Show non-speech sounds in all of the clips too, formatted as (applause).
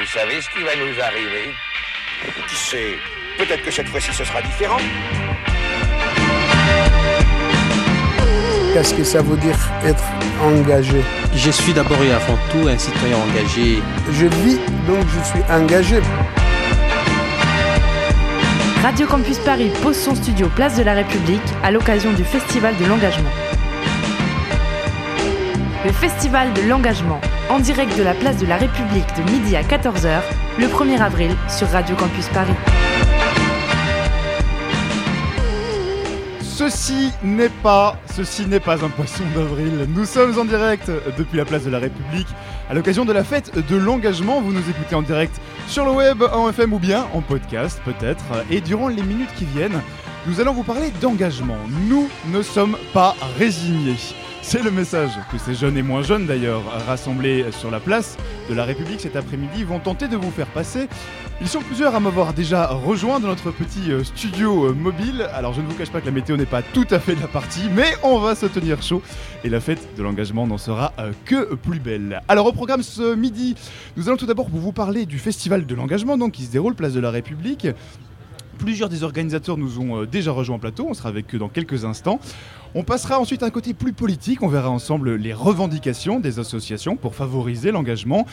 Vous savez ce qui va nous arriver Qui sait Peut-être que cette fois-ci ce sera différent. Qu'est-ce que ça veut dire être engagé? Je suis d'abord et avant tout un citoyen engagé. Je vis, donc je suis engagé. Radio Campus Paris pose son studio Place de la République à l'occasion du Festival de l'engagement. Le Festival de l'engagement, en direct de la Place de la République de midi à 14h, le 1er avril sur Radio Campus Paris. Ceci n'est pas, ceci n'est pas un poisson d'avril. Nous sommes en direct depuis la place de la République à l'occasion de la fête de l'engagement. Vous nous écoutez en direct sur le web, en FM ou bien en podcast peut-être. Et durant les minutes qui viennent, nous allons vous parler d'engagement. Nous ne sommes pas résignés. C'est le message que ces jeunes et moins jeunes d'ailleurs, rassemblés sur la place de la République cet après-midi, vont tenter de vous faire passer. Ils sont plusieurs à m'avoir déjà rejoint dans notre petit euh, studio euh, mobile. Alors je ne vous cache pas que la météo n'est pas tout à fait la partie, mais on va se tenir chaud et la fête de l'engagement n'en sera euh, que plus belle. Alors au programme ce midi, nous allons tout d'abord vous parler du festival de l'engagement donc qui se déroule place de la République. Plusieurs des organisateurs nous ont déjà rejoints en plateau, on sera avec eux dans quelques instants. On passera ensuite à un côté plus politique, on verra ensemble les revendications des associations pour favoriser l'engagement.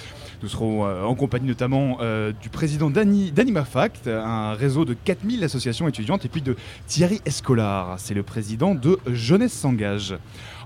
Nous serons euh, en compagnie notamment euh, du président d'AnimaFact, un réseau de 4000 associations étudiantes, et puis de Thierry Escolar, c'est le président de Jeunesse s'engage.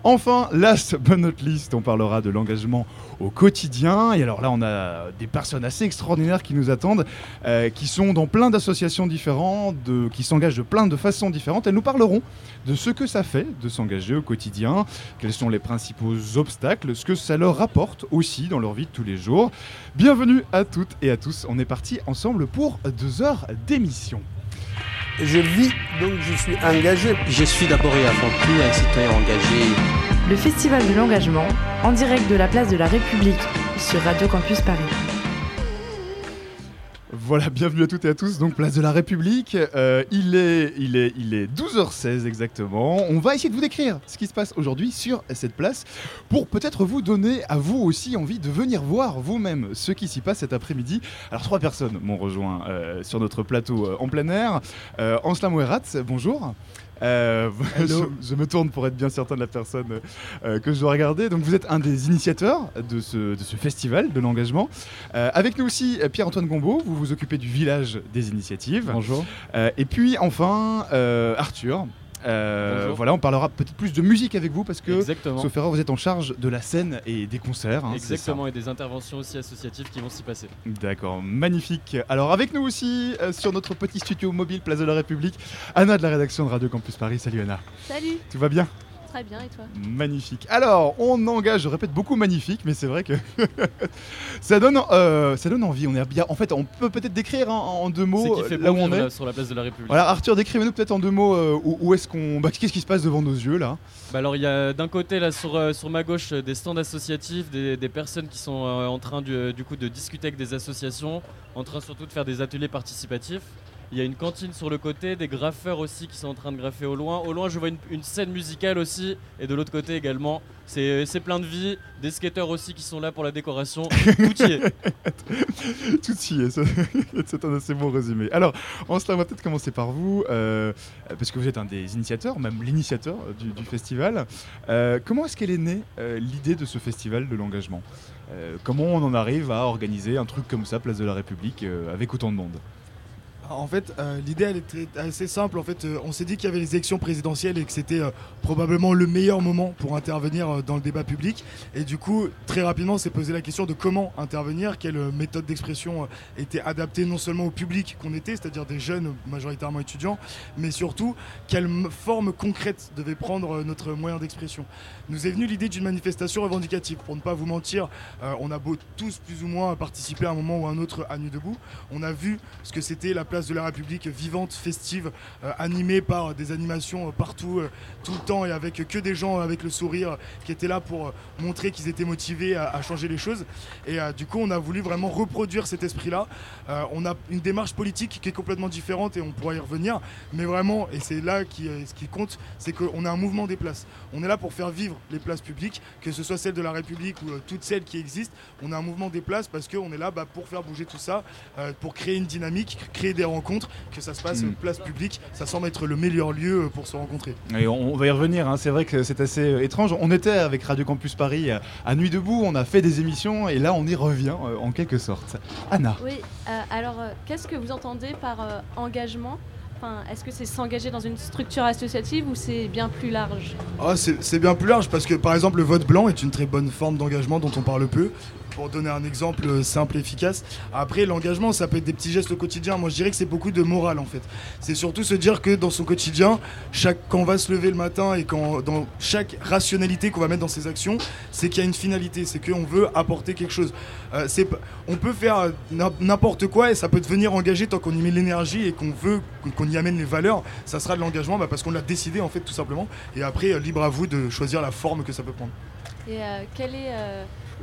Enfin, last but not least, on parlera de l'engagement au quotidien. Et alors là, on a des personnes assez extraordinaires qui nous attendent, euh, qui sont dans plein d'associations différentes, qui s'engagent de plein de façons différentes. Elles nous parleront de ce que ça fait de s'engager au quotidien, quels sont les principaux obstacles, ce que ça leur rapporte aussi dans leur vie de tous les jours. Bienvenue à toutes et à tous. On est parti ensemble pour deux heures d'émission. Je vis, donc je suis engagé. Je suis d'abord et avant tout un citoyen engagé. Le Festival de l'engagement, en direct de la place de la République sur Radio Campus Paris. Voilà, bienvenue à toutes et à tous. Donc, place de la République. Euh, il, est, il, est, il est 12h16 exactement. On va essayer de vous décrire ce qui se passe aujourd'hui sur cette place pour peut-être vous donner à vous aussi envie de venir voir vous-même ce qui s'y passe cet après-midi. Alors, trois personnes m'ont rejoint euh, sur notre plateau euh, en plein air. Euh, Anslam bonjour. Euh, (laughs) je, je, me tourne pour être bien certain de la personne euh, que je dois regarder. Donc vous êtes un des initiateurs de ce, de ce festival de l'engagement. Euh, avec nous aussi Pierre-Antoine Gombeau, vous vous occupez du village des initiatives. Bonjour. et puis enfin Arthur. Euh, voilà, on parlera peut-être plus de musique avec vous parce que, Exactement. sauf erreur, vous êtes en charge de la scène et des concerts. Hein, Exactement, et des interventions aussi associatives qui vont s'y passer. D'accord, magnifique. Alors avec nous aussi euh, sur notre petit studio mobile Place de la République, Anna de la rédaction de Radio Campus Paris. Salut Anna. Salut. Tout va bien? Très bien, et toi Magnifique. Alors, on engage, je répète beaucoup magnifique, mais c'est vrai que (laughs) ça, donne, euh, ça donne envie. On est bien. En fait, on peut peut-être décrire hein, en deux mots qui fait là où on est. sur la place de la République. Voilà, Arthur, décrivez-nous peut-être en deux mots euh, où, où est-ce qu'on. Bah, Qu'est-ce qui se passe devant nos yeux là bah alors il y a d'un côté là sur, euh, sur ma gauche des stands associatifs, des, des personnes qui sont euh, en train du, du coup de discuter avec des associations, en train surtout de faire des ateliers participatifs. Il y a une cantine sur le côté, des graffeurs aussi qui sont en train de graffer au loin. Au loin, je vois une, une scène musicale aussi, et de l'autre côté également. C'est plein de vie, des skateurs aussi qui sont là pour la décoration. (laughs) Tout y est. Tout y est, c'est un assez bon résumé. Alors, on se va peut-être commencer par vous, euh, parce que vous êtes un des initiateurs, même l'initiateur euh, du, du festival. Euh, comment est-ce qu'elle est née, euh, l'idée de ce festival de l'engagement? Comment on en arrive à organiser un truc comme ça, Place de la République, avec autant de monde? En fait, euh, l'idée elle très- assez simple. En fait, euh, on s'est dit qu'il y avait les élections présidentielles et que c'était euh, probablement le meilleur moment pour intervenir dans le débat public. Et du coup, très rapidement, on s'est posé la question de comment intervenir, quelle méthode d'expression était adaptée non seulement au public qu'on était, c'est-à-dire des jeunes majoritairement étudiants, mais surtout quelle forme concrète devait prendre notre moyen d'expression. Nous est venue l'idée d'une manifestation revendicative. Pour ne pas vous mentir, euh, on a beau tous plus ou moins participer à un moment ou à un autre à Nu Debout. On a vu ce que c'était la place de la République vivante, festive, euh, animée par des animations partout, euh, tout le temps, et avec que des gens avec le sourire qui étaient là pour montrer qu'ils étaient motivés à, changer les choses. Et du coup, on a voulu vraiment reproduire cet esprit-là. On a une démarche politique qui est complètement différente et on pourra y revenir. Mais vraiment, et c'est là qui, ce qui compte, c'est qu'on a un mouvement des places. On est là pour faire vivre les places publiques, que ce soit celles de la République ou euh, toutes celles qui existent. On a un mouvement des places parce qu'on est là bah, pour faire bouger tout ça, euh, pour créer une dynamique, créer des rencontres, que ça se passe Mm. euh, place publique. Ça semble être le meilleur lieu pour se rencontrer. Et on, va y revenir, hein. c'est vrai que c'est assez étrange. On était avec Radio Campus Paris à Nuit Debout, on a fait des émissions et là on y revient euh, en quelque sorte. Anna Oui, euh, alors euh, qu'est-ce que vous entendez par euh, engagement? Est-ce que c'est s'engager dans une structure associative ou c'est bien plus large? C'est c'est bien plus large parce que par exemple le vote blanc est une très bonne forme d'engagement dont on parle peu. Pour donner un exemple simple et efficace. Après l'engagement ça peut être des petits gestes au quotidien. Moi je dirais que c'est beaucoup de morale en fait. C'est surtout se dire que dans son quotidien, chaque, quand on va se lever le matin et quand dans chaque rationalité qu'on va mettre dans ses actions, c'est qu'il y a une finalité, c'est qu'on veut apporter quelque chose. Euh, on peut faire euh, n'im- n'importe quoi et ça peut devenir engagé tant qu'on y met l'énergie et qu'on veut qu'on y amène les valeurs. Ça sera de l'engagement bah, parce qu'on l'a décidé en fait tout simplement. Et après, euh, libre à vous de choisir la forme que ça peut prendre. Et quel est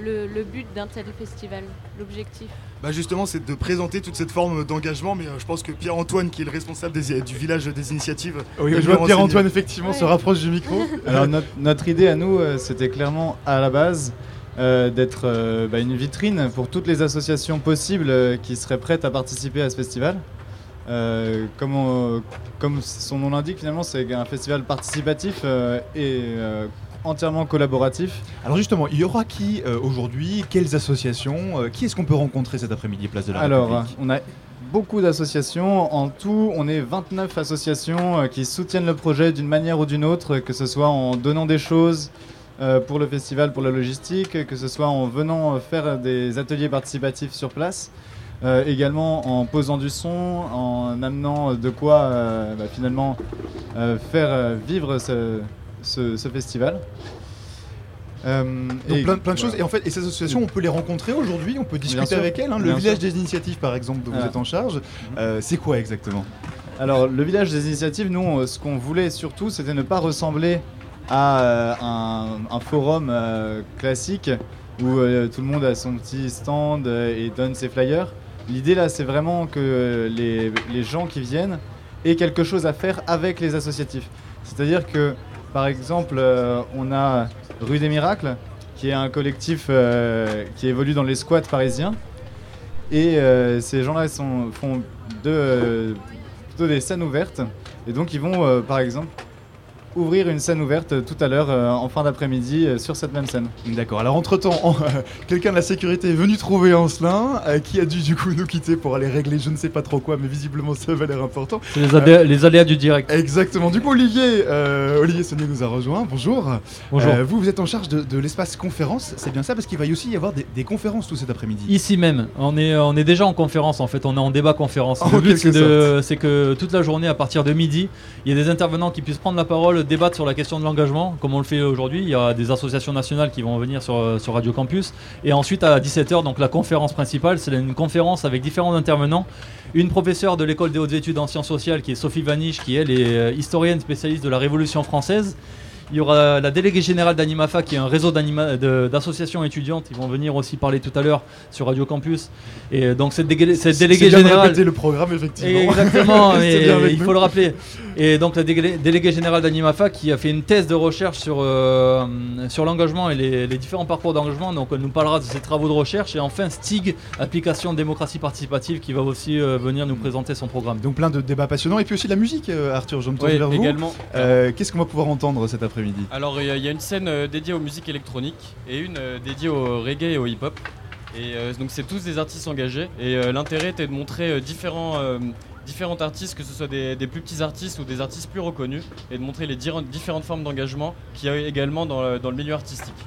le, le but d'un tel festival L'objectif Bah justement, c'est de présenter toute cette forme d'engagement, mais euh, je pense que Pierre-Antoine, qui est le responsable des- du village des initiatives, Oui, je vois Pierre-Antoine effectivement se rapproche du micro. (laughs) Alors notre, notre idée à nous, euh, c'était clairement à la base euh, d'être euh, bah, une vitrine pour toutes les associations possibles euh, qui seraient prêtes à participer à ce festival. Euh, comme, on- comme son nom l'indique, finalement, c'est un festival participatif euh, et euh, entièrement collaboratif. Alors justement, il y aura qui euh, aujourd'hui? Quelles associations euh, Qui est-ce qu'on peut rencontrer cet après-midi place de la Alors, République? on a beaucoup d'associations. En tout, on est 29 associations euh, qui soutiennent le projet d'une manière ou d'une autre, que ce soit en donnant des choses pour le festival, pour la logistique, que ce soit en venant faire des ateliers participatifs sur place. euh, également en posant du son, en amenant de quoi euh, bah, finalement euh, faire vivre ce, ce- ce festival. Euh, Donc et plein, plein de choses. Et en fait, et ces associations, on peut les rencontrer aujourd'hui, on peut discuter avec elles. hein. Le village sûr. des initiatives, par exemple, dont vous êtes en charge, euh, c'est quoi exactement? Alors, le village des initiatives, nous, ce qu'on voulait surtout, c'était ne pas ressembler à euh, un, un forum classique où tout le monde a son petit stand et donne ses flyers. L'idée là, c'est vraiment que les, les gens qui viennent aient quelque chose à faire avec les associatifs. C'est-à-dire que, par exemple, euh, on a Rue des Miracles, qui est un collectif euh, qui évolue dans les squats parisiens. Et euh, ces gens-là font plutôt des scènes ouvertes. Et donc ils vont, par exemple, ouvrir une scène ouverte euh, tout à l'heure euh, en fin d'après-midi euh, sur cette même scène. D'accord. Alors entre-temps, en- quelqu'un de la sécurité est venu trouver Ancelin, euh, qui a dû du coup nous quitter pour aller régler je ne sais pas trop quoi, mais visiblement ça va l'air important. C'est les, aléas- les aléas du direct. Exactement. Du coup, Olivier, euh, Olivier Saunier nous a rejoint. Bonjour. Bonjour. Euh, vous, vous êtes en charge de, de l'espace conférence. C'est bien ça parce qu'il va y aussi y avoir des, des conférences tout cet après-midi. Ici même, on est, on est déjà en conférence en fait, on est en débat conférence. En Le but c'est que toute la journée à partir de midi, il y a des intervenants qui puissent prendre la parole, débattre sur la question de l'engagement, comme on le fait aujourd'hui. Il y a des associations nationales qui vont venir sur, euh, sur Radio Campus. Et ensuite à 17h, donc la conférence principale, c'est une conférence avec différents intervenants. Une professeure de l'école des hautes études en sciences sociales qui est Sophie Vaniche, qui elle est euh, historienne spécialiste de la Révolution française. Il y aura la déléguée générale d'Animafa, qui est un réseau d'associations étudiantes. Ils vont venir aussi parler tout à l'heure sur Radio Campus. Et euh, donc cette, dégué- cette C'est déléguée générale. répéter le programme effectivement. Exactement, (laughs) C'est mais il faut le rappeler. Et donc la déléguée, déléguée générale d'Animafa qui a fait une thèse de recherche sur, euh, sur l'engagement et les, les différents parcours d'engagement. Donc elle nous parlera de ses travaux de recherche. Et enfin Stig, application démocratie participative, qui va aussi euh, venir nous présenter son programme. Donc plein de débats passionnants et puis aussi de la musique, euh, Arthur. Je me tourne Oui, vers vous. également. Euh, Qu'est-ce qu'on va pouvoir entendre cet après-midi? Alors il y, a- il y a une scène euh, dédiée aux musiques électroniques et une euh, dédiée au reggae et au hip-hop. Et euh, donc c'est tous des artistes engagés. Et euh, l'intérêt était de montrer euh, différents, euh, différents artistes, que ce soit des, des plus petits artistes ou des artistes plus reconnus, et de montrer les différentes formes d'engagement qu'il y a également dans le, dans le milieu artistique.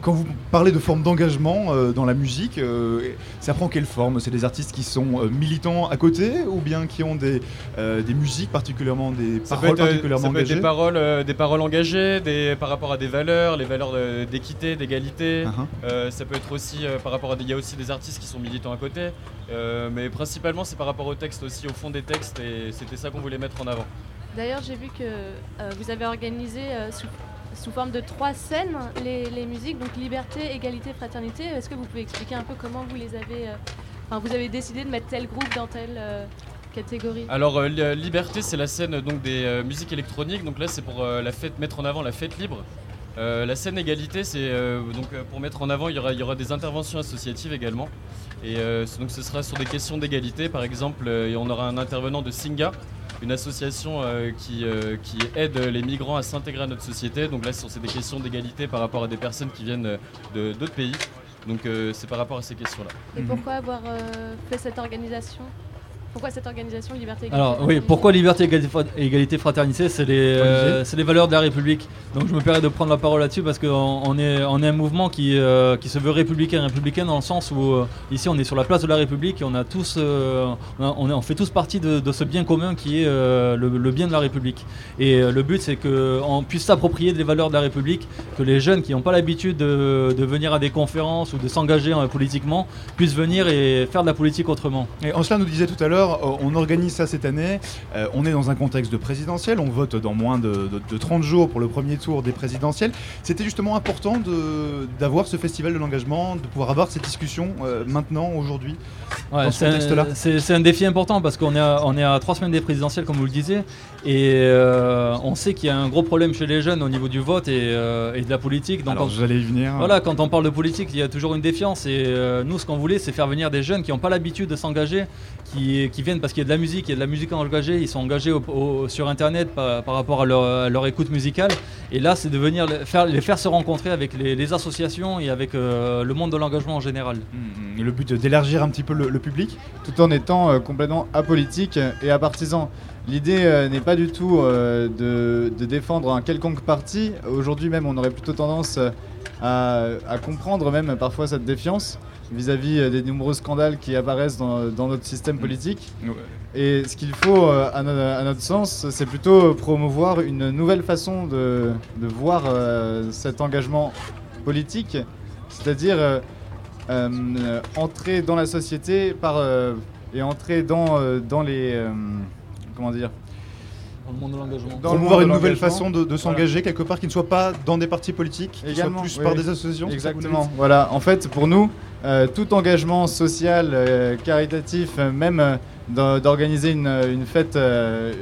Quand vous parlez de forme d'engagement euh, dans la musique, euh, ça prend quelle forme? C'est des artistes qui sont euh, militants à côté ou bien qui ont des, euh, des musiques particulièrement, des Ça paroles être, euh, particulièrement ça peut être engagées? des paroles, euh, des paroles engagées, des, par rapport à des valeurs, les valeurs d'équité, d'égalité. Uh-huh. Euh, ça peut être aussi euh, par rapport à des, il y a aussi des artistes qui sont militants à côté, Euh, mais principalement c'est par rapport au texte aussi, au fond des textes et c'était ça qu'on voulait mettre en avant. D'ailleurs, j'ai vu que euh, vous avez organisé euh, sous, sous forme de trois scènes les, les musiques, donc liberté, égalité, fraternité. Est-ce que vous pouvez expliquer un peu comment vous les avez. Enfin, vous avez décidé de mettre tel groupe dans telle euh, catégorie? Alors euh, Li- Liberté c'est la scène donc des euh, musiques électroniques donc là c'est pour euh, la fête mettre en avant la fête libre. La scène égalité c'est donc pour mettre en avant il y aura, il y aura des interventions associatives également et euh, donc ce sera sur des questions d'égalité. Par exemple euh, et on aura un intervenant de Singa une association euh, qui, qui aide les migrants à s'intégrer à notre société. Donc là c'est des questions d'égalité par rapport à des personnes qui viennent d'autres pays. Donc c'est par rapport à ces questions là. Et pourquoi avoir fait cette organisation? Pourquoi cette organisation Liberté, Égalité, Alors oui, Fraternité pourquoi liberté, égalité, fra- égalité, fraternité C'est les, euh, c'est les valeurs de la République. Donc je me permets de prendre la parole là-dessus parce qu'on on est, on est un mouvement qui, euh, qui se veut républicain, républicain dans le sens où euh, ici on est sur la place de la République et on a tous, euh, on, a- on est- on fait tous partie de, de ce bien commun qui est euh, le, le bien de la République. Et euh, le but c'est qu'on puisse s'approprier des valeurs de la République, que les jeunes qui n'ont pas l'habitude de, de venir à des conférences ou de s'engager euh, politiquement puissent venir et faire de la politique autrement. Et Ancelin nous disait tout à l'heure, euh, on organise ça cette année. euh, on est dans un contexte de présidentiel. On vote dans moins de, de- de 30 jours pour le premier tour des présidentielles. C'était justement important d'avoir ce festival de l'engagement, de pouvoir avoir cette discussion euh, maintenant, aujourd'hui, Ouais, dans ce c'est un- contexte-là. C'est c'est un défi important parce qu'on est, à- on est à trois semaines des présidentielles, comme vous le disiez, et euh, on sait qu'il y a un gros problème chez les jeunes au niveau du vote et, euh, et de la politique. Donc Alors, j'allais y venir. Voilà, quand on parle de politique, il y a toujours une défiance. Et euh, nous, ce qu'on voulait, c'est faire venir des jeunes qui n'ont pas l'habitude de s'engager, qui, qui viennent parce qu'il y a de la musique, il y a de la musique engagée, ils sont engagés au- au- sur Internet par, par rapport à leur, à leur écoute musicale. Et là, c'est de venir les faire, les faire se rencontrer avec les, les associations et avec le monde de l'engagement en général. Mm, Le but d'élargir un petit peu le, le public tout en étant complètement apolitique et apartisan. L'idée euh, n'est pas du tout euh, de, de défendre un quelconque parti. Aujourd'hui même, on aurait plutôt tendance euh, à, à comprendre même parfois cette défiance vis-à-vis des nombreux scandales qui apparaissent dans, dans notre système politique. Et ce qu'il faut, euh, à, no- à notre sens, c'est plutôt promouvoir une nouvelle façon de, de voir cet engagement politique, c'est-à-dire entrer dans la société par, et entrer dans, dans les... comment dire Dans le monde de l'engagement. Dans le Promouvoir monde une de nouvelle façon de, de s'engager quelque part qui ne soit pas dans des partis politiques, qui soit plus oui, par oui. des associations. Exactement. Voilà. En fait, pour nous, euh, tout engagement social, euh, caritatif, euh, même euh, d'o- d'organiser une, une fête euh,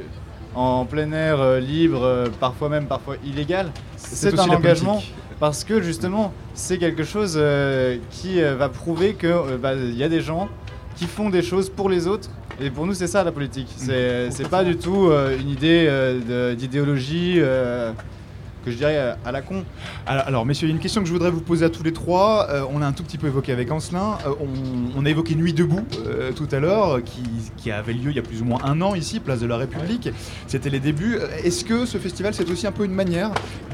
en plein air, euh, libre, euh, parfois même parfois illégale, c'est un engagement. politique. Parce que justement, c'est quelque chose euh, qui euh, va prouver qu'il y a des gens qui font des choses pour les autres. Et pour nous, c'est ça la politique. C'est c'est pas du tout euh, une idée euh, d'idéologie euh, que je dirais à la con. Alors, messieurs, il y a une question que je voudrais vous poser à tous les trois. On a un tout petit peu évoqué avec Ancelin. On, a évoqué Nuit debout tout à l'heure, qui, avait lieu il y a plus ou moins un an ici, place de la République. C'était les débuts. Est-ce que ce festival, c'est aussi un peu une manière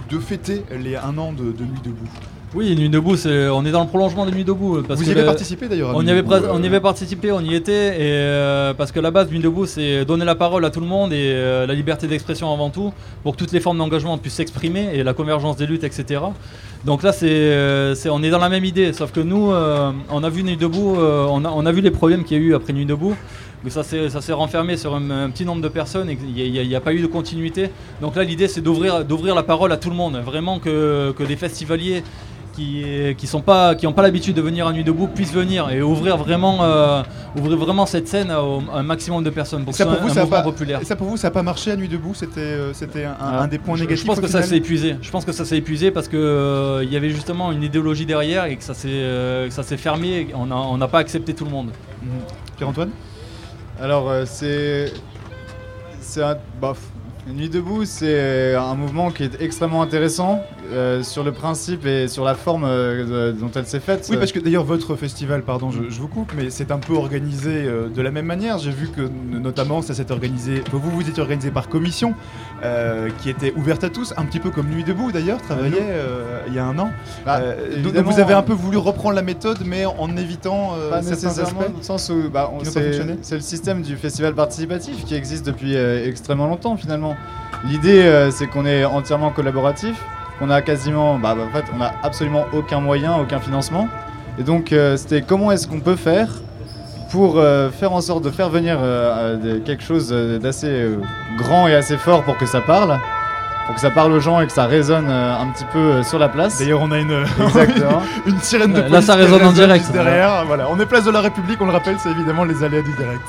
de fêter les un an de Nuit debout? Oui, Nuit debout, c'est, on est dans le prolongement de Nuit debout. Parce Vous que y avez le- participé d'ailleurs à On Nuit y, avait debout, euh, on y avait participé, on y était, et euh, parce que la base Nuit debout, c'est donner la parole à tout le monde et euh, la liberté d'expression avant tout, pour que toutes les formes d'engagement puissent s'exprimer et la convergence des luttes, etc. Donc là, c'est, c'est- on est dans la même idée, sauf que nous, on a vu Nuit debout, on, a, on a vu les problèmes qu'il y a eu après Nuit debout. Que ça s'est, ça s'est renfermé sur un, un petit nombre de personnes et qu'il n'y a, a pas eu de continuité. Donc là, l'idée, c'est d'ouvrir, d'ouvrir la parole à tout le monde. Vraiment que, que des festivaliers qui qui sont pas qui ont pas l'habitude de venir à Nuit debout puissent venir et ouvrir vraiment euh, ouvrir vraiment cette scène à, un maximum de personnes pour que Ça pour, soit vous, un ça a pas, populaire. ça pour vous, ça n'a pas marché à Nuit debout? C'était euh, c'était un, un Ah, des points je- négatifs Je pense que ça s'est épuisé. Je pense que ça s'est épuisé parce que euh, il y avait justement une idéologie derrière et que ça s'est euh, ça s'est fermé. Et on a- on n'a pas accepté tout le monde. Mhm. Pierre-Antoine? Alors, euh, c'est. C'est un. Bah, Nuit debout, c'est un mouvement qui est extrêmement intéressant euh, sur le principe et sur la forme euh, dont elle s'est faite. Oui, parce que d'ailleurs, votre festival, pardon, je, je vous coupe, mais c'est un peu organisé euh, de la même manière. J'ai vu que, notamment, ça s'est organisé. Vous, vous étiez organisé par commission, euh, qui était ouverte à tous, un petit peu comme Nuit debout d'ailleurs, travaillait euh, il y a un an. Bah, Euh, donc, vous avez un peu voulu reprendre la méthode, mais en évitant euh, Pas certains aspects. dans le sens où bah, c'est le système du festival participatif qui existe depuis euh, extrêmement longtemps finalement. L'idée euh, c'est qu'on est entièrement collaboratif, qu'on a quasiment, bah, bah, en fait on a absolument aucun moyen, aucun financement. Et donc euh, c'était comment est-ce qu'on peut faire pour euh, faire en sorte de faire venir euh, quelque chose d'assez grand et assez fort pour que ça parle, pour que ça parle aux gens et que ça résonne euh, un petit peu euh, sur la place. D'ailleurs, on a une, (laughs) (laughs) une sirène de Là, police ça qui résonne en direct. derrière. Voilà, on est place de la République, on le rappelle, c'est évidemment les aléas du direct.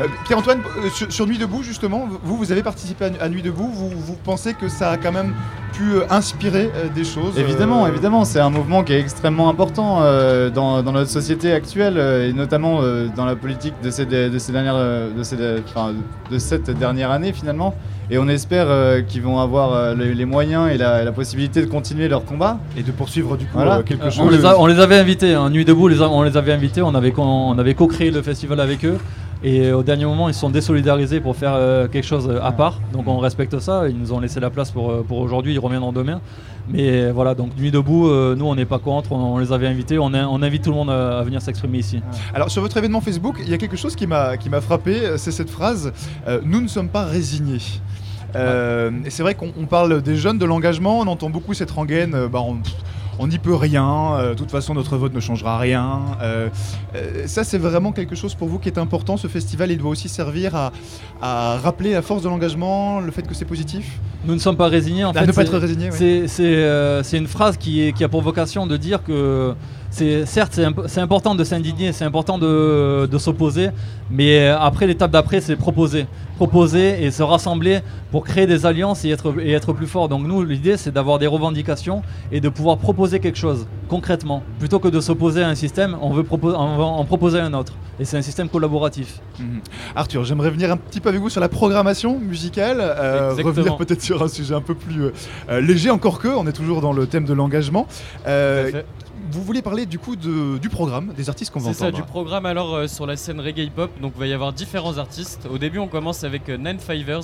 Euh, Pierre-Antoine, euh, sur, sur Nuit debout justement, vous, vous avez participé à, à Nuit debout, vous, vous pensez que ça a quand même pu euh, inspirer euh, des choses Évidemment, euh, évidemment, c'est un mouvement qui est extrêmement important euh, dans, dans notre société actuelle et notamment euh, dans la politique de ces, de ces dernières, de, ces, enfin, de cette dernière année finalement. Et on espère euh, qu'ils vont avoir euh, les, les moyens et la, la possibilité de continuer leur combat. Et de poursuivre du coup Voilà. euh, quelque chose. on, les a- on les avait invités, hein, Nuit debout, les a- on les avait invités, on avait, co- on avait co-créé le festival avec eux. Et au dernier moment, ils se sont désolidarisés pour faire euh, quelque chose euh, à part. Donc on respecte ça. Ils nous ont laissé la place pour, euh, pour aujourd'hui. Ils reviendront demain. Mais voilà, donc Nuit debout, euh, nous on n'est pas contre. On, on les avait invités. On, a- on invite tout le monde à, à venir s'exprimer ici. Alors sur votre événement Facebook, il y a quelque chose qui m'a qui m'a frappé, euh, c'est cette phrase euh, Nous ne sommes pas résignés. Euh, et c'est vrai qu'on on parle des jeunes, de l'engagement, on entend beaucoup cette rengaine, euh, bah, on on n'y peut rien, euh, de toute façon notre vote ne changera rien. Euh, euh, ça c'est vraiment quelque chose pour vous qui est important, ce festival il doit aussi servir à, à rappeler la force de l'engagement, le fait que c'est positif Nous ne sommes pas résignés. En fait, ne pas c'est- être résigné, oui. c'est- une phrase qui, est- qui a pour vocation de dire que certes c'est imp- c'est important de s'indigner, c'est important de, de s'opposer, mais après l'étape d'après c'est proposer, proposer et se rassembler pour créer des alliances et être et être plus fort. Donc nous l'idée c'est d'avoir des revendications et de pouvoir proposer quelque chose concrètement plutôt que de s'opposer à un système. On veut proposer on veut en proposer un autre et c'est un système collaboratif. Mhm. Arthur, j'aimerais revenir un petit peu avec vous sur la programmation musicale, euh, revenir peut-être sur un sujet un peu plus euh, léger, encore que, on est toujours dans le thème de l'engagement. Euh. Vous voulez parler du coup de- du programme, des artistes qu'on va C'est ça, entendre du programme alors euh, sur la scène reggae hip-hop. Donc il va y avoir différents artistes. Au début, on commence avec euh, Nine Fivers,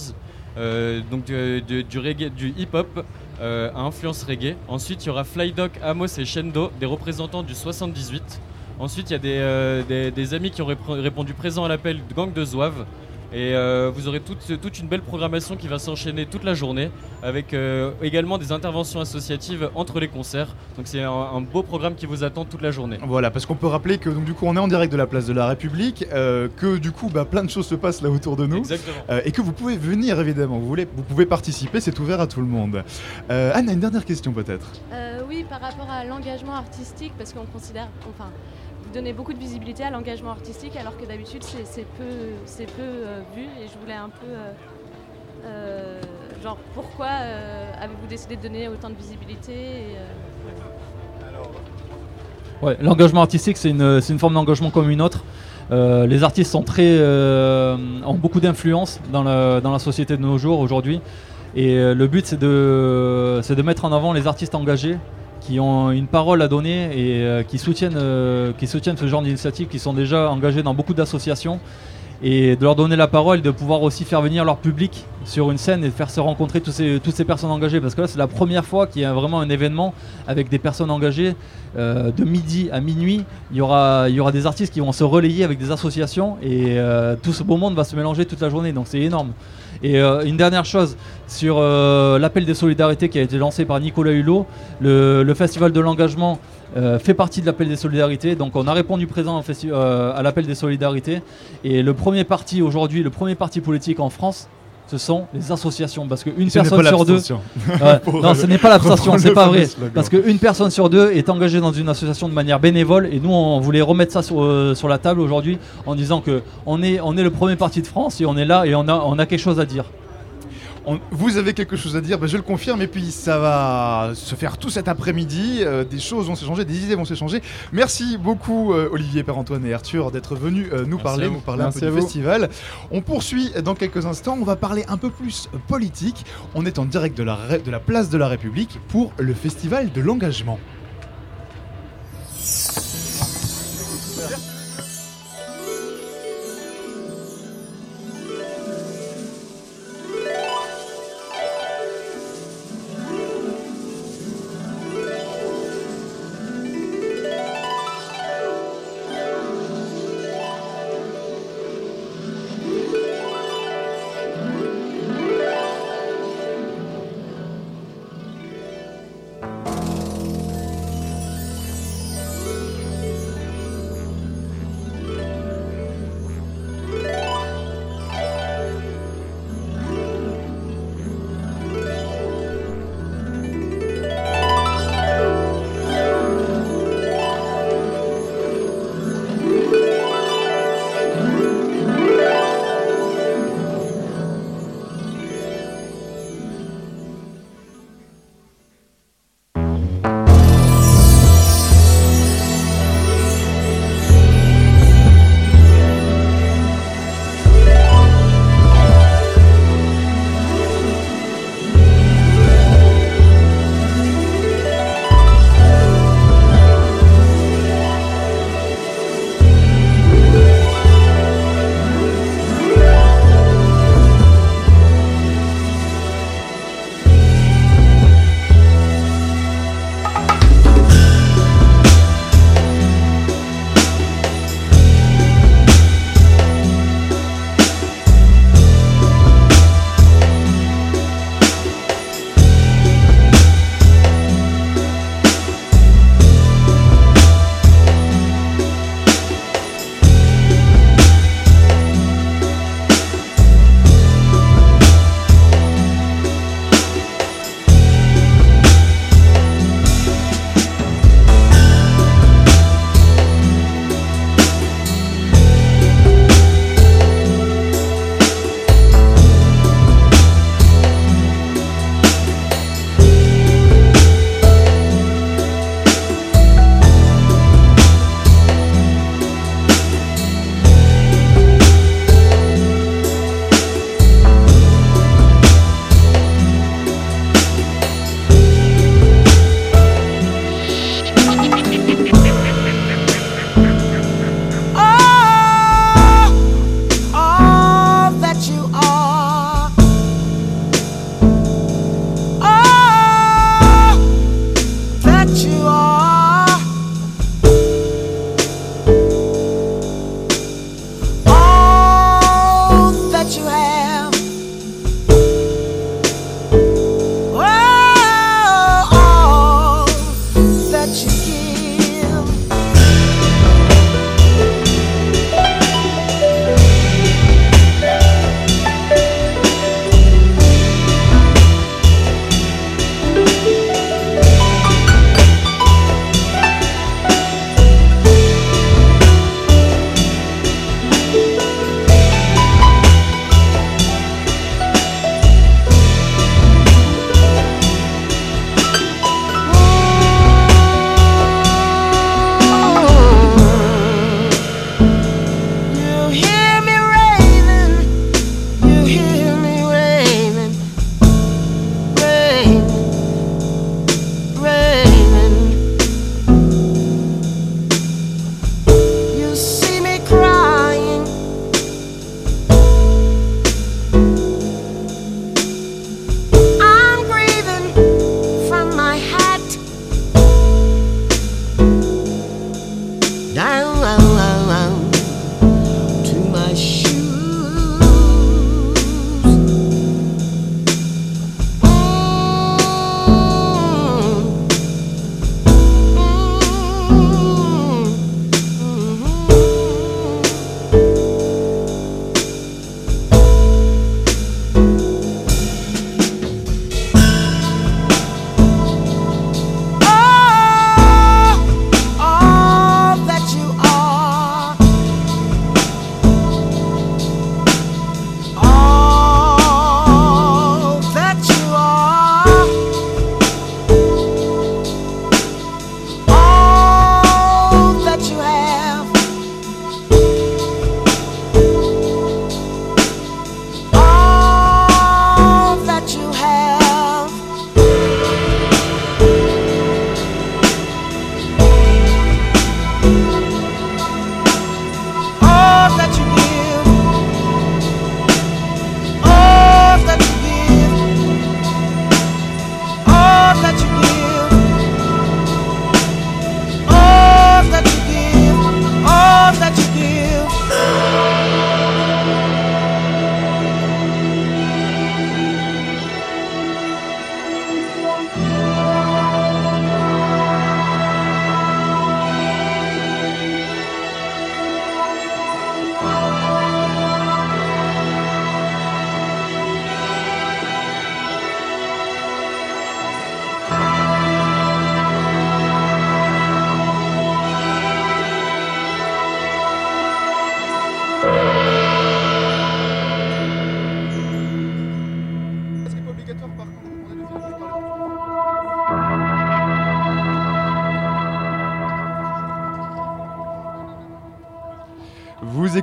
euh, donc du, reggae- du hip-hop à influence reggae. Ensuite, il y aura Flydoc, Amos et Shendo, des représentants du 78. Ensuite, il y a des, des- des amis qui ont répondu présent à l'appel de Gang de Zouave. Et euh, vous aurez toute, toute une belle programmation qui va s'enchaîner toute la journée, avec euh, également des interventions associatives entre les concerts. Donc c'est un, un beau programme qui vous attend toute la journée. Voilà, parce qu'on peut rappeler que donc, du coup on est en direct de la place de la République, euh, que du coup bah, plein de choses se passent là autour de nous, Exactement. euh, et que vous pouvez venir évidemment, vous, voulez, vous pouvez participer, c'est ouvert à tout le monde. Euh, Anne, une dernière question peut-être Euh, oui, par rapport à l'engagement artistique, parce qu'on considère, enfin, vous donnez beaucoup de visibilité à l'engagement artistique, alors que d'habitude c'est peu, peu euh, vu. Et je voulais un peu, euh, euh, genre, pourquoi avez-vous décidé de donner autant de visibilité Ouais, l'engagement artistique, c'est une, une forme d'engagement comme une autre. Les artistes sont très, ont beaucoup d'influence dans la, dans la société de nos jours aujourd'hui. Et le but, c'est de, c'est de mettre en avant les artistes engagés qui ont une parole à donner et euh, qui, soutiennent, euh, qui soutiennent ce genre d'initiatives, qui sont déjà engagés dans beaucoup d'associations. Et de leur donner la parole, de pouvoir aussi faire venir leur public sur une scène et de faire se rencontrer toutes ces personnes engagées. Parce que là, c'est la première fois qu'il y a vraiment un événement avec des personnes engagées. Euh, de midi à minuit, il y, aura, des artistes qui vont se relayer avec des associations et tout ce beau monde va se mélanger toute la journée. Donc c'est énorme. Et euh, une dernière chose sur euh, l'appel des solidarités qui a été lancé par Nicolas Hulot, le, festival de l'engagement euh, fait partie de l'appel des solidarités. Donc on a répondu présent à l'appel des solidarités. Et le premier parti aujourd'hui, le premier parti politique en France, ce sont les associations. Parce qu'une personne sur deux. (laughs) non, ce n'est pas l'abstention, c'est pas vrai. Parce qu'une personne sur deux est engagée dans une association de manière bénévole. Et nous, on voulait remettre ça sur, euh, sur la table aujourd'hui en disant que on est, on est le premier parti de France et on est là et on a, on a quelque chose à dire. On- vous avez quelque chose à dire, ben, je le confirme, et puis ça va se faire tout cet après-midi. euh, des choses vont s'échanger, des idées vont s'échanger. Merci beaucoup, euh, Olivier, Père-Antoine et Arthur, d'être venus euh, nous Merci parler, nous parler Merci un peu du festival. On poursuit dans quelques instants. On va parler un peu plus politique. On est en direct de la, Ré- de la place de la République pour le festival de l'engagement.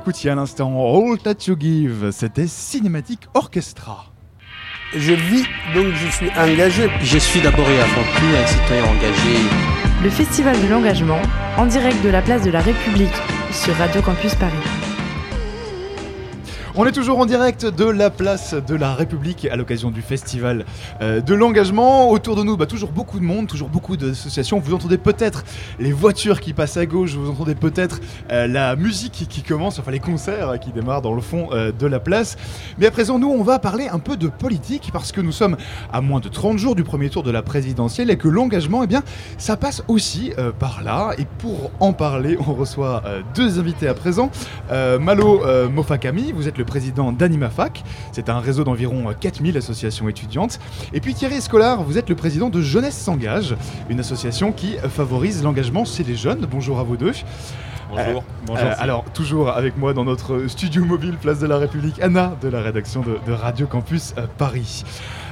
Écoutiez à l'instant All That You Give, c'était Cinématique Orchestra. Je vis, donc je suis engagé. Je suis d'abord et avant tout un citoyen engagé. Le Festival de l'engagement, en direct de la place de la République sur Radio Campus Paris. On est toujours en direct de la place de la République à l'occasion du festival euh, de l'engagement. Autour de nous, bah, toujours beaucoup de monde, toujours beaucoup d'associations. Vous entendez peut-être les voitures qui passent à gauche, vous entendez peut-être euh, la musique qui commence, enfin les concerts qui démarrent dans le fond euh, de la place. Mais à présent, nous, on va parler un peu de politique parce que nous sommes à moins de 30 jours du premier tour de la présidentielle et que l'engagement, eh bien, ça passe aussi par là. Et pour en parler, on reçoit deux invités à présent. Malo Mofakami, vous êtes le président d'AnimaFac. C'est un réseau d'environ euh, 4000 associations étudiantes. Et puis Thierry Escolar, vous êtes le président de Jeunesse s'engage, une association qui euh, favorise l'engagement chez les jeunes. Bonjour à vous deux. Bonjour. Euh, alors, toujours avec moi dans notre studio mobile, place de la République, Anna de la rédaction de, de Radio Campus euh, Paris.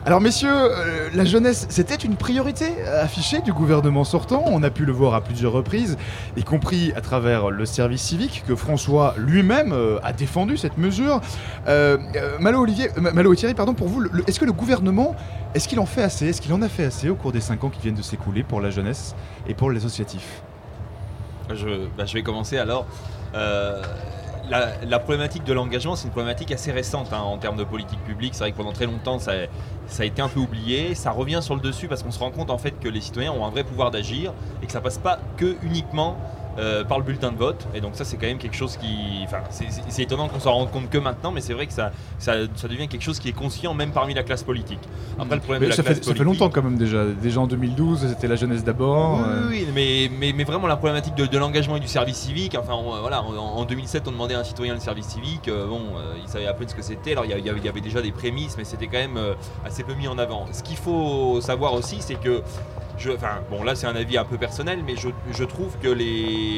Alors, messieurs, euh, la jeunesse, c'était une priorité affichée du gouvernement sortant. On a pu le voir à plusieurs reprises, y compris à travers le service civique, que François lui-même euh, a défendu cette mesure. Euh, Malo, Olivier, Malo Thierry, pardon, pour vous, est-ce que le gouvernement, est-ce qu'il en fait assez? Est-ce qu'il en a fait assez au cours des 5 ans qui viennent de s'écouler pour la jeunesse et pour l'associatif Je, bah, je vais commencer alors. La, problématique de l'engagement, c'est une problématique assez récente hein, en termes de politique publique. C'est vrai que pendant très longtemps, ça, ça a été un peu oublié. Ça revient sur le dessus parce qu'on se rend compte en fait que les citoyens ont un vrai pouvoir d'agir et que ça passe pas que uniquement euh, par le bulletin de vote. Et donc ça, c'est quand même quelque chose qui... Enfin, c'est- étonnant qu'on s'en rende compte que maintenant, mais c'est vrai que ça, ça, ça devient quelque chose qui est conscient même parmi la classe politique. Après, le problème Mais de la ça, classe fait, ça fait politique- longtemps quand même déjà. Déjà en 2012, c'était la jeunesse d'abord. oui, euh. oui, mais, mais, mais vraiment la problématique de, de l'engagement et du service civique. Enfin, on- voilà, en, en 2007, on demandait à un citoyen le service civique. euh, bon, euh, il savait à peine ce que c'était. Alors, il y, y avait, il y avait déjà des prémices, mais c'était quand même euh, assez peu mis en avant. Ce qu'il faut savoir aussi, c'est que. Bon, là, c'est un avis un peu personnel, mais je, trouve que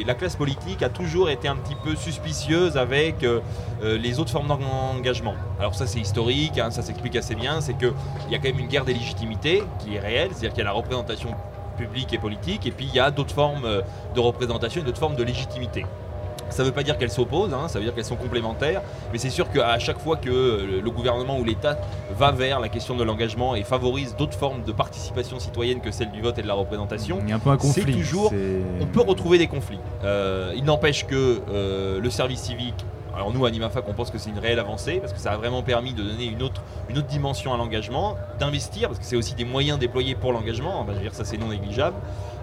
la classe politique a toujours été un petit peu suspicieuse avec euh, euh, les autres formes d'engagement. Alors, ça, c'est historique, hein, ça s'explique assez bien. C'est qu'il y a quand même une guerre des légitimités qui est réelle, c'est-à-dire qu'il y a la représentation publique et politique, et puis il y a d'autres formes euh, de représentation et d'autres formes de légitimité. Ça ne veut pas dire qu'elles s'opposent, hein, ça veut dire qu'elles sont complémentaires, mais c'est sûr qu'à chaque fois que euh, le gouvernement ou l'État va vers la question de l'engagement et favorise d'autres formes de participation citoyenne que celle du vote et de la représentation, Il y a un peu un c'est conflit. toujours, on peut retrouver des conflits. Euh, il n'empêche que euh, le service civique, alors nous à Animafac on pense que c'est une réelle avancée parce que ça a vraiment permis de donner une autre, une autre dimension à l'engagement, d'investir parce que c'est aussi des moyens déployés pour l'engagement, veux dire ça c'est non négligeable.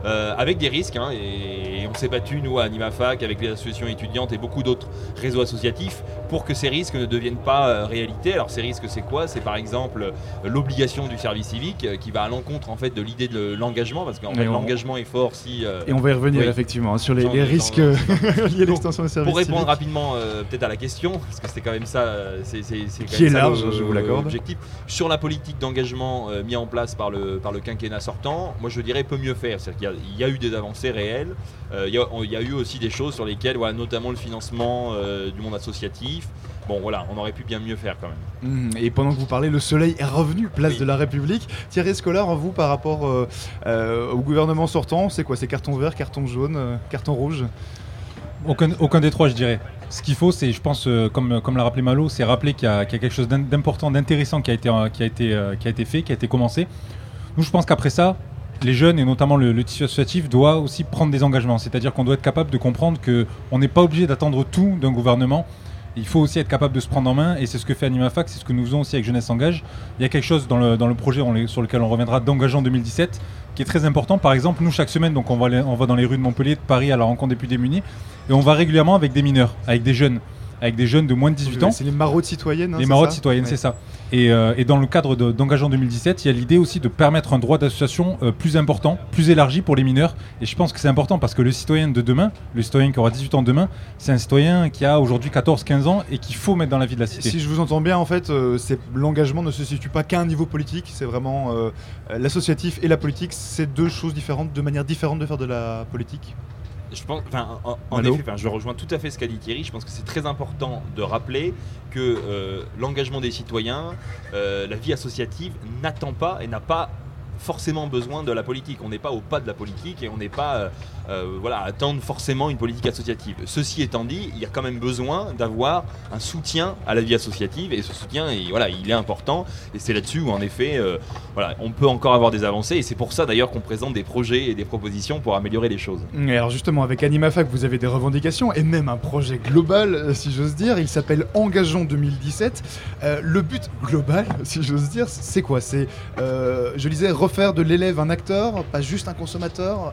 Euh, avec des risques, hein, et, et on s'est battu nous à Animafac avec les associations étudiantes et beaucoup d'autres réseaux associatifs pour que ces risques ne deviennent pas euh, réalité. Alors ces risques c'est quoi? C'est par exemple euh, l'obligation du service civique qui va à l'encontre en fait de l'idée de l'engagement parce qu'en fait on- l'engagement est fort si Et on va y revenir oui. effectivement hein, sur les, risques (laughs) liés à l'extension du service pour répondre civique. rapidement peut-être à la question, parce que c'était quand même ça, c'est c'est- c'est Qui est large, je vous l'accorde. Sur la politique d'engagement euh, mis en place par le, par le quinquennat sortant, moi je dirais peut mieux faire. C'est-à-dire qu'il y a- il y, a eu des avancées réelles, Euh, il y, a- il y a eu aussi des choses sur lesquelles, voilà, notamment le financement euh, du monde associatif. Bon voilà, on aurait pu bien mieux faire quand même. Mhm. Et pendant que vous parlez, le soleil est revenu, place de la République. Thierry Scolar, vous, par rapport euh, euh, au gouvernement sortant, c'est quoi? C'est carton vert, carton jaune, euh, carton rouge? Aucun, aucun des trois, je dirais. Ce qu'il faut, c'est, je pense, euh, comme, comme l'a rappelé Malo, c'est rappeler qu'il y, a qu'il y a quelque chose d'im- d'important, d'intéressant qui, a été, euh, qui, a été, euh, qui a été fait, qui a été commencé. Nous, je pense qu'après ça, les jeunes et notamment le, le tissu associatif doit aussi prendre des engagements. C'est-à-dire qu'on doit être capable de comprendre qu'on n'est pas obligé d'attendre tout d'un gouvernement. Il faut aussi être capable de se prendre en main et c'est ce que fait AnimaFac, c'est ce que nous faisons aussi avec Jeunesse Engage. Il y a quelque chose dans le, dans le projet on sur lequel on reviendra d'Engageant 2017 qui est très important. Par exemple, nous chaque semaine, donc on va, on va dans les rues de Montpellier, de Paris à la rencontre des plus démunis et on va régulièrement avec des mineurs, avec des jeunes, avec des jeunes de moins de 18 ans. C'est les maraudes citoyennes. hein, Les maraudes ça citoyennes, Ouais. c'est ça. Et, euh, et dans le cadre de- d'Engageant 2017, il y a l'idée aussi de permettre un droit d'association euh, plus important, plus élargi pour les mineurs. Et je pense que c'est important parce que le citoyen de demain, le citoyen qui aura 18 ans demain, c'est un citoyen qui a aujourd'hui 14-15 ans et qu'il faut mettre dans la vie de la cité. Si je vous entends bien, en fait, euh, l'engagement ne se situe pas qu'à un niveau politique, c'est vraiment l'associatif et la politique, c'est deux choses différentes, deux manières différentes de faire de la politique. Je pense, en, effet, je rejoins tout à fait ce qu'a dit Thierry. Je pense que c'est très important de rappeler que euh, l'engagement des citoyens, euh, la vie associative n'attend pas et n'a pas forcément besoin de la politique. On n'est pas au pas de la politique et on n'est pas euh, voilà, à attendre forcément une politique associative. Ceci étant dit, il y a quand même besoin d'avoir un soutien à la vie associative et ce soutien, il, voilà, il est important et c'est là-dessus où en effet, euh, voilà, on peut encore avoir des avancées et c'est pour ça d'ailleurs qu'on présente des projets et des propositions pour améliorer les choses. Et alors justement, avec AnimaFac, vous avez des revendications et même un projet global, euh, si j'ose dire. Il s'appelle Engageons 2017. Euh, le but global, (laughs) si j'ose dire, c'est quoi? C'est, je disais, refaire de l'élève un acteur, pas juste un consommateur?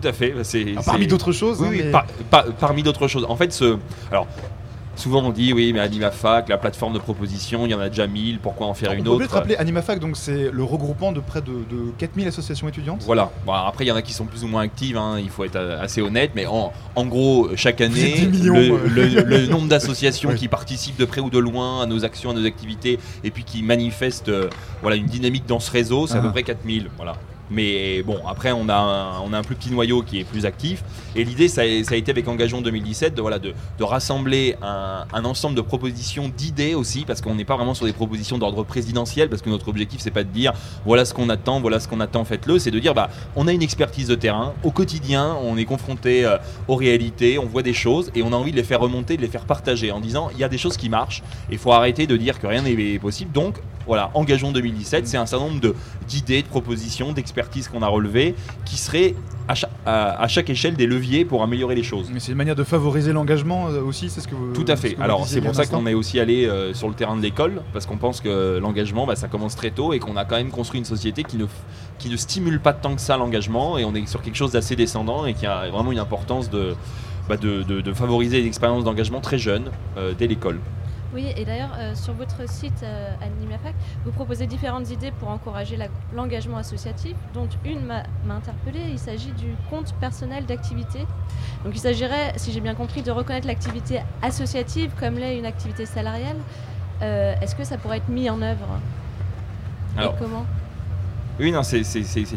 Tout à fait. C'est, Ah, parmi d'autres choses, Oui, hein, oui, mais- par- par- parmi d'autres choses. En fait, ce, alors. Souvent on dit oui mais AnimaFac, la plateforme de proposition, il y en a déjà 1000, pourquoi en faire On une peut peut-être autre rappeler AnimaFac, donc c'est le regroupement de près de, de 4000 associations étudiantes. Voilà. Bon, après, il y en a qui sont plus ou moins actives, hein, il faut être euh, assez honnête, mais en, en gros, chaque année, millions, le, ouais. le- le nombre d'associations (laughs) Ouais. qui participent de près ou de loin à nos actions, à nos activités, et puis qui manifestent euh, voilà, une dynamique dans ce réseau, c'est à Ah. peu près 4000. Voilà. Mais bon, après, on a, un, plus petit noyau qui est plus actif. Et l'idée, ça, a- été avec Engageons 2017 de, voilà, de, de rassembler un, ensemble de propositions, d'idées aussi, parce qu'on n'est pas vraiment sur des propositions d'ordre présidentiel, parce que notre objectif, c'est pas de dire voilà ce qu'on attend, voilà ce qu'on attend, faites-le. C'est de dire bah, on a une expertise de terrain. Au quotidien, on est confronté euh, aux réalités, on voit des choses et on a envie de les faire remonter, de les faire partager en disant il y a des choses qui marchent et il faut arrêter de dire que rien n'est possible. Donc, voilà, Engageons 2017, c'est un certain nombre de- d'idées, de, propositions, qu'on a relevées qui seraient à chaque, à- à chaque échelle des leviers pour améliorer les choses. Mais c'est une manière de favoriser l'engagement euh, aussi, c'est ce que vous. Tout à fait. Alors c'est pour ça qu'on est aussi allé euh, sur le terrain de l'école, parce qu'on pense que l'engagement, bah, ça commence très tôt et qu'on a quand même construit une société qui ne, qui ne stimule pas tant que ça l'engagement, et on est sur quelque chose d'assez descendant et qui a vraiment une importance de, bah, de, de- de favoriser les expériences d'engagement très jeunes euh, dès l'école. Oui, et d'ailleurs, euh, sur votre site euh, AnimaFac, vous proposez différentes idées pour encourager l'engagement associatif, dont une m'a interpellée. Il s'agit du compte personnel d'activité. Donc il s'agirait, si j'ai bien compris, de reconnaître l'activité associative comme l'est une activité salariale. Euh, Est-ce que ça pourrait être mis en œuvre? Et Alors, comment? Oui, non, c'est-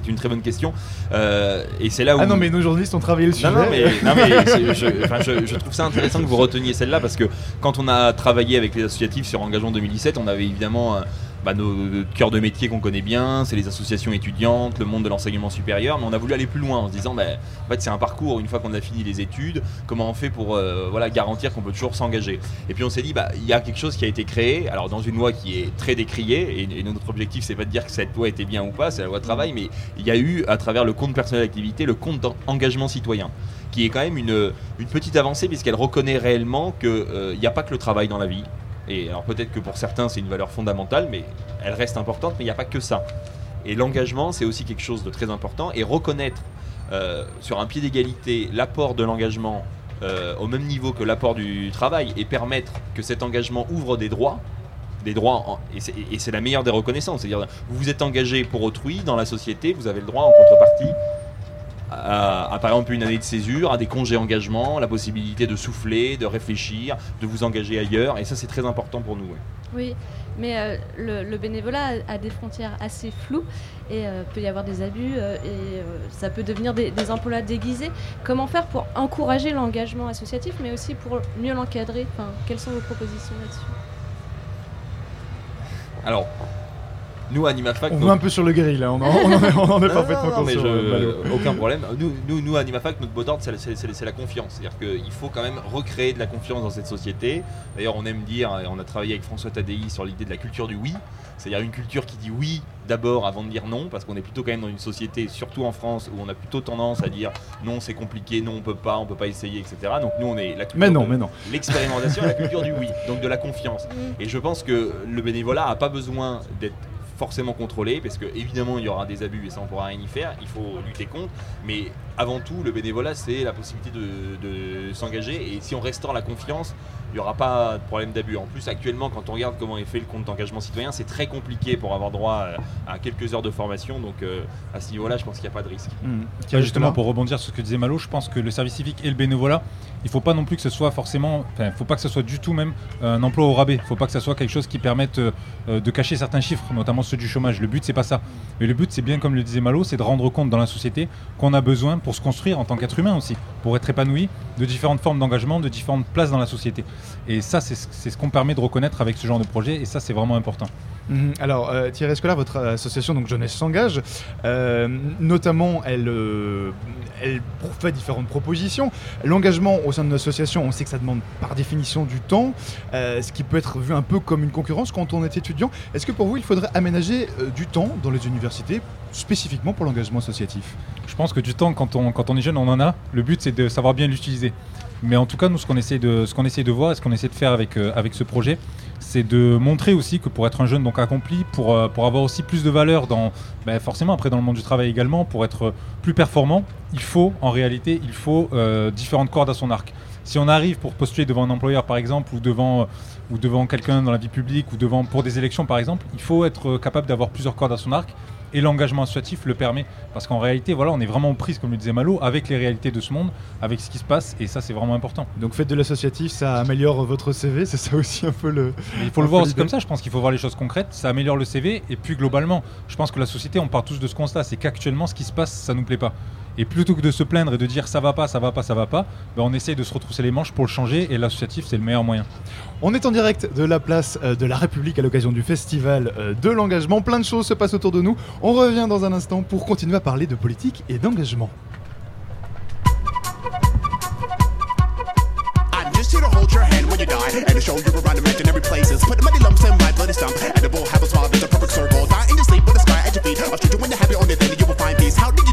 une très bonne question. Euh, et c'est là où. Ah non, mais nos journalistes ont travaillé le sujet. Non, non, mais, non, mais (laughs) c'est- je, enfin, je- je trouve ça intéressant que vous reteniez celle-là parce que quand on a travaillé avec les associatifs sur Engagement 2017, on avait évidemment euh, nos, cœurs de métier qu'on connaît bien, c'est les associations étudiantes, le monde de l'enseignement supérieur, mais on a voulu aller plus loin en se disant, bah, en fait, c'est un parcours, une fois qu'on a fini les études, comment on fait pour euh, voilà, garantir qu'on peut toujours s'engager. Et puis on s'est dit, bah, il y a quelque chose qui a été créé, alors dans une loi qui est très décriée, et, notre objectif, c'est pas de dire que cette loi était bien ou pas, c'est la loi travail, mais il y a eu, à travers le compte personnel d'activité, le compte d'engagement citoyen qui est quand même une, une petite avancée puisqu'elle reconnaît réellement qu'il n'y a pas que le travail dans la vie. Et alors peut-être que pour certains c'est une valeur fondamentale, mais elle reste importante, mais il n'y a pas que ça. Et l'engagement c'est aussi quelque chose de très important et reconnaître euh, sur un pied d'égalité l'apport de l'engagement euh, au même niveau que l'apport du travail et permettre que cet engagement ouvre des droits, des droits, en- et c'est- et c'est la meilleure des reconnaissances. C'est-à-dire, vous vous êtes engagé pour autrui dans la société, vous avez le droit en contrepartie à, à, par exemple une année de césure, à des congés engagement, la possibilité de souffler, de réfléchir, de vous engager ailleurs, et ça c'est très important pour nous. ouais. Oui, mais euh, le, le bénévolat a, a des frontières assez floues et euh, peut y avoir des abus euh, et euh, ça peut devenir des, des emplois déguisés. Comment faire pour encourager l'engagement associatif, mais aussi pour mieux l'encadrer? Enfin, Quelles sont vos propositions là-dessus? Alors, nous à Animafac, On va un peu sur le grill, là. On en, on en est, on en est Non, parfaitement non, non, mais conscient. je- Malo. aucun problème. Nous, nous, nous à Animafac, notre mot d'ordre, c'est la, confiance. C'est-à-dire qu'il faut quand même recréer de la confiance dans cette société. D'ailleurs, on aime dire, et on a travaillé avec François Tadei sur l'idée de la culture du oui. C'est-à-dire une culture qui dit oui d'abord avant de dire non, parce qu'on est plutôt quand même dans une société, surtout en France, où on a plutôt tendance à dire non, c'est compliqué, non, on peut pas, on peut pas essayer, etc. Donc nous, on est la culture Mais non, de mais non. L'expérimentation, la culture du oui, (laughs) donc de la confiance. Et je pense que le bénévolat a pas besoin d'être forcément contrôlé parce que évidemment il y aura des abus et ça on pourra rien y faire, il faut lutter contre, mais avant tout le bénévolat c'est la possibilité de, de s'engager. Et si on restaure la confiance, il n'y aura pas de problème d'abus. En plus actuellement quand on regarde comment est fait le compte d'engagement citoyen, c'est très compliqué pour avoir droit à, à quelques heures de formation, donc euh, à ce niveau-là je pense qu'il n'y a pas de risque. Bah, justement, pour rebondir sur ce que disait Malo, je pense que le service civique et le bénévolat, il faut pas non plus que ce soit forcément, enfin, faut pas que ce soit du tout même un emploi au rabais. Il faut pas que ce soit quelque chose qui permette euh, euh, de cacher certains chiffres, notamment ceux du chômage. Le but, c'est pas ça. Mais le but, c'est bien comme le disait Malo, c'est de rendre compte dans la société qu'on a besoin pour se construire en tant qu'être humain aussi, pour être épanoui de différentes formes d'engagement, de différentes places dans la société. Et ça, c'est ce qu'on permet de reconnaître avec ce genre de projet, et ça, c'est vraiment important. Mhm. Alors, euh, Thierry Escolar, votre association donc Jeunesse s'engage, euh, notamment, elle, euh, elle fait différentes propositions. L'engagement au sein de l'association, on sait que ça demande par définition du temps, ce qui peut être vu un peu comme une concurrence quand on est étudiant. Est-ce que pour vous, il faudrait aménager du temps dans les universités, spécifiquement pour l'engagement associatif? Je pense que du temps, quand on, quand on est jeune, on en a. Le but, c'est de savoir bien l'utiliser. Mais en tout cas, nous, ce qu'on essaie de, voir et ce qu'on essaie de faire avec, euh, avec ce projet, c'est de montrer aussi que pour être un jeune donc accompli, pour, euh, avoir aussi plus de valeur dans, ben, forcément après dans le monde du travail également, pour être plus performant, il faut en réalité, euh, différentes cordes à son arc. Si on arrive pour postuler devant un employeur par exemple, ou devant, ou devant quelqu'un dans la vie publique, ou devant pour des élections par exemple, il faut être capable d'avoir plusieurs cordes à son arc. Et l'engagement associatif le permet. Parce qu'en réalité, voilà, on est vraiment aux prises, comme le disait Malo, avec les réalités de ce monde, avec ce qui se passe, et ça, c'est vraiment important. Donc faites de l'associatif, ça améliore votre CV, c'est ça aussi un peu le... Mais il faut le voir aussi comme ça, je pense qu'il faut voir les choses concrètes, ça améliore le CV, et puis globalement, je pense que la société, on part tous de ce constat, c'est qu'actuellement, ce qui se passe, ça nous plaît pas. Et plutôt que de se plaindre et de dire ça va pas, ça va pas, ça va pas, ben on essaye de se retrousser les manches pour le changer, et l'associatif, c'est le meilleur moyen. On est en direct de la place euh, de la République à l'occasion du festival euh, de l'engagement. Plein de choses se passent autour de nous. On revient dans un instant pour continuer à parler de politique et d'engagement. I'm just here to hold your hand when you die and to show you around imaginary places. Put the muddy lumps in my bloody stump and the bull have a smile that's a perfect circle. Die in your sleep with the sky at your feet. I'll shoot you when you have your own then you will find peace. How did you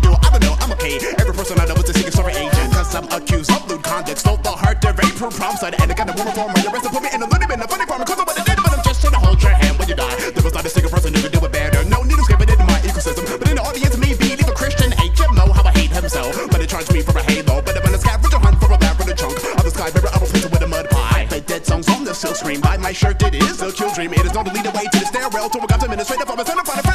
know. I'm. Every person I know is a secret story agent. Cause I'm accused of lewd conduct. Stole the heart, the rape prom side. And I got a woman for my arrest put me in a little bit of funny farm. Cause I'm did, but I'm just trying to hold your hand when you die. There was not a single person who could do it better. No needle scraping into my ecosystem. But in the audience, me be leave a Christian HMO. How I hate himself. But they charge me for a halo. But I'm in a scavenger hunt for a bad for the chunk. Of the sky mirror, I will with a mud pie. I play dead songs on the silk screen. By my shirt, it is a kill dream. It is not to lead the way to the stairwell. To a God's administrative and a final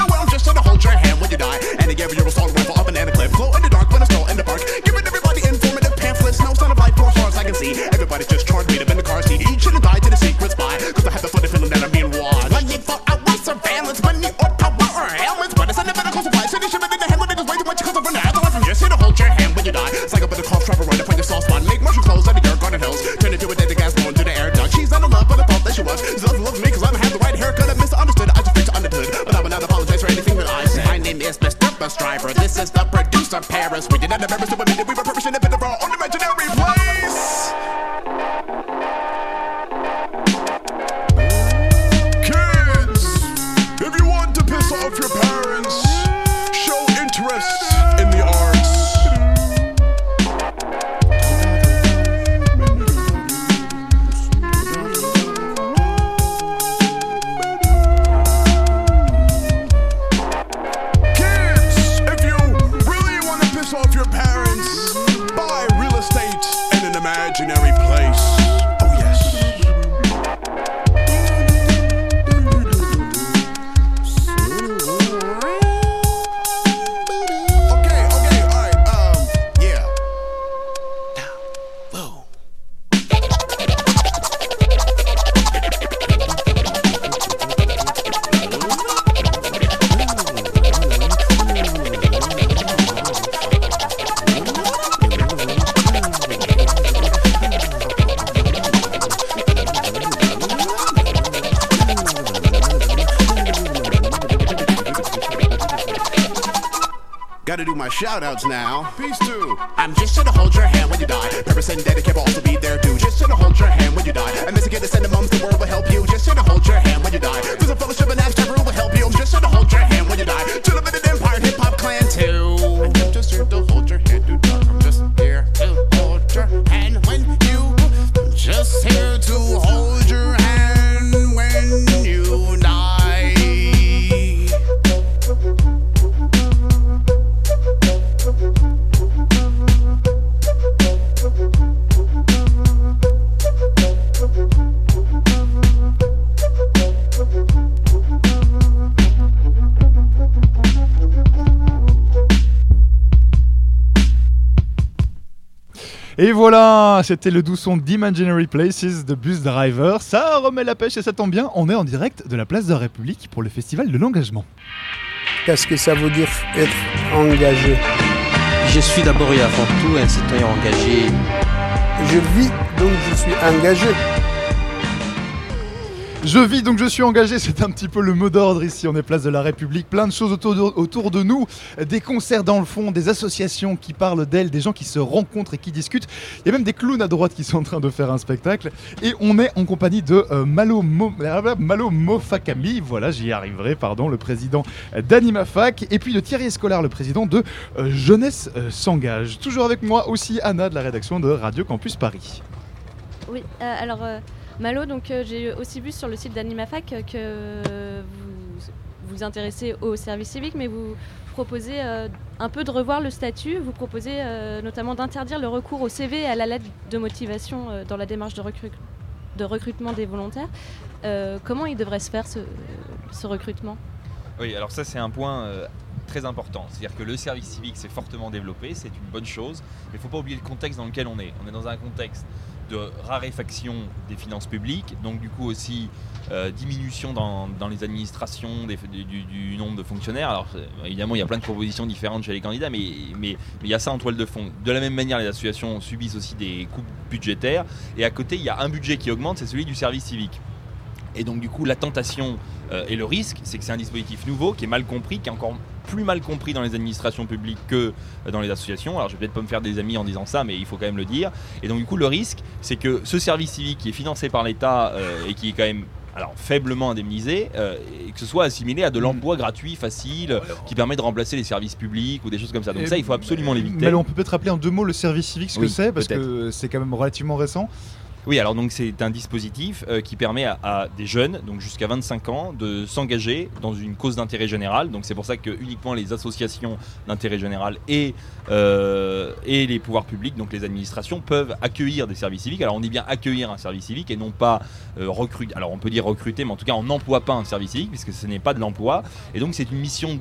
voilà, c'était le doux son d'Imaginary Places de Bus Driver. Ça remet la pêche et ça tombe bien, on est en direct de la place de la République pour le festival de l'engagement. Qu'est-ce que ça veut dire être engagé? Je suis d'abord et avant tout un citoyen engagé. Je vis, donc je suis engagé. Je vis donc je suis engagé, c'est un petit peu le mot d'ordre ici, on est place de la République, plein de choses autour de, autour de nous, des concerts dans le fond, des associations qui parlent d'elles, des gens qui se rencontrent et qui discutent, il y a même des clowns à droite qui sont en train de faire un spectacle, et on est en compagnie de euh, Malo, Mo- euh, Malo Mofakami, voilà j'y arriverai, pardon, le président d'Animafac, et puis de Thierry Escolar, le président de euh, Jeunesse euh, s'engage. Toujours avec moi aussi Anna de la rédaction de Radio Campus Paris. Oui, euh, alors euh, Malo, donc euh, j'ai aussi vu sur le site d'Animafac euh, que vous vous intéressez au service civique, mais vous proposez euh, un peu de revoir le statut. Vous proposez euh, notamment d'interdire le recours au CV et à la lettre de motivation euh, dans la démarche de, recru- de recrutement des volontaires. Euh, comment il devrait se faire ce, ce recrutement? Oui, alors ça c'est un point très important. C'est-à-dire que le service civique s'est fortement développé, c'est une bonne chose, mais il ne faut pas oublier le contexte dans lequel on est. On est dans un contexte de raréfaction des finances publiques, donc du coup aussi euh, diminution dans, dans les administrations du, nombre de fonctionnaires. Alors évidemment il y a plein de propositions différentes chez les candidats, mais mais- il y a ça en toile de fond. De la même manière, les associations subissent aussi des coupes budgétaires, et à côté il y a un budget qui augmente, c'est celui du service civique. Et donc du coup, la tentation euh, et le risque, c'est que c'est un dispositif nouveau qui est mal compris, qui est encore plus mal compris dans les administrations publiques que euh, dans les associations. Alors je vais peut-être pas me faire des amis en disant ça, mais il faut quand même le dire. Et donc du coup, le risque, c'est que ce service civique qui est financé par l'État et qui est quand même alors faiblement indemnisé, euh, et que ce soit assimilé à de l'emploi gratuit, facile, qui permet de remplacer les services publics ou des choses comme ça. Donc ça, il faut absolument l'éviter. Mais on peut peut-être rappeler en deux mots le service civique, ce que c'est, parce que c'est quand même relativement récent. Oui, alors donc c'est un dispositif euh, qui permet à, des jeunes, donc jusqu'à 25 ans, de s'engager dans une cause d'intérêt général. Donc c'est pour ça que uniquement les associations d'intérêt général et, euh, et les pouvoirs publics, donc les administrations, peuvent accueillir des services civiques. Alors on dit bien accueillir un service civique et non pas euh, recruter. Alors on peut dire recruter, mais en tout cas on n'emploie pas un service civique puisque ce n'est pas de l'emploi. Et donc c'est une mission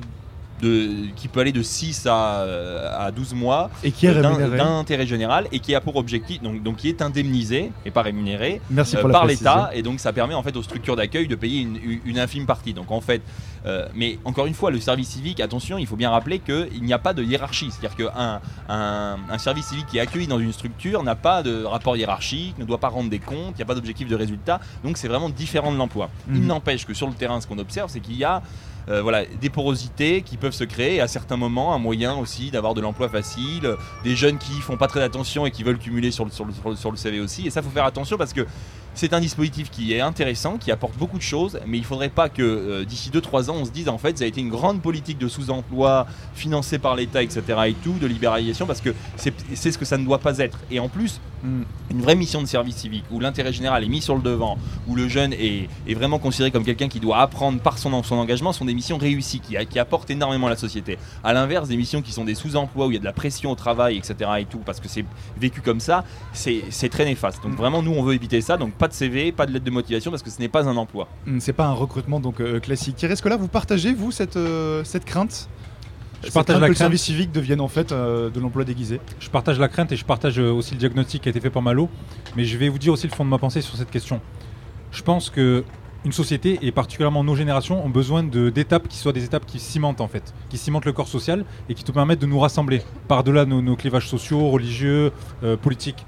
de, qui peut aller de 6 à, euh, à 12 mois Et qui est d'intérêt général et qui a pour objectif donc, donc qui est indemnisé et pas rémunéré Merci euh, par l'État. Et donc ça permet en fait aux structures d'accueil de payer une, infime partie. Donc en fait euh, mais encore une fois le service civique attention il faut bien rappeler qu'il n'y a pas de hiérarchie. C'est à dire qu'un un, un service civique qui est accueilli dans une structure n'a pas de rapport hiérarchique ne doit pas rendre des comptes il n'y a pas d'objectif de résultat. Donc c'est vraiment différent de l'emploi. Il Mhm. n'empêche que sur le terrain ce qu'on observe c'est qu'il y a euh, voilà, des porosités qui peuvent se créer et à certains moments un moyen aussi d'avoir de l'emploi facile, des jeunes qui font pas très attention et qui veulent cumuler sur le, sur le, sur le- sur le CV aussi. Et ça, faut faire attention parce que c'est un dispositif qui est intéressant, qui apporte beaucoup de choses, mais il faudrait pas que euh, d'ici 2-3 ans on se dise en fait ça a été une grande politique de sous-emploi financée par l'État, etc. et tout, de libéralisation parce que c'est ce que ça ne doit pas être. Et en plus, Mm. une vraie mission de service civique où l'intérêt général est mis sur le devant, où le jeune est, est vraiment considéré comme quelqu'un qui doit apprendre par son, son engagement, sont des missions réussies qui, qui apportent énormément à la société. À l'inverse, des missions qui sont des sous-emplois où il y a de la pression au travail, etc. et tout, parce que c'est vécu comme ça, c'est c'est très néfaste. Donc vraiment, nous, on veut éviter ça. Donc pas de CV, pas de lettre de motivation parce que ce n'est pas un emploi. Hmm, C'est pas un recrutement donc euh, classique. Thierry Escola, vous partagez vous cette, euh, cette crainte? Je Cette partage crainte la que le crainte. service civique devienne en fait euh, de l'emploi déguisé. Je partage la crainte et je partage aussi le diagnostic qui a été fait par Malo, mais je vais vous dire aussi le fond de ma pensée sur cette question. Je pense que une société et particulièrement nos générations ont besoin de- d'étapes qui soient des étapes qui cimentent en fait, qui cimentent le corps social et qui te permettent de nous rassembler par-delà nos, nos clivages sociaux, religieux, euh, politiques.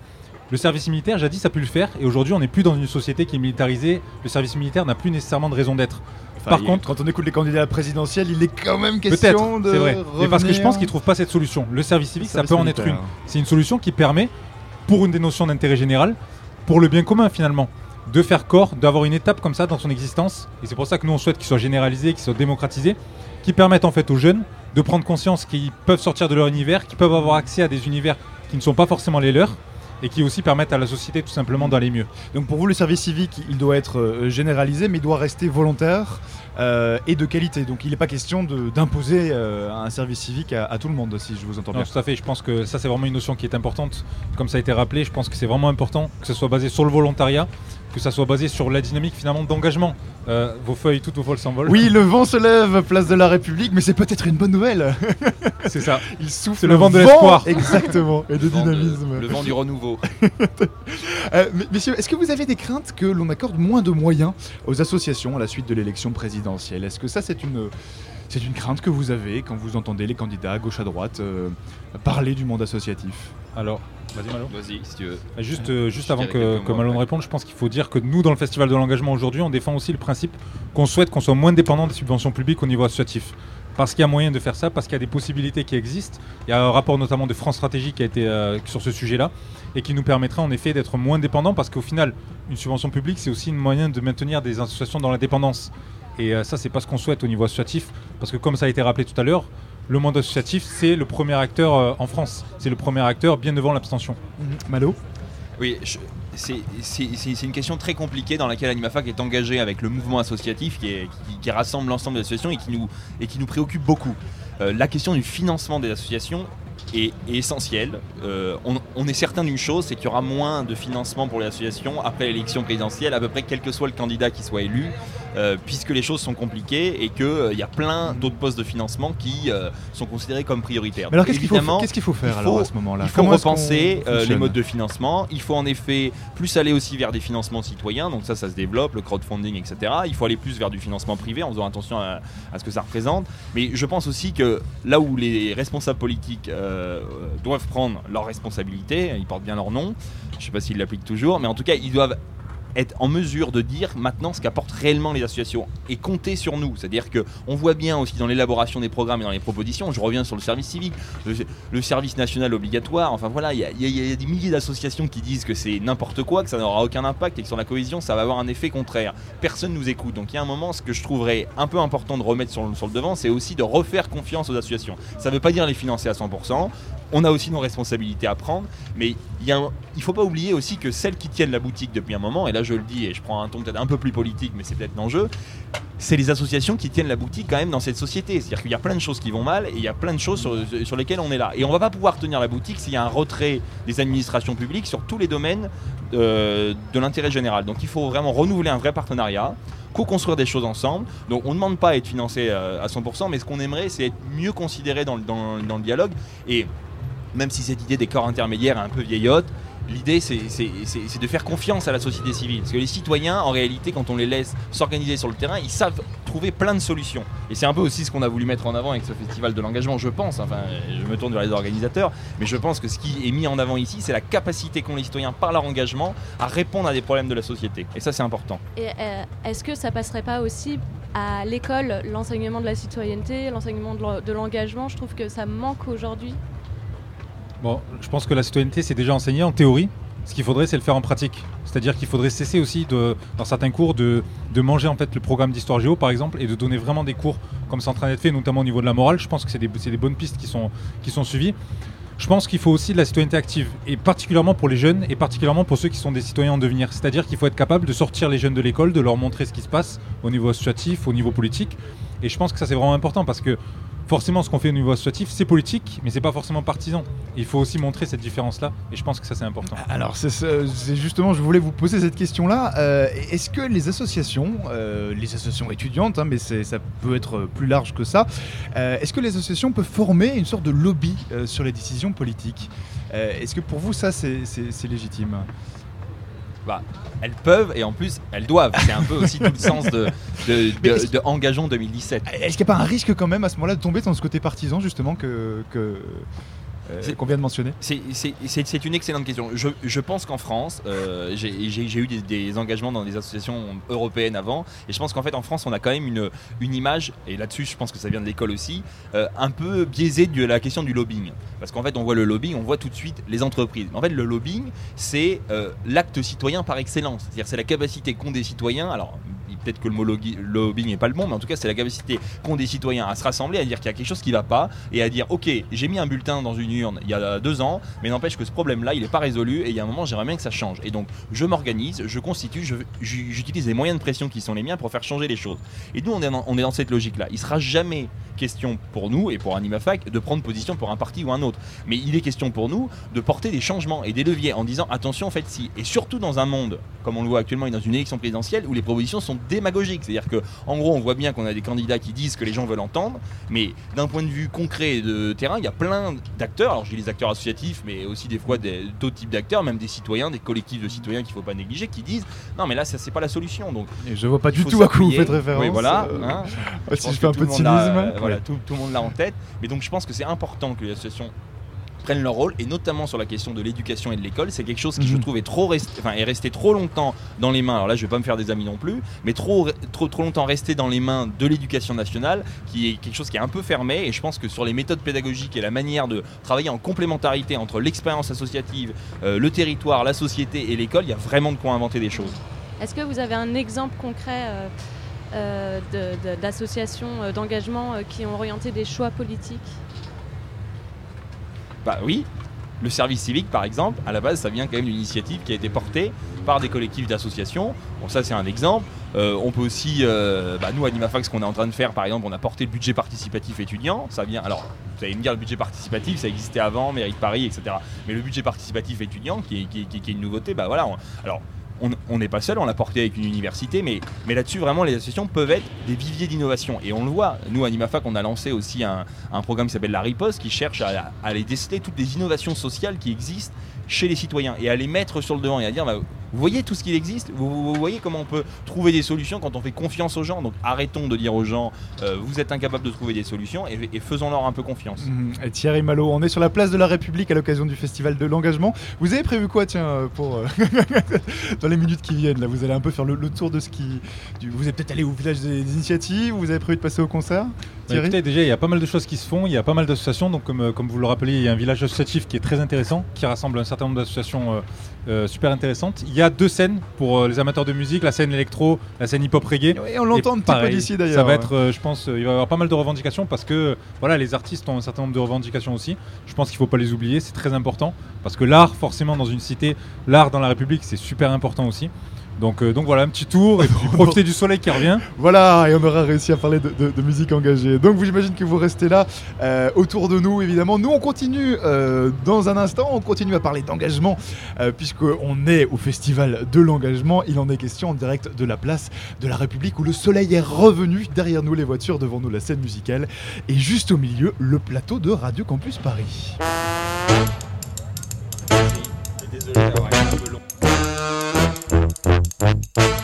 Le service militaire, jadis, ça a pu le faire et aujourd'hui on n'est plus dans une société qui est militarisée. Le service militaire n'a plus nécessairement de raison d'être. Par contre, quand on écoute les candidats à la présidentielle, il est quand même question de. c'est vrai. Mais parce que je pense revenir- qu'ils trouvent pas cette solution. Le service civique, Le ça peut en être une. C'est une solution qui permet, pour une des notions d'intérêt général, pour le bien commun finalement, de faire corps, d'avoir une étape comme ça dans son existence. Et c'est pour ça que nous on souhaite qu'il soit généralisé, qu'il soit démocratisé, qui permette en fait aux jeunes de prendre conscience qu'ils peuvent sortir de leur univers, qu'ils peuvent avoir accès à des univers qui ne sont pas forcément les leurs. Et qui aussi permettent à la société tout simplement d'aller mieux. Donc pour vous, le service civique, il doit être euh, généralisé, mais il doit rester volontaire euh, et de qualité. Donc il n'est pas question d'imposer euh, un service civique à, à tout le monde, si je vous entends Non, bien. tout à fait. Je pense que ça, c'est vraiment une notion qui est importante. Comme ça a été rappelé, je pense que c'est vraiment important que ce soit basé sur le volontariat, que ça soit basé sur la dynamique finalement d'engagement. Euh, vos feuilles, toutes vos feuilles s'envolent. Oui, le vent se lève, place de la République, mais c'est peut-être une bonne nouvelle. (laughs) c'est ça. Il souffle C'est le vent de l'espoir. (laughs) Exactement, et de Le vent de- dynamisme. le vent du renouveau. (laughs) Euh, messieurs, est-ce que vous avez des craintes que l'on accorde moins de moyens aux associations à la suite de l'élection présidentielle? Est-ce que ça, c'est une, c'est une crainte que vous avez quand vous entendez les candidats à gauche à droite euh, parler du monde associatif? Alors, Vas-y Malo. Vas-y, si tu veux. Bah, Juste, euh, juste avant que, quelques que mots Malo ne après. réponde, je pense qu'il faut dire que nous, dans le Festival de l'engagement aujourd'hui, on défend aussi le principe qu'on souhaite qu'on soit moins dépendant des subventions publiques au niveau associatif. Parce qu'il y a moyen de faire ça, parce qu'il y a des possibilités qui existent. Il y a un rapport notamment de France Stratégie qui a été euh, sur ce sujet-là et qui nous permettra en effet d'être moins dépendant parce qu'au final, une subvention publique, c'est aussi un moyen de maintenir des associations dans l'indépendance. Et euh, ça, c'est pas ce qu'on souhaite au niveau associatif parce que comme ça a été rappelé tout à l'heure, le monde associatif, c'est le premier acteur euh, en France. C'est le premier acteur bien devant l'abstention. Malo Oui, je- c'est c'est- c'est- c'est une question très compliquée dans laquelle AnimaFac est engagé avec le mouvement associatif qui, est- qui- qui rassemble l'ensemble des associations et qui nous, et qui nous préoccupe beaucoup. Euh, la question du financement des associations est, est essentielle. Euh, on, on est certain d'une chose, c'est qu'il y aura moins de financement pour les associations après l'élection présidentielle, à peu près quel que soit le candidat qui soit élu, euh, puisque les choses sont compliquées et qu'il y a plein d'autres postes de financement qui euh, sont considérés comme prioritaires. Mais alors, qu'est-ce qu'il faut- faire, alors, à ce moment-là? Il faut Comment repenser euh, les modes de financement. Il faut en effet plus aller aussi vers des financements citoyens, donc ça, ça se développe, le crowdfunding, etc. Il faut aller plus vers du financement privé en faisant attention à, à ce que ça représente. Mais je pense aussi que là où les responsables politiques euh, doivent prendre leurs responsabilités, ils portent bien leur nom, je ne sais pas s'ils l'appliquent toujours, mais en tout cas, ils doivent être en mesure de dire maintenant ce qu'apportent réellement les associations et compter sur nous. C'est-à-dire que on voit bien aussi dans l'élaboration des programmes et dans les propositions, je reviens sur le service civique, le, service national obligatoire, enfin voilà, il y, a- des milliers d'associations qui disent que c'est n'importe quoi, que ça n'aura aucun impact et que sur la cohésion, ça va avoir un effet contraire. Personne nous écoute. Donc il y a un moment, ce que je trouverais un peu important de remettre sur sur le devant, c'est aussi de refaire confiance aux associations. Ça ne veut pas dire les financer à 100%. On a aussi nos responsabilités à prendre, mais il il faut pas oublier aussi que celles qui tiennent la boutique depuis un moment, et là je le dis et je prends un ton peut-être un peu plus politique, mais c'est peut-être l'enjeu, c'est les associations qui tiennent la boutique quand même dans cette société. C'est-à-dire qu'il y a plein de choses qui vont mal et il y a plein de choses sur, lesquelles on est là. Et on va pas pouvoir tenir la boutique s'il y a un retrait des administrations publiques sur tous les domaines euh, de l'intérêt général. Donc il faut vraiment renouveler un vrai partenariat co-construire des choses ensemble. Donc on ne demande pas à être financé euh, à 100%, mais ce qu'on aimerait, c'est être mieux considéré dans- dans le dialogue. Et même si cette idée des corps intermédiaires est un peu vieillotte, l'idée c'est de faire confiance à la société civile. Parce que les citoyens, en réalité, quand on les laisse s'organiser sur le terrain, ils savent trouver plein de solutions. Et c'est un peu aussi ce qu'on a voulu mettre en avant avec ce festival de l'engagement, je pense. Enfin, je me tourne vers les organisateurs, mais je pense que ce qui est mis en avant ici, c'est la capacité qu'ont les citoyens par leur engagement à répondre à des problèmes de la société. Et ça, c'est important. Et euh, est-ce que ça passerait pas aussi à l'école l'enseignement de la citoyenneté, l'enseignement de l'en- de l'engagement? Je trouve que ça manque aujourd'hui. Bon, je pense que la citoyenneté, c'est déjà enseigné en théorie. Ce qu'il faudrait, c'est le faire en pratique. C'est-à-dire qu'il faudrait cesser aussi, dans certains cours, de, manger en fait le programme d'histoire géo, par exemple, et de donner vraiment des cours comme c'est en train d'être fait, notamment au niveau de la morale. Je pense que c'est des, bonnes pistes qui sont suivies. Je pense qu'il faut aussi de la citoyenneté active, et particulièrement pour les jeunes, et particulièrement pour ceux qui sont des citoyens en devenir. C'est-à-dire qu'il faut être capable de sortir les jeunes de l'école, de leur montrer ce qui se passe au niveau associatif, au niveau politique. Et je pense que ça c'est vraiment important parce que forcément ce qu'on fait au niveau associatif c'est politique, mais c'est pas forcément partisan. Il faut aussi montrer cette différence-là, et je pense que ça c'est important. Alors, c'est justement, je voulais vous poser cette question-là. Euh, Est-ce que les associations, euh, les associations étudiantes, hein, mais ça peut être plus large que ça, euh, est-ce que les associations peuvent former une sorte de lobby sur les décisions politiques? Est-ce que pour vous, ça, c'est légitime? Bah, elles peuvent et en plus elles doivent. C'est un peu aussi tout le (laughs) sens de, de, de- de Engageons 2017. Est-ce qu'il n'y a pas un risque quand même à ce moment-là de tomber dans ce côté partisan, justement, que que, euh, qu'on vient de mentionner C'est- C'est c'est- c'est une excellente question. Je, je pense qu'en France, euh, j'ai eu des, des engagements dans des associations européennes avant, et je pense qu'en fait en France on a quand même une, une image, et là-dessus je pense que ça vient de l'école aussi, euh, un peu biaisée de la question du lobbying. Parce qu'en fait on voit le lobbying, on voit tout de suite les entreprises. Mais en fait le lobbying c'est euh, l'acte citoyen par excellence. C'est-à-dire c'est la capacité qu'ont des citoyens, alors peut-être que le mot lobbying n'est pas le bon, mais en tout cas c'est la capacité qu'ont des citoyens à se rassembler, à dire qu'il y a quelque chose qui va pas, et à dire ok j'ai mis un bulletin dans une urne il y a deux ans, mais n'empêche que ce problème-là il n'est pas résolu, et il y a un moment j'aimerais bien que ça change. Et donc je m'organise, je constitue, j'utilise les moyens de pression qui sont les miens pour faire changer les choses. Et nous on est dans, on est dans cette logique-là. Il sera jamais question pour nous et pour AnimaFac de prendre position pour un parti ou un autre, mais il est question pour nous de porter des changements et des leviers en disant attention en fait si, et surtout dans un monde comme on le voit actuellement et dans une élection présidentielle où les propositions sont démagogiques, c'est-à-dire que en gros on voit bien qu'on a des candidats qui disent que les gens veulent entendre, mais d'un point de vue concret et de terrain, il y a plein d'acteurs, alors j'ai les acteurs associatifs, mais aussi des fois des- d'autres types d'acteurs, même des citoyens, des collectifs de citoyens qu'il faut pas négliger, qui disent non mais là ça c'est pas la solution. Donc Et je vois pas du tout à quoi vous faites référence. Oui voilà. euh, hein. (laughs) si je fais un peu de cynisme. euh, voilà, tout, tout le monde l'a en tête. Mais donc je pense que c'est important que les associations prennent leur rôle et notamment sur la question de l'éducation et de l'école. C'est quelque chose qui, je trouve, est, trop resté, enfin, est resté trop longtemps dans les mains. Alors là, je vais pas me faire des amis non plus, mais trop, trop, trop longtemps resté dans les mains de l'éducation nationale, qui est quelque chose qui est un peu fermé. Et je pense que sur les méthodes pédagogiques et la manière de travailler en complémentarité entre l'expérience associative, euh, le territoire, la société et l'école, il y a vraiment de quoi inventer des choses. Est-ce que vous avez un exemple concret euh, euh, de- de- d'associations euh, d'engagement euh, qui ont orienté des choix politiques? Bah oui, le service civique par exemple, à la base ça vient quand même d'une initiative qui a été portée par des collectifs d'associations. Bon ça c'est un exemple. Euh, on peut aussi, euh, bah, nous à Animafax, ce qu'on est en train de faire par exemple, on a porté le budget participatif étudiant. Ça vient, alors vous allez me dire le budget participatif ça existait avant, mairie de Paris, etc. Mais le budget participatif étudiant qui est, une nouveauté, bah voilà. alors on- n'est pas seul, on l'a porté avec une université, mais, là-dessus, vraiment, les associations peuvent être des viviers d'innovation. Et on le voit, nous, à Animafac, on a lancé aussi un, programme qui s'appelle La Riposte, qui cherche à, à aller déceler toutes les innovations sociales qui existent chez les citoyens et à les mettre sur le devant et à dire, bah, vous voyez tout ce qui existe, vous, vous voyez comment on peut trouver des solutions quand on fait confiance aux gens. Donc arrêtons de dire aux gens, euh, vous êtes incapables de trouver des solutions et, et faisons-leur un peu confiance. Mhm. Et Thierry Malo, on est sur la place de la République à l'occasion du festival de l'engagement. Vous avez prévu quoi, tiens, euh, pour euh, (laughs) dans les minutes qui viennent là Vous allez un peu faire le, le tour de ce qui. du- vous êtes peut-être allé au village des, des initiatives. Vous avez prévu de passer au concert Bah, Thierry? écoutez, déjà, il y a pas mal de choses qui se font, il y a pas mal d'associations, donc comme, comme vous le rappelez, il y a un village associatif qui est très intéressant, qui rassemble un certain nombre d'associations euh, euh, super intéressantes. Il y a deux scènes pour euh, les amateurs de musique, la scène électro, la scène hip-hop reggae. Et on l'entend un petit peu d'ici, d'ailleurs, Ça va ouais. être, euh, je pense, il va y avoir pas mal de revendications parce que voilà, les artistes ont un certain nombre de revendications aussi. Je pense qu'il faut pas les oublier, c'est très important parce que l'art, forcément, dans une cité, l'art dans la République, c'est super important aussi. Donc, euh, donc voilà, un petit tour et puis (laughs) profiter du soleil qui revient. Voilà, et on aura réussi à parler de, de- de musique engagée. Donc vous j'imagine que vous restez là euh, autour de nous, évidemment. Nous, on continue euh, dans un instant, on continue à parler d'engagement, euh, puisqu'on est au festival de l'engagement. Il en est question en direct de la place de la République, où le soleil est revenu. Derrière nous, les voitures, devant nous, la scène musicale. Et juste au milieu, le plateau de Radio Campus Paris. Désolé d'avoir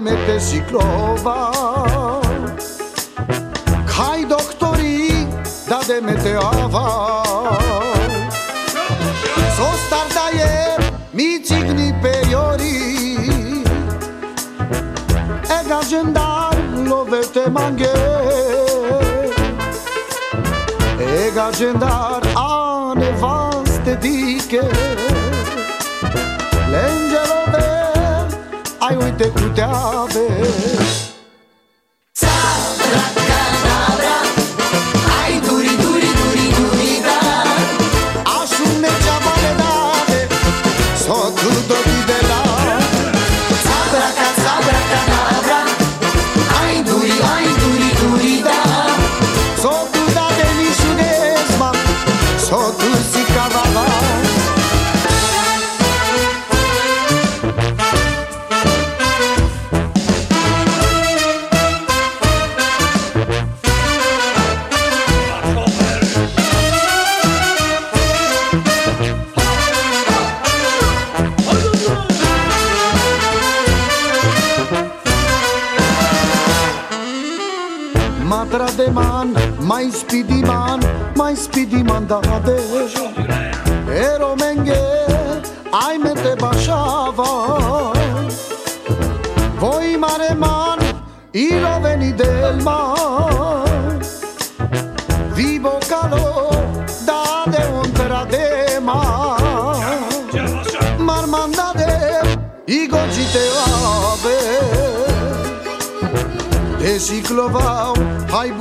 zajmete ciklova Kaj doktori dademete aval Zostav da je mi cigni periori Ega gendar lovete mange. Ega gendar ane vans te dike. Ai uite cuteave Ai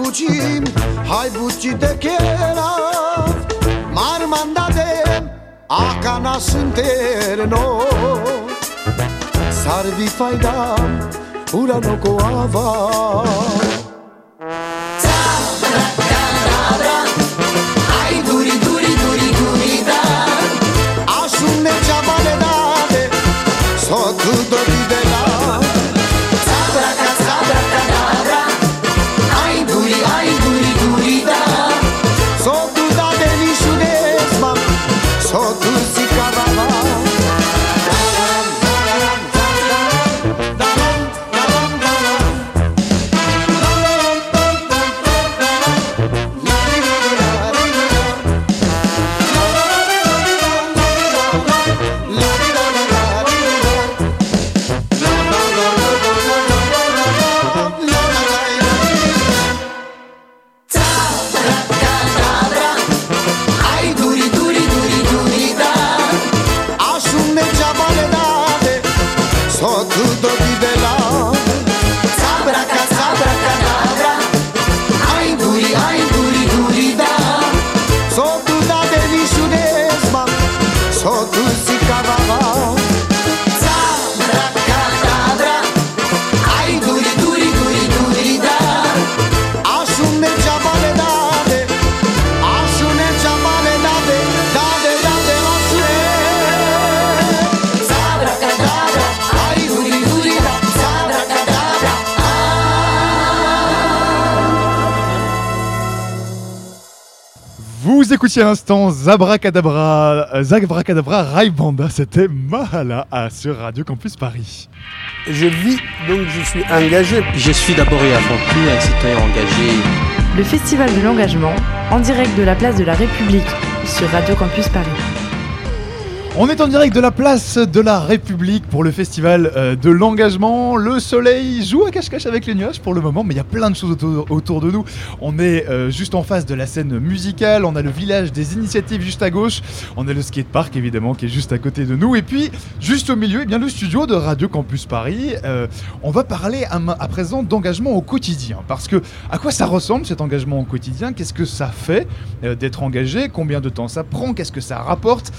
bucin, hai buci de cherav Mari mandate, akana sinterno Sarvi faida, urano ko avar écoutiez à l'instant Zabracadabra, euh, Zabracadabra Rai Banda, c'était Mahala ah, sur Radio Campus Paris. Je vis, donc je suis engagé. Je suis d'abord et avant tout un citoyen engagé. Le Festival de l'engagement, en direct de la place de la République sur Radio Campus Paris. On est en direct de la place de la République pour le festival euh, de l'engagement. Le soleil joue à cache-cache avec les nuages pour le moment, mais il y a plein de choses autour, de nous. On est euh, juste en face de la scène musicale, on a le village des initiatives juste à gauche, on a le skatepark évidemment qui est juste à côté de nous, et puis juste au milieu, eh bien, le studio de Radio Campus Paris. Euh, on va parler à, à présent d'engagement au quotidien, parce que à quoi ça ressemble cet engagement au quotidien? Qu'est-ce que ça fait d'être engagé? Combien de temps ça prend? Qu'est-ce que ça rapporte?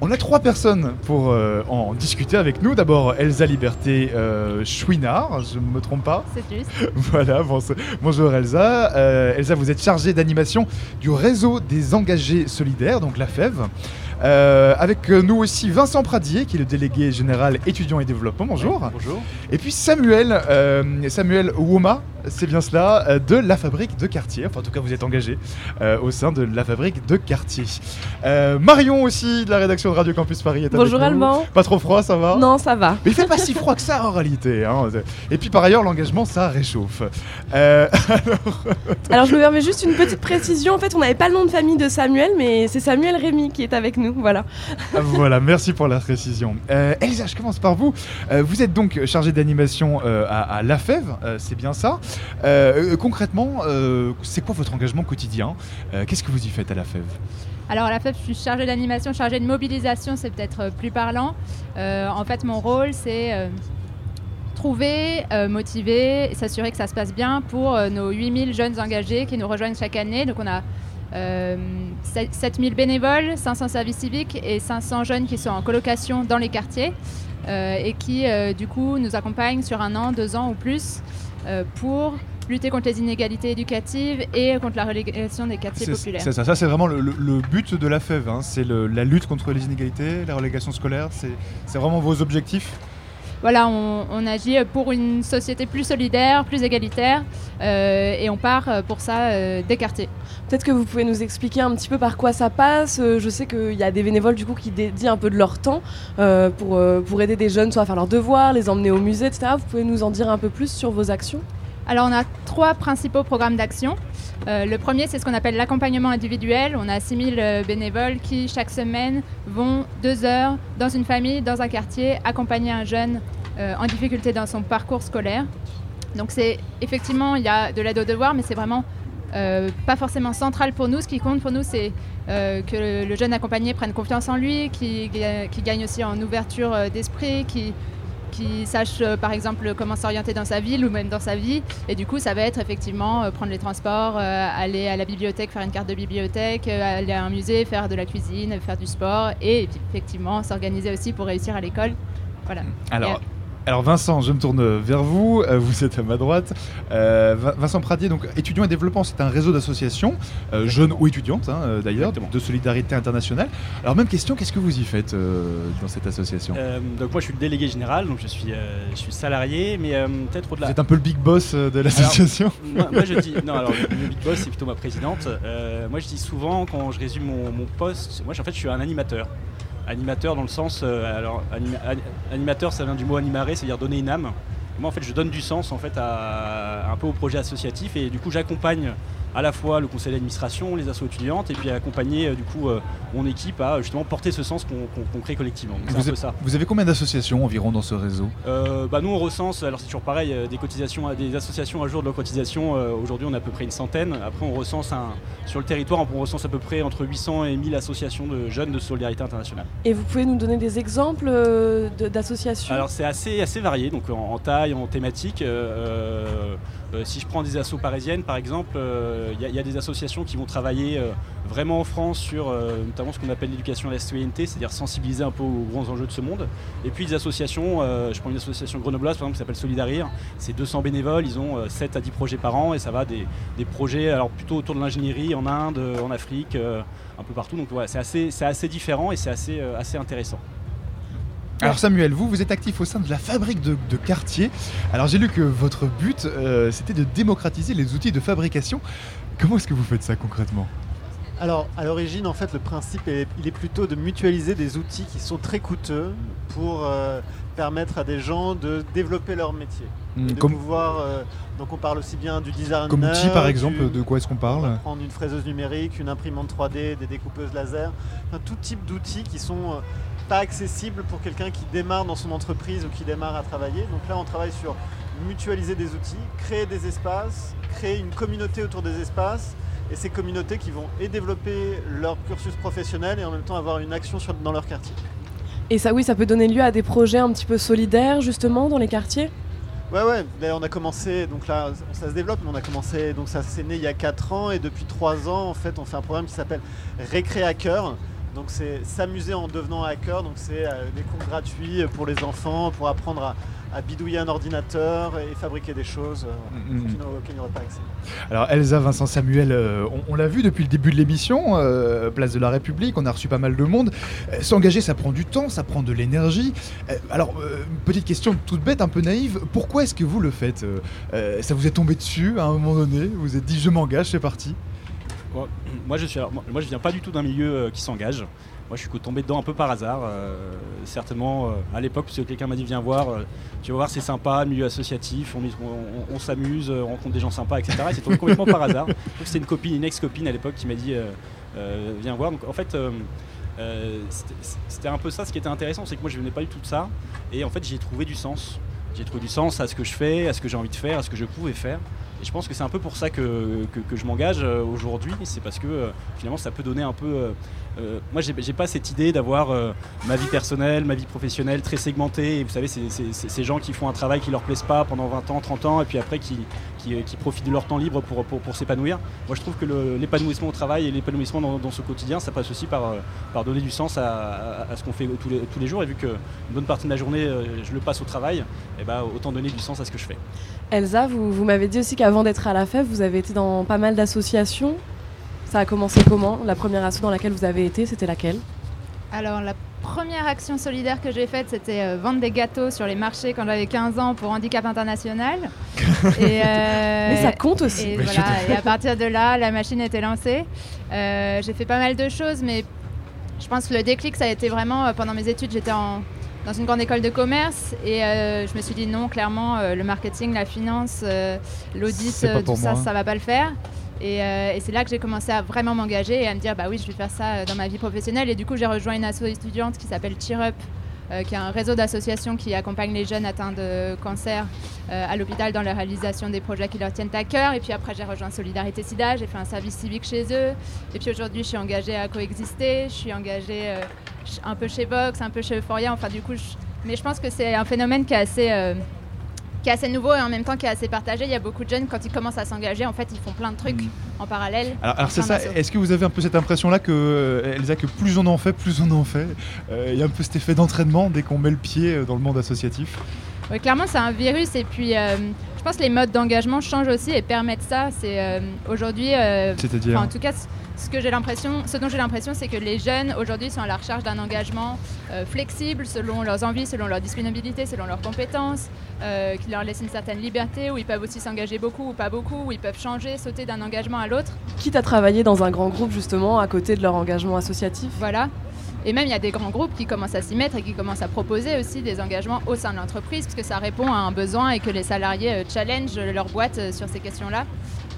On a trois personnes pour euh, en discuter avec nous. D'abord Elsa Liberté euh, Chouinard, je ne me trompe pas. C'est juste. (laughs) Voilà, bon- bonjour Elsa. Euh, Elsa, vous êtes chargée d'animation du réseau des engagés solidaires, donc la FEV. Euh, avec nous aussi Vincent Pradier, qui est le délégué général étudiants et développement. Bonjour. bonjour. Et puis Samuel, euh, Samuel Woma, c'est bien cela, euh, de la fabrique de quartier. Enfin, en tout cas, vous êtes engagé euh, au sein de la fabrique de quartier. Euh, Marion aussi, de la rédaction de Radio Campus Paris. Est avec Bonjour, nous. Alban. Pas trop froid, ça va? Non, ça va. Mais il fait pas si froid que ça en réalité. hein. Et puis par ailleurs, l'engagement, ça réchauffe. Euh, (laughs) Alors, je me permets juste une petite précision. En fait, on n'avait pas le nom de famille de Samuel, mais c'est Samuel Rémy qui est avec nous. Voilà. voilà, merci pour la précision. Elsa, je commence par vous. Vous êtes donc chargée d'animation à, à La Fève, c'est bien ça? Euh, euh, concrètement, euh, c'est quoi votre engagement quotidien? Qu'est-ce que vous y faites à La Fève? Alors à la FEP, je suis chargée d'animation, chargée de mobilisation, c'est peut-être plus parlant. En fait, mon rôle, c'est trouver, motiver, s'assurer que ça se passe bien pour nos 8000 jeunes engagés qui nous rejoignent chaque année. Donc on a euh, 7000 bénévoles, 500 services civiques et 500 jeunes qui sont en colocation dans les quartiers et qui du coup nous accompagnent sur un an, deux ans ou plus pour lutter contre les inégalités éducatives et contre la relégation des quartiers populaires. c'est ça, ça c'est vraiment le, le- le but de La Fève. hein. C'est la lutte contre les inégalités, la relégation scolaire. C'est vraiment vos objectifs Voilà, on, agit pour une société plus solidaire, plus égalitaire, euh, et on part euh, pour ça euh. Peut-être que vous pouvez nous expliquer un petit peu par quoi ça passe. Euh, Je sais qu'il y a des bénévoles du coup qui dédient un peu de leur temps pour, pour aider des jeunes soit à faire leurs devoirs, les emmener au musée, etc. Vous pouvez nous en dire un peu plus sur vos actions? Alors on a trois principaux programmes d'action. Euh, le premier, c'est ce qu'on appelle l'accompagnement individuel. On a 6000 euh, bénévoles qui, chaque semaine, vont deux heures dans une famille, dans un quartier, accompagner un jeune euh, en difficulté dans son parcours scolaire. Donc c'est effectivement, il y a de l'aide aux devoirs, mais c'est vraiment pas forcément central pour nous. Ce qui compte pour nous, c'est que le, jeune accompagné prenne confiance en lui, qu'il qui gagne aussi en ouverture d'esprit, qui qui sache euh, par exemple comment s'orienter dans sa ville ou même dans sa vie. Et du coup, ça va être effectivement euh, prendre les transports, euh, aller à la bibliothèque, faire une carte de bibliothèque, aller à un musée, faire de la cuisine, faire du sport et effectivement s'organiser aussi pour réussir à l'école. Voilà. Alors, Alors Vincent, je me tourne vers vous, euh, vous êtes à ma droite. Euh, Vin- Vincent Pradier, donc étudiant et développement, c'est un réseau d'associations, euh, jeunes ou étudiantes hein, d'ailleurs, de solidarité internationale. Alors même question, qu'est-ce que vous y faites euh, dans cette association? Donc moi je suis le délégué général, donc je suis, je suis salarié, mais peut-être au-delà. Vous êtes un peu le big boss de l'association? moi, moi, je dis non alors le, big boss c'est plutôt ma présidente. Moi je dis souvent quand je résume mon, mon poste, moi en fait je suis un animateur. Animateur dans le sens euh, alors anima- ani- animateur ça vient du mot animare, c'est-à-dire donner une âme. Moi en fait je donne du sens en fait à, un peu au projet associatif et du coup j'accompagne à la fois le conseil d'administration, les assos étudiantes et puis accompagner euh, du coup euh, mon équipe à justement porter ce sens qu'on crée collectivement. Donc, C'est un vous, peu avez, ça. vous avez combien d'associations environ dans ce réseau? Euh, bah nous on recense, alors c'est toujours pareil, des cotisations, des associations à jour de leurs cotisations, euh, aujourd'hui on a à peu près une centaine. Après on recense un, sur le territoire, on recense à peu près entre 800 et 1000 associations de jeunes de solidarité internationale. Et vous pouvez nous donner des exemples euh, de- d'associations? Alors c'est assez, assez varié, donc en, en taille, en thématique. euh, si je prends des assos parisiennes par exemple, euh, il y, a- il y a des associations qui vont travailler euh, vraiment en France sur euh, notamment ce qu'on appelle l'éducation à la citoyenneté, c'est-à-dire sensibiliser un peu aux grands enjeux de ce monde. Et puis des associations, euh, je prends une association grenobloise par exemple qui s'appelle Solidarir, c'est 200 bénévoles, ils ont euh, 7 à 10 projets par an et ça va des, projets alors plutôt autour de l'ingénierie en Inde, euh, en Afrique, euh, un peu partout. Donc ouais, c'est assez, différent et c'est euh, assez intéressant. Alors Samuel, vous, vous êtes actif au sein de la fabrique de, de quartier. Alors j'ai lu que votre but, euh, c'était de démocratiser les outils de fabrication. Comment est-ce que vous faites ça concrètement? Alors, à l'origine, en fait, le principe, est, il est plutôt de mutualiser des outils qui sont très coûteux pour euh, permettre à des gens de développer leur métier. Hmm, de comme- pouvoir, euh, donc on parle aussi bien du design. Comme outil par exemple, de quoi est-ce qu'on On parle prendre une fraiseuse numérique, une imprimante 3D, des découpeuses laser, enfin, tout type d'outils qui sont pas accessibles pour quelqu'un qui démarre dans son entreprise ou qui démarre à travailler. Donc là, on travaille sur mutualiser des outils, créer des espaces, créer une communauté autour des espaces, et ces communautés qui vont et développer leur cursus professionnel et en même temps avoir une action sur- dans leur quartier. Et ça, oui, ça peut donner lieu à des projets un petit peu solidaires, justement, dans les quartiers? Ouais, ouais, d'ailleurs on a commencé, donc là ça se développe, mais on a commencé, donc ça s'est né il y a 4 ans et depuis 3 ans en fait on fait un programme qui s'appelle Récré Hacker. Donc c'est s'amuser en devenant hacker, donc c'est euh, des cours gratuits pour les enfants pour apprendre à, à bidouiller un ordinateur et fabriquer des choses euh, Mhm. qui n'auraient- auxquelles ils n'auraient pas accès. Alors Elsa, Vincent, Samuel, euh, on, on l'a vu depuis le début de l'émission, euh, Place de la République, on a reçu pas mal de monde. Euh, S'engager, ça prend du temps, ça prend de l'énergie. Euh, alors, petite question toute bête, un peu naïve, pourquoi est-ce que vous le faites Ça vous est tombé dessus à un moment donné Vous vous êtes dit, je m'engage, c'est parti? (clears throat) Moi, je viens pas du tout d'un milieu euh, qui s'engage. Moi, je suis tombé dedans un peu par hasard. euh, certainement, euh, à l'époque, parce que quelqu'un m'a dit Viens voir, tu vas voir, c'est sympa, milieu associatif, on, s'amuse, on rencontre des gens sympas, etc. Et c'est tombé complètement par hasard. C'était une copine, une ex-copine à l'époque qui m'a dit Viens voir. Donc, en fait, c'était- c'était un peu ça. Ce qui était intéressant, c'est que moi, je venais pas du tout de ça. Et en fait, j'ai trouvé du sens. J'ai trouvé du sens à ce que je fais, à ce que j'ai envie de faire, à ce que je pouvais faire. Et je pense que c'est un peu pour ça que, je m'engage euh, aujourd'hui. C'est parce que euh, finalement, ça peut donner un peu. Euh, euh, moi, j'ai pas cette idée d'avoir euh, ma vie personnelle, ma vie professionnelle très segmentée. Vous savez, c'est ces gens qui font un travail qui leur plaise pas pendant 20 ans, 30 ans, et puis après qui, qui, qui profitent de leur temps libre pour, pour, s'épanouir. Moi, je trouve que l'épanouissement au travail et l'épanouissement dans, ce quotidien, ça passe aussi par, euh, par donner du sens à, à- ce qu'on fait tous les, tous les jours. Et vu qu'une bonne partie de ma journée, euh, je le passe au travail, et ben, autant donner du sens à ce que je fais. Elsa, vous, vous m'avez dit aussi qu'avant d'être à la FEF, vous avez été dans pas mal d'associations. Ça a commencé comment La première asso dans laquelle vous avez été, c'était laquelle Alors, la première action solidaire que j'ai faite, c'était euh, vendre des gâteaux sur les marchés quand j'avais 15 ans pour Handicap International. (laughs) et, euh, Mais ça compte aussi. Et, voilà, et à partir de là, la machine était lancée. Euh, j'ai fait pas mal de choses, mais je pense que le déclic, ça a été vraiment euh, pendant mes études, j'étais en- dans une grande école de commerce et euh, je me suis dit non, clairement, euh, le marketing, la finance, euh, l'audit, euh, tout ça, moi. ça va pas le faire. Et, euh, et c'est là que j'ai commencé à vraiment m'engager et à me dire bah oui, je vais faire ça euh, dans ma vie professionnelle. Et du coup, j'ai rejoint une asso étudiante qui s'appelle Cheer Up, euh, qui est un réseau d'associations qui accompagne les jeunes atteints de cancer à l'hôpital dans la réalisation des projets qui leur tiennent à cœur. Et puis après, j'ai rejoint Solidarité SIDA, j'ai fait un service civique chez eux. Et puis aujourd'hui, je suis engagée à coexister, je suis engagée un peu chez Vox, un peu chez Euphoria. Enfin, du coup, mais je pense que c'est un phénomène qui est assez. Qui est assez nouveau et en même temps qui est assez partagé. Il y a beaucoup de jeunes, quand ils commencent à s'engager, en fait, ils font plein de trucs en parallèle. Alors, alors c'est ça, est-ce que vous avez un peu cette impression-là que, euh, Elsa, que plus on en fait, plus on en fait Euh, Il y a un peu cet effet d'entraînement dès qu'on met le pied euh, dans le monde associatif? Oui, clairement, c'est un virus. Et puis, euh, je pense que les modes d'engagement changent aussi et permettent ça. C'est aujourd'hui. En tout cas, ce que j'ai l'impression, ce dont j'ai l'impression, c'est que les jeunes aujourd'hui sont à la recherche d'un engagement euh, flexible selon leurs envies, selon leur disponibilité, selon leurs compétences, euh, qui leur laisse une certaine liberté, où ils peuvent aussi s'engager beaucoup ou pas beaucoup, où ils peuvent changer, sauter d'un engagement à l'autre. Quitte à travailler dans un grand groupe justement à côté de leur engagement associatif. Voilà. Et même, il y a des grands groupes qui commencent à s'y mettre et qui commencent à proposer aussi des engagements au sein de l'entreprise, parce que ça répond à un besoin et que les salariés euh, challengent leur boîte sur ces questions-là.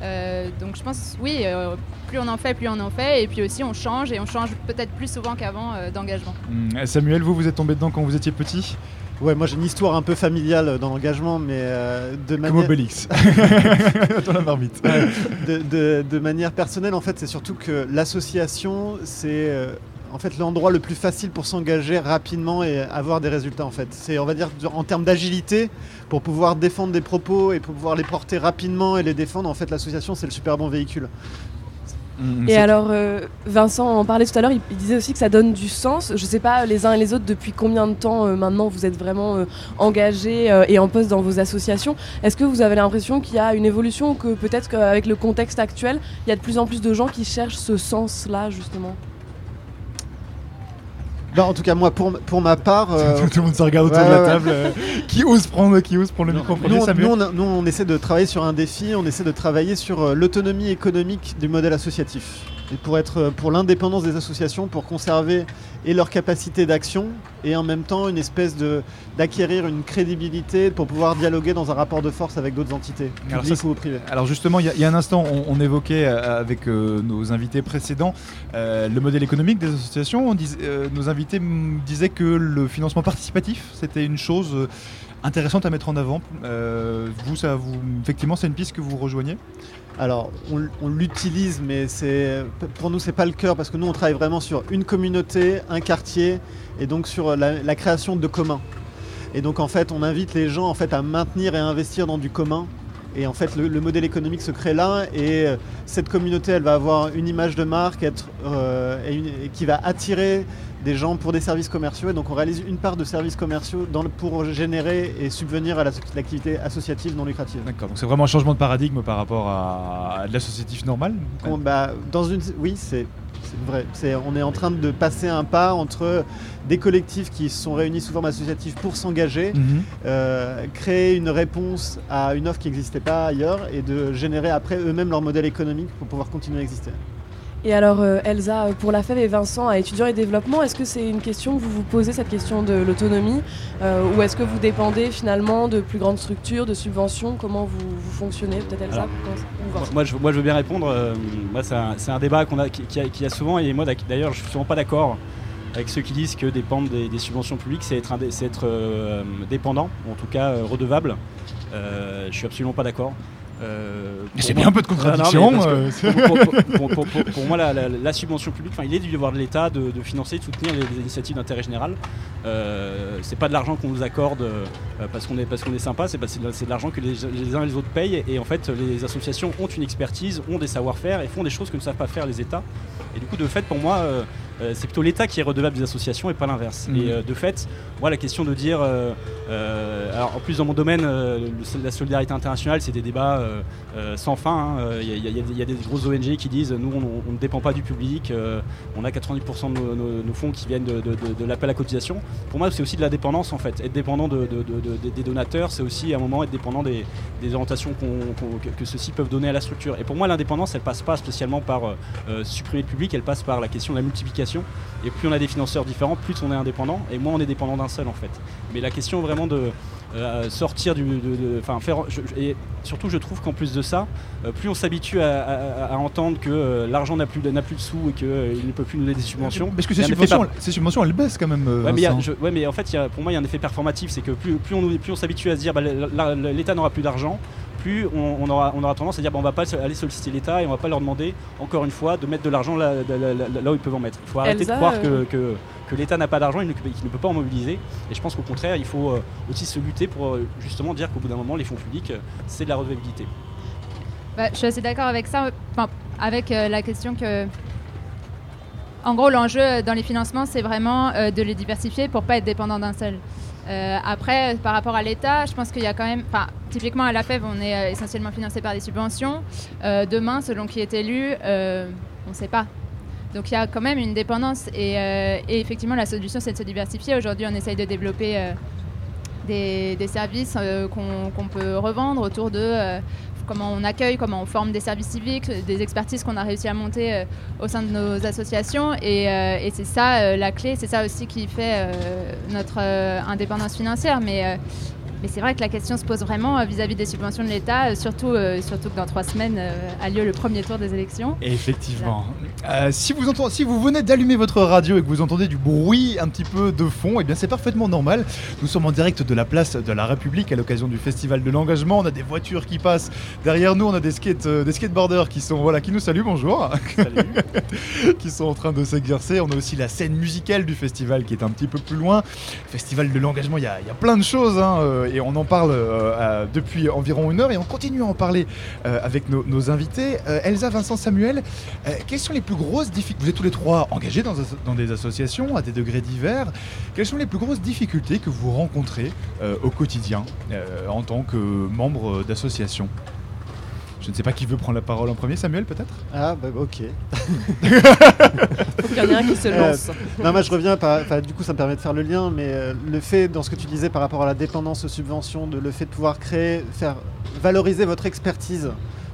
Euh, donc je pense, oui, euh, plus on en fait, plus on en fait, et puis aussi on change, et on change peut-être plus souvent qu'avant euh, d'engagement. Hum, Samuel, vous, vous êtes tombé dedans quand vous étiez petit? Ouais, moi j'ai une histoire un peu familiale dans l'engagement, mais euh, de manière. Comme Obélix. (laughs) Dans la marmite. Ouais. de, de- de manière personnelle, en fait, c'est surtout que l'association, c'est euh, en fait l'endroit le plus facile pour s'engager rapidement et avoir des résultats. En fait, c'est on va dire en termes d'agilité pour pouvoir défendre des propos et pour pouvoir les porter rapidement et les défendre. En fait, l'association c'est le super bon véhicule. Et alors, euh, Vincent en parlait tout à l'heure, il, il disait aussi que ça donne du sens. Je sais pas les uns et les autres depuis combien de temps euh, maintenant vous êtes vraiment euh, engagés euh, et en poste dans vos associations. Est-ce que vous avez l'impression qu'il y a une évolution ou que peut-être qu'avec le contexte actuel, il y a de plus en plus de gens qui cherchent ce sens-là justement? Bah, en tout cas, moi, pour, pour ma part. (laughs) euh, Tout le monde se regarde autour ouais, de la ouais, table. ouais. euh, qui ose prendre, qui ose prendre le micro premier, Nous, on- Samuel nous, on, a- nous, on essaie de travailler sur un défi, on essaie de travailler sur euh, l'autonomie économique du modèle associatif. Et pour être euh, pour l'indépendance des associations, pour conserver et leur capacité d'action et en même temps une espèce de d'acquérir une crédibilité pour pouvoir dialoguer dans un rapport de force avec d'autres entités, Alors publiques ou privées. Alors justement, il y, a- il y a un instant, on, on évoquait euh, avec euh, nos invités précédents euh, le modèle économique des associations. On dis- euh, nos invités disaient que le financement participatif, c'était une chose intéressante à mettre en avant. Euh, vous, ça, vous, effectivement, c'est une piste que vous rejoignez? Alors, on, l'utilise, mais pour nous c'est pas le cœur parce que nous on travaille vraiment sur une communauté, un quartier, et donc sur la, la création de communs. Et donc en fait, on invite les gens à maintenir et investir dans du commun. Et en fait, le, le modèle économique se crée là, et euh, cette communauté, elle va avoir une image de marque, être euh, et une- et qui va attirer des gens pour des services commerciaux. Et donc, on réalise une part de services commerciaux dans le- pour générer et subvenir à la- l'activité associative non lucrative. D'accord, donc c'est vraiment un changement de paradigme par rapport à, à de l'associatif normal bah, dans une, oui, c'est c'est vrai. C'est- on est en train de passer un pas entre des collectifs qui se sont réunis sous forme associative pour s'engager, Mhm. euh, créer une réponse à une offre qui n'existait pas ailleurs et de générer après eux-mêmes leur modèle économique pour pouvoir continuer à exister. Et alors, euh, Elsa, pour la FEV et Vincent, à étudiants et développement, est-ce que c'est une question que vous vous posez, cette question de l'autonomie euh, Ou est-ce que vous dépendez finalement de plus grandes structures, de subventions? Comment vous, vous fonctionnez Peut-être Elsa? Alors, pour Moi, je, moi, je veux bien répondre. euh, moi, c'est un, débat qu'on a, qui, qui a, qui a souvent, et moi d'ailleurs, je suis souvent pas d'accord avec ceux qui disent que dépendre des, des subventions publiques, c'est être, euh, dépendant, ou en tout cas redevable. Je suis absolument pas d'accord. Euh, c'est bien un peu de non, contradiction, euh, pour, pour- pour- pour- pour- pour moi, la, la- la subvention publique, il est du devoir de l'État de, de financer, de soutenir les, les initiatives d'intérêt général. Euh, c'est pas de l'argent qu'on nous accorde euh, parce qu'on est parce qu'on est sympa, c'est de, de l'argent que les, les uns et les autres payent. Et en fait, les associations ont une expertise, ont des savoir-faire et font des choses que ne savent pas faire les États. Et du coup, de fait, pour moi, euh, c'est plutôt l'État qui est redevable des associations et pas l'inverse. Mhm. Et de fait, moi, la question de dire, alors en plus dans mon domaine, euh, la solidarité internationale, c'est des débats euh, euh, sans fin. hein. Euh, Il y, a- il y a- des grosses ONG qui disent, nous, on, ne dépend pas du public, euh, on a 90% de nos, fonds qui viennent de, l'appel à cotisation. Pour moi, c'est aussi de la dépendance en fait. Être dépendant de- de- de- de- des donateurs, c'est aussi à un moment être dépendant des, orientations que, ceux-ci peuvent donner à la structure. Et pour moi, l'indépendance, elle passe pas spécialement par euh, euh, supprimer le public, elle passe par la question de la multiplication. Et plus on a des financeurs différents, plus on est indépendant, et moins on est dépendant d'un seul en fait. Mais la question vraiment de euh, sortir du, de- de- enfin faire, je- et surtout je trouve qu'en plus de ça, euh, plus on s'habitue à, à- à entendre que euh, l'argent n'a plus, n'a plus de sous et qu'il ne peut plus nous donner des subventions. Parce que ces subventions, ces subventions, elles baissent quand même. Ouais mais, il y a- Vincent. je- ouais, mais en fait, il y a- pour moi, il y a un effet performatif. C'est que plus, plus on, nous- plus on s'habitue à se dire bah, l'État n'aura plus d'argent, plus on, on aura, on aura tendance à dire bah, on va pas aller solliciter l'État et on va pas leur demander, encore une fois, de mettre de l'argent là, là- là- là- là où ils peuvent en mettre. Il faut arrêter Elsa, de croire euh, que, que, que l'État n'a pas d'argent et qu'il ne peut pas en mobiliser. Et je pense qu'au contraire, il faut euh, aussi se lutter pour euh, justement dire qu'au bout d'un moment, les fonds publics, euh, c'est de la redevabilité. Bah, je suis assez d'accord avec ça, avec la question que. En gros, l'enjeu dans les financements, c'est vraiment de les diversifier pour pas être dépendant d'un seul. Après, par rapport à l'État, je pense qu'il y a quand même. Enfin, typiquement à la FEV, on est essentiellement financé par des subventions. Demain, selon qui est élu, on ne sait pas. Donc il y a quand même une dépendance. Et, euh, et effectivement, la solution, c'est de se diversifier. Aujourd'hui, on essaye de développer euh, des, services euh, qu'on peut revendre autour de comment on accueille, comment on forme des services civiques, des expertises qu'on a réussi à monter au sein de nos associations. Et, et c'est ça la clé, c'est ça aussi qui fait notre indépendance financière. Mais, mais c'est vrai que la question se pose vraiment euh, vis-à-vis des subventions de l'État, euh, surtout, euh, surtout que dans trois semaines euh, a lieu le premier tour des élections. Effectivement. Euh, si, vous entendez, si vous venez d'allumer votre radio et que vous entendez du bruit un petit peu de fond, eh bien c'est parfaitement normal. Nous sommes en direct de la place de la République à l'occasion du festival de l'engagement. On a des voitures qui passent derrière nous, on a des, skate, euh, des skateboarders qui sont voilà qui nous saluent. Bonjour. (laughs) qui sont en train de s'exercer. On a aussi la scène musicale du festival qui est un petit peu plus loin. Festival de l'engagement, il y, a- il y a plein de choses hein, euh, et on en parle euh, depuis environ une heure et on continue à en parler euh, avec nos, invités. Euh, Elsa, Vincent, Samuel, quelles sont les plus grosses difficultés? Vous êtes tous les trois engagés dans, dans des associations à des degrés divers. Quelles sont les plus grosses difficultés que vous rencontrez au quotidien en tant que membre d'association? Je ne sais pas qui veut prendre la parole en premier, Samuel peut-être? Ah bah ok. Faut qu'il y en ait un qui se (laughs) lance. non, moi je reviens, par, du coup ça me permet de faire le lien, mais euh, le fait, dans ce que tu disais par rapport à la dépendance aux subventions, de le fait de pouvoir créer, faire valoriser votre expertise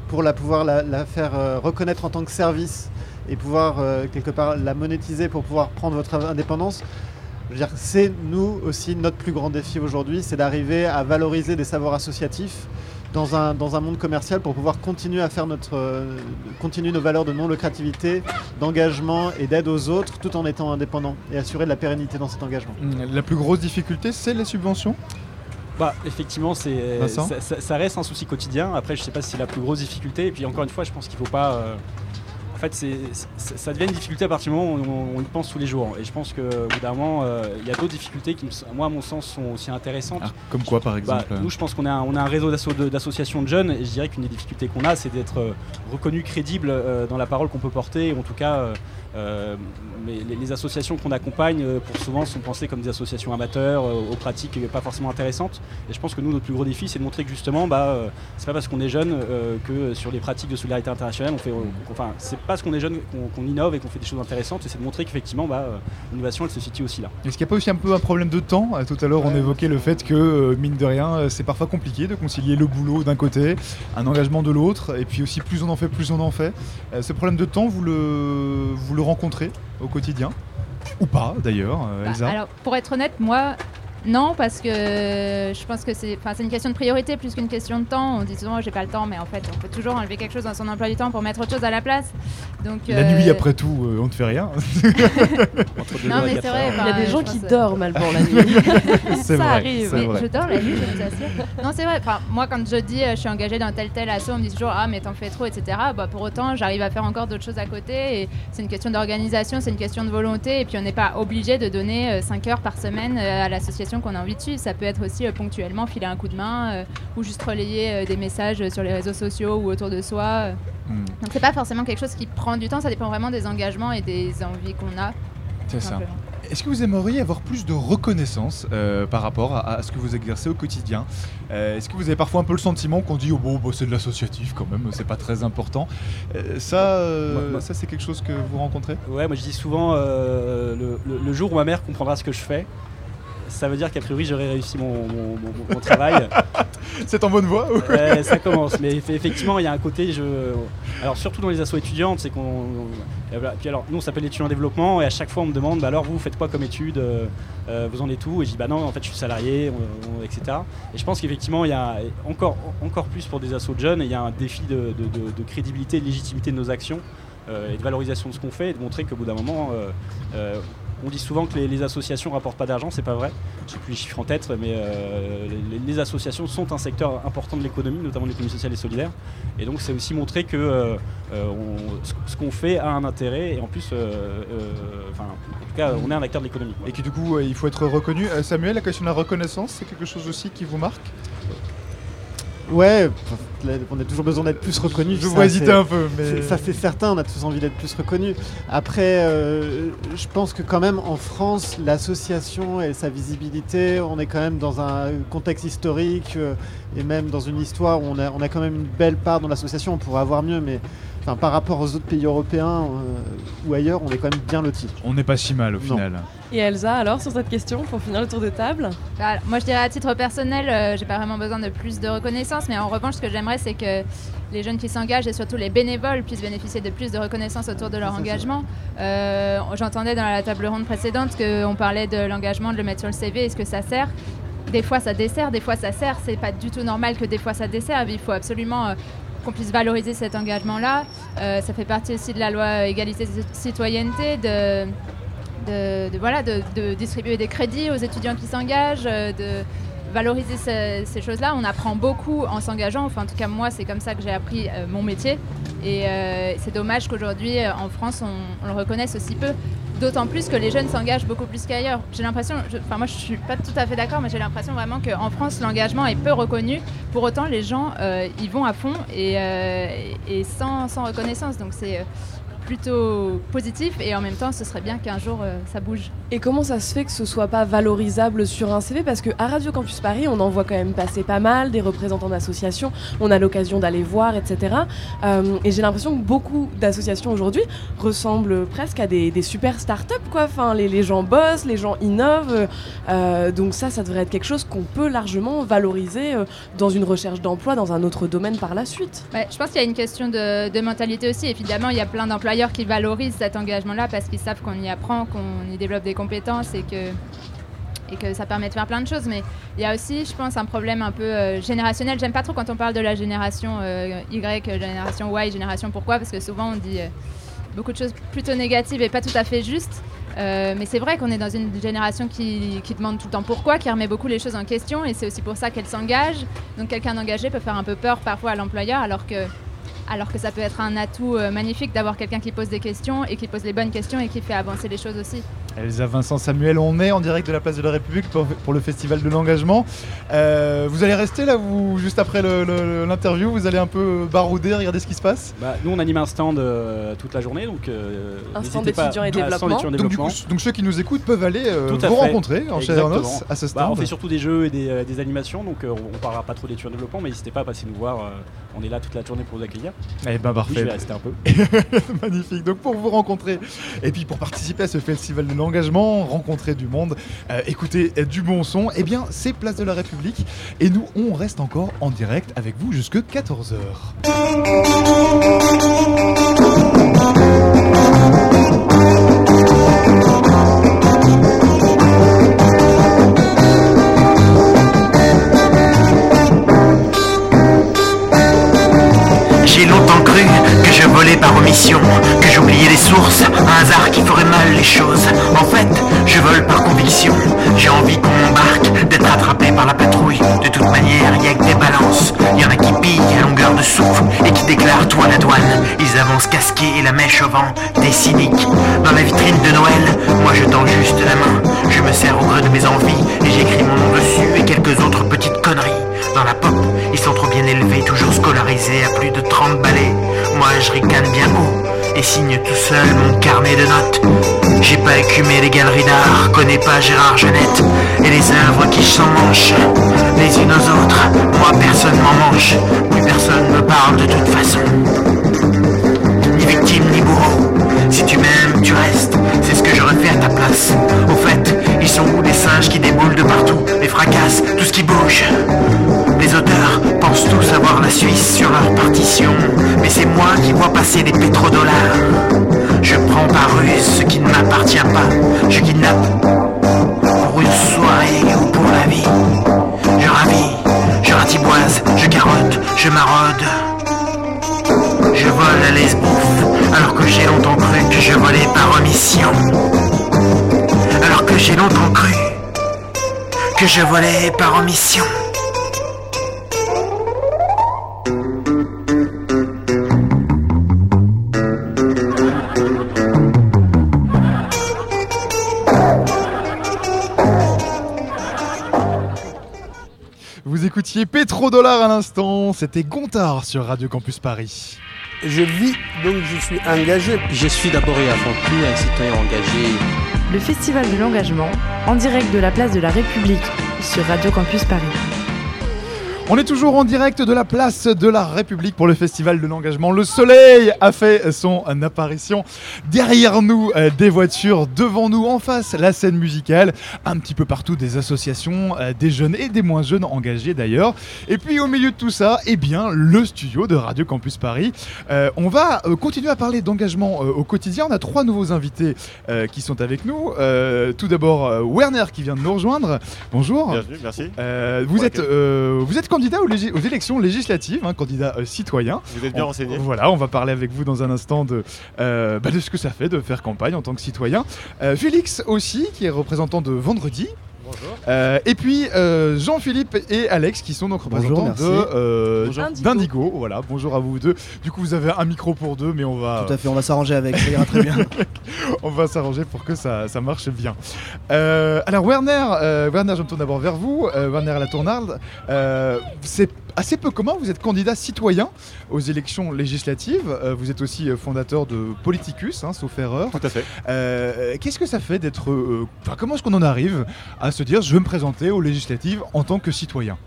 pour la pouvoir la, la faire euh, reconnaître en tant que service et pouvoir euh, quelque part la monétiser pour pouvoir prendre votre indépendance. Je veux dire, c'est nous aussi notre plus grand défi aujourd'hui, c'est d'arriver à valoriser des savoirs associatifs dans un, dans un monde commercial pour pouvoir continuer à faire notre euh, continuer nos valeurs de non lucrativité, d'engagement et d'aide aux autres tout en étant indépendant et assurer de la pérennité dans cet engagement. La plus grosse difficulté, c'est les subventions? Bah, effectivement, c'est ça, ça- ça reste un souci quotidien. Après, je sais pas si c'est la plus grosse difficulté. Et puis, encore une fois, je pense qu'il faut pas. euh, En fait, ça devient une difficulté à partir du moment où on, on y pense tous les jours. Et je pense qu'au bout d'un moment, euh, il y a d'autres difficultés qui, moi, à mon sens, sont aussi intéressantes. Ah, Comme quoi par Bah, exemple nous, je pense qu'on a, un- on a un réseau d'associations de jeunes et je dirais qu'une des difficultés qu'on a, c'est d'être euh, reconnu crédible euh, dans la parole qu'on peut porter. Ou en tout cas, euh, euh, mais les, les associations qu'on accompagne, euh, pour souvent, sont pensées comme des associations amateurs, euh, aux pratiques euh, pas forcément intéressantes. Et je pense que nous, notre plus gros défi, c'est de montrer que justement, bah, euh, c'est pas parce qu'on est jeune euh, que sur les pratiques de solidarité internationale, on fait, on- enfin, c'est pas parce qu'on est jeune qu'on innove et qu'on fait des choses intéressantes. Et c'est de montrer qu'effectivement, bah, euh, l'innovation, elle se situe aussi là. Est-ce qu'il n'y a pas aussi un peu un problème de temps? Euh, Tout à l'heure, on évoquait le fait que, euh, mine de rien, euh, c'est parfois compliqué de concilier le boulot d'un côté, un engagement de l'autre, et puis aussi plus on en fait, plus on en fait. Euh, ce problème de temps, vous le, vous le rencontrez au quotidien Ou pas, d'ailleurs, euh, Bah, Elsa? alors, pour être honnête, moi, non, parce que je pense que c'est enfin, c'est une question de priorité plus qu'une question de temps. On dit souvent, j'ai pas le temps, mais en fait, on peut toujours enlever quelque chose dans son emploi du temps pour mettre autre chose à la place. Donc, La euh, nuit, après tout, euh, on ne fait rien. (laughs) Non, mais c'est vrai. Il y a des gens qui pense, euh, dorment Alban la nuit. (laughs) C'est Ça vrai, arrive. c'est Mais vrai. je dors la nuit, je vous assure. Non, c'est vrai. Enfin, moi, quand je dis euh, je suis engagée dans tel tel assaut, on me dit toujours ah mais t'en fais trop, etc. Bah, pour autant, j'arrive à faire encore d'autres choses à côté. Et c'est une question d'organisation, c'est une question de volonté. Et puis on n'est pas obligé de donner 5 heures par semaine euh, à l'association qu'on a envie de suivre. Ça peut être aussi euh, ponctuellement filer un coup de main euh, ou juste relayer euh, des messages sur les réseaux sociaux ou autour de soi. euh. Hmm. Donc c'est pas forcément quelque chose qui prend du temps. Ça dépend vraiment des engagements et des envies qu'on a. C'est ça. Est-ce que vous aimeriez avoir plus de reconnaissance euh, par rapport à, à ce que vous exercez au quotidien? Euh, Est-ce que vous avez parfois un peu le sentiment qu'on dit oh bon, bon, c'est de l'associatif quand même, c'est pas très important? Euh, Ça, euh, Moi- moi- ça c'est quelque chose que vous rencontrez? Ouais, moi je dis souvent euh, le, le- le jour où ma mère comprendra ce que je fais, ça veut dire qu'a priori j'aurais réussi mon, mon- mon- mon travail. (laughs) C'est en bonne voie ou- Ça commence, mais eff- effectivement il y a un côté, je... alors surtout dans les assos étudiantes, c'est qu'on. Puis alors nous on s'appelle étudiant en développement et à chaque fois on me demande bah alors vous faites quoi comme études, euh, euh, vous en êtes où? Et je dis bah non en fait je suis salarié, on- on- etc. Et je pense qu'effectivement il y a encore, encore plus pour des assos de jeunes, il y a un défi de, de- de- de crédibilité, de légitimité de nos actions euh, et de valorisation de ce qu'on fait et de montrer qu'au bout d'un moment, euh, euh, on dit souvent que les, les associations rapportent pas d'argent, c'est pas vrai. Je sais plus les chiffres en tête, mais euh, les, associations sont un secteur important de l'économie, notamment l'économie sociale et solidaire. Et donc c'est aussi montrer que euh, euh, ce, qu'on fait a un intérêt et en plus, enfin, en tout cas, on est un acteur de l'économie. Et que du coup, il faut être reconnu. Samuel, la question de la reconnaissance, c'est quelque chose aussi qui vous marque? Ouais, on a toujours besoin d'être plus reconnu. Je vois hésiter un peu, mais- Ça c'est certain, on a tous envie d'être plus reconnu. Après, euh, je pense que quand même en France, l'association et sa visibilité, on est quand même dans un contexte historique euh, et même dans une histoire où on a, on a quand même une belle part dans l'association. On pourrait avoir mieux, mais enfin, par rapport aux autres pays européens euh, ou ailleurs, on est quand même bien lotis. On n'est pas si mal au Non. final. Et Elsa, alors, sur cette question, pour finir le tour de table Bah, moi, je dirais à titre personnel, euh, j'ai pas vraiment besoin de plus de reconnaissance, mais en revanche, ce que j'aimerais, c'est que les jeunes qui s'engagent et surtout les bénévoles puissent bénéficier de plus de reconnaissance autour de leur engagement. Euh, J'entendais dans la table ronde précédente qu'on parlait de l'engagement, de le mettre sur le CV, est-ce que ça sert Des fois, ça dessert, des fois, ça sert. C'est pas du tout normal que des fois, ça desserve. Il faut absolument euh, qu'on puisse valoriser cet engagement-là. Euh, ça fait partie aussi de la loi égalité et citoyenneté de de, distribuer des crédits aux étudiants qui s'engagent, euh, valoriser ce- ces choses-là. On apprend beaucoup en s'engageant. Enfin, en tout cas, moi, c'est comme ça que j'ai appris euh, mon métier. Et euh, c'est dommage qu'aujourd'hui, euh, en France, on, le reconnaisse aussi peu. D'autant plus que les jeunes s'engagent beaucoup plus qu'ailleurs. J'ai l'impression, enfin moi je suis pas tout à fait d'accord, mais j'ai l'impression vraiment qu'en France l'engagement est peu reconnu. Pour autant, les gens y vont à fond et, sans, sans reconnaissance. Donc c'est plutôt positif et en même temps, ce serait bien qu'un jour euh, ça bouge. Et comment ça se fait que ce soit pas valorisable sur un CV Parce qu'à Radio Campus Paris, on en voit quand même passer pas mal, des représentants d'associations, on a l'occasion d'aller voir, etc. Euh, et j'ai l'impression que beaucoup d'associations aujourd'hui ressemblent presque à des, des super startups, quoi. Enfin, les, les gens bossent, les gens innovent. euh, donc ça, ça devrait être quelque chose qu'on peut largement valoriser dans une recherche d'emploi, dans un autre domaine par la suite. Ouais, je pense qu'il y a une question de, de mentalité aussi. Évidemment, il y a plein d'employeurs qui valorisent cet engagement-là parce qu'ils savent qu'on y apprend, qu'on y développe des compétences et que, et que ça permet de faire plein de choses. Mais il y a aussi, je pense, un problème un peu euh, générationnel. J'aime pas trop quand on parle de la génération euh, Y, génération Y, génération pourquoi, parce que souvent on dit euh, beaucoup de choses plutôt négatives et pas tout à fait justes. Mais c'est vrai qu'on est dans une génération qui, qui demande tout le temps pourquoi, qui remet beaucoup les choses en question et c'est aussi pour ça qu'elle s'engage. Donc quelqu'un d'engagé peut faire un peu peur parfois à l'employeur alors que, alors que ça peut être un atout euh, magnifique d'avoir quelqu'un qui pose des questions et qui pose les bonnes questions et qui fait avancer les choses aussi. Elsa Vincent Samuel, on est en direct de la place de la République pour, pour le festival de l'engagement. Euh, vous allez rester là, vous, juste après l'interview, vous allez un peu barouder, regarder ce qui se passe Bah, nous, on anime un stand euh, toute la journée, donc euh, Un stand d'étudiants et développement. d'étudiants et donc, du coup, développement. donc ceux qui nous écoutent peuvent aller euh, vous fait. rencontrer en chair et en os Exactement. à ce Bah, stand. on fait surtout des jeux et des, euh, des animations, donc euh, on parlera pas trop d'études en développement, mais n'hésitez pas à passer nous voir. euh, on est là toute la journée pour vous accueillir. Eh ben Oui, parfait. je vais rester un peu. (laughs) Magnifique. Donc pour vous rencontrer et puis pour participer à ce festival de l'engagement, rencontrer du monde, euh, écouter du bon son, eh bien c'est Place de la République et nous on reste encore en direct avec vous jusque 14h. Volais par omission, que j'oubliais les sources, un hasard qui ferait mal les choses. En fait, je vole par conviction. J'ai envie qu'on m'embarque, d'être attrapé par la patrouille. De toute manière, y a que des balances. Y en a qui pillent à longueur de souffle et qui déclarent à la douane. Ils avancent casqués et la mèche au vent, des cyniques. Dans la vitrine de Noël, moi je tends juste la main. Je me sers au gré de mes envies et j'écris mon nom dessus et quelques autres petites conneries. Dans la pop, ils sont trop bien élevés, toujours scolarisés à plus de 30 balais. Moi je ricane bien haut et signe tout seul mon carnet de notes. J'ai pas écumé les galeries d'art, connais pas Gérard Genette et les œuvres qui s'en manchent les unes aux autres. Moi personne m'en mange, plus personne me parle de toute façon. Ni victime ni bourreau, si tu m'aimes, tu restes, c'est ce que j'aurais fait à ta place. Qui déboulent de partout, les fracasses, tout ce qui bouge Les auteurs pensent tous avoir la Suisse sur leur partition, mais c'est moi qui vois passer des pétrodollars. Je prends par ruse ce qui ne m'appartient pas, je kidnappe pour une soirée ou pour la vie. Je ravis, je ratiboise, je carotte, je maraude. Je vole à l'esbouffe, alors que j'ai longtemps cru que je volais par omission. Alors que j'ai longtemps cru que je volais par omission. Vous écoutiez Pétrodollar à l'instant, c'était Gontard sur Radio Campus Paris. Je vis, donc je suis engagé. Je suis d'abord et avant tout un citoyen engagé. Le Festival de l'engagement, en direct de la place de la République sur Radio Campus Paris. On est toujours en direct de la place de la République pour le Festival de l'engagement. Le soleil a fait son apparition. Derrière nous, euh, des voitures. Devant nous, en face, la scène musicale. Un petit peu partout, des associations, euh, des jeunes et des moins jeunes engagés d'ailleurs. Et puis au milieu de tout ça, eh bien, le studio de Radio Campus Paris. Euh, on va continuer à parler d'engagement au quotidien. On a trois nouveaux invités euh, qui sont avec nous. Euh, tout d'abord, Werner qui vient de nous rejoindre. Bonjour. Bienvenue, merci. Vous, êtes, vous êtes candidat aux, élections législatives, hein, candidat euh, citoyen. Vous êtes bien On- renseigné. Voilà, on va parler avec vous dans un instant de, euh, bah, de ce que ça fait de faire campagne en tant que citoyen. Euh, Félix aussi, qui est représentant de Vendredi. Bonjour. Euh, et puis euh, Jean-Philippe et Alex qui sont donc représentants euh, Bonjour. d'Indigo. Voilà, bonjour à vous deux. Du coup, vous avez un micro pour deux, mais on va. Tout à fait, on va s'arranger avec, ça ira très bien. (laughs) on va s'arranger pour que ça, ça marche bien. Euh, alors Werner, euh, Werner, je me tourne d'abord vers vous. Euh, Werner Latournarde, euh, c'est assez peu commun. Vous êtes candidat citoyen aux élections législatives. Euh, vous êtes aussi euh, fondateur de Politicus, hein, sauf erreur. Tout à fait. Euh, Qu'est-ce que ça fait d'être... enfin, comment est-ce qu'on en arrive à se dire je veux me présenter aux législatives en tant que citoyen?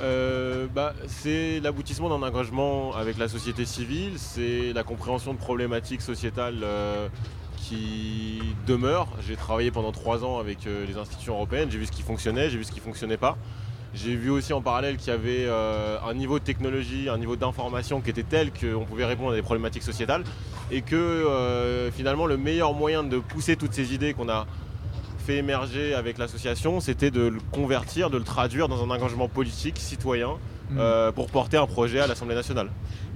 Euh, bah, c'est l'aboutissement d'un engagement avec la société civile, c'est la compréhension de problématiques sociétales euh, qui demeurent. J'ai travaillé pendant trois ans avec euh, les institutions européennes, j'ai vu ce qui fonctionnait, j'ai vu ce qui fonctionnait pas. J'ai vu aussi en parallèle qu'il y avait euh, un niveau de technologie, un niveau d'information qui était tel qu'on pouvait répondre à des problématiques sociétales et que euh, finalement le meilleur moyen de pousser toutes ces idées qu'on a fait émerger avec l'association, c'était de le convertir, de le traduire dans un engagement politique, citoyen, Mm. euh, pour porter un projet à l'Assemblée nationale.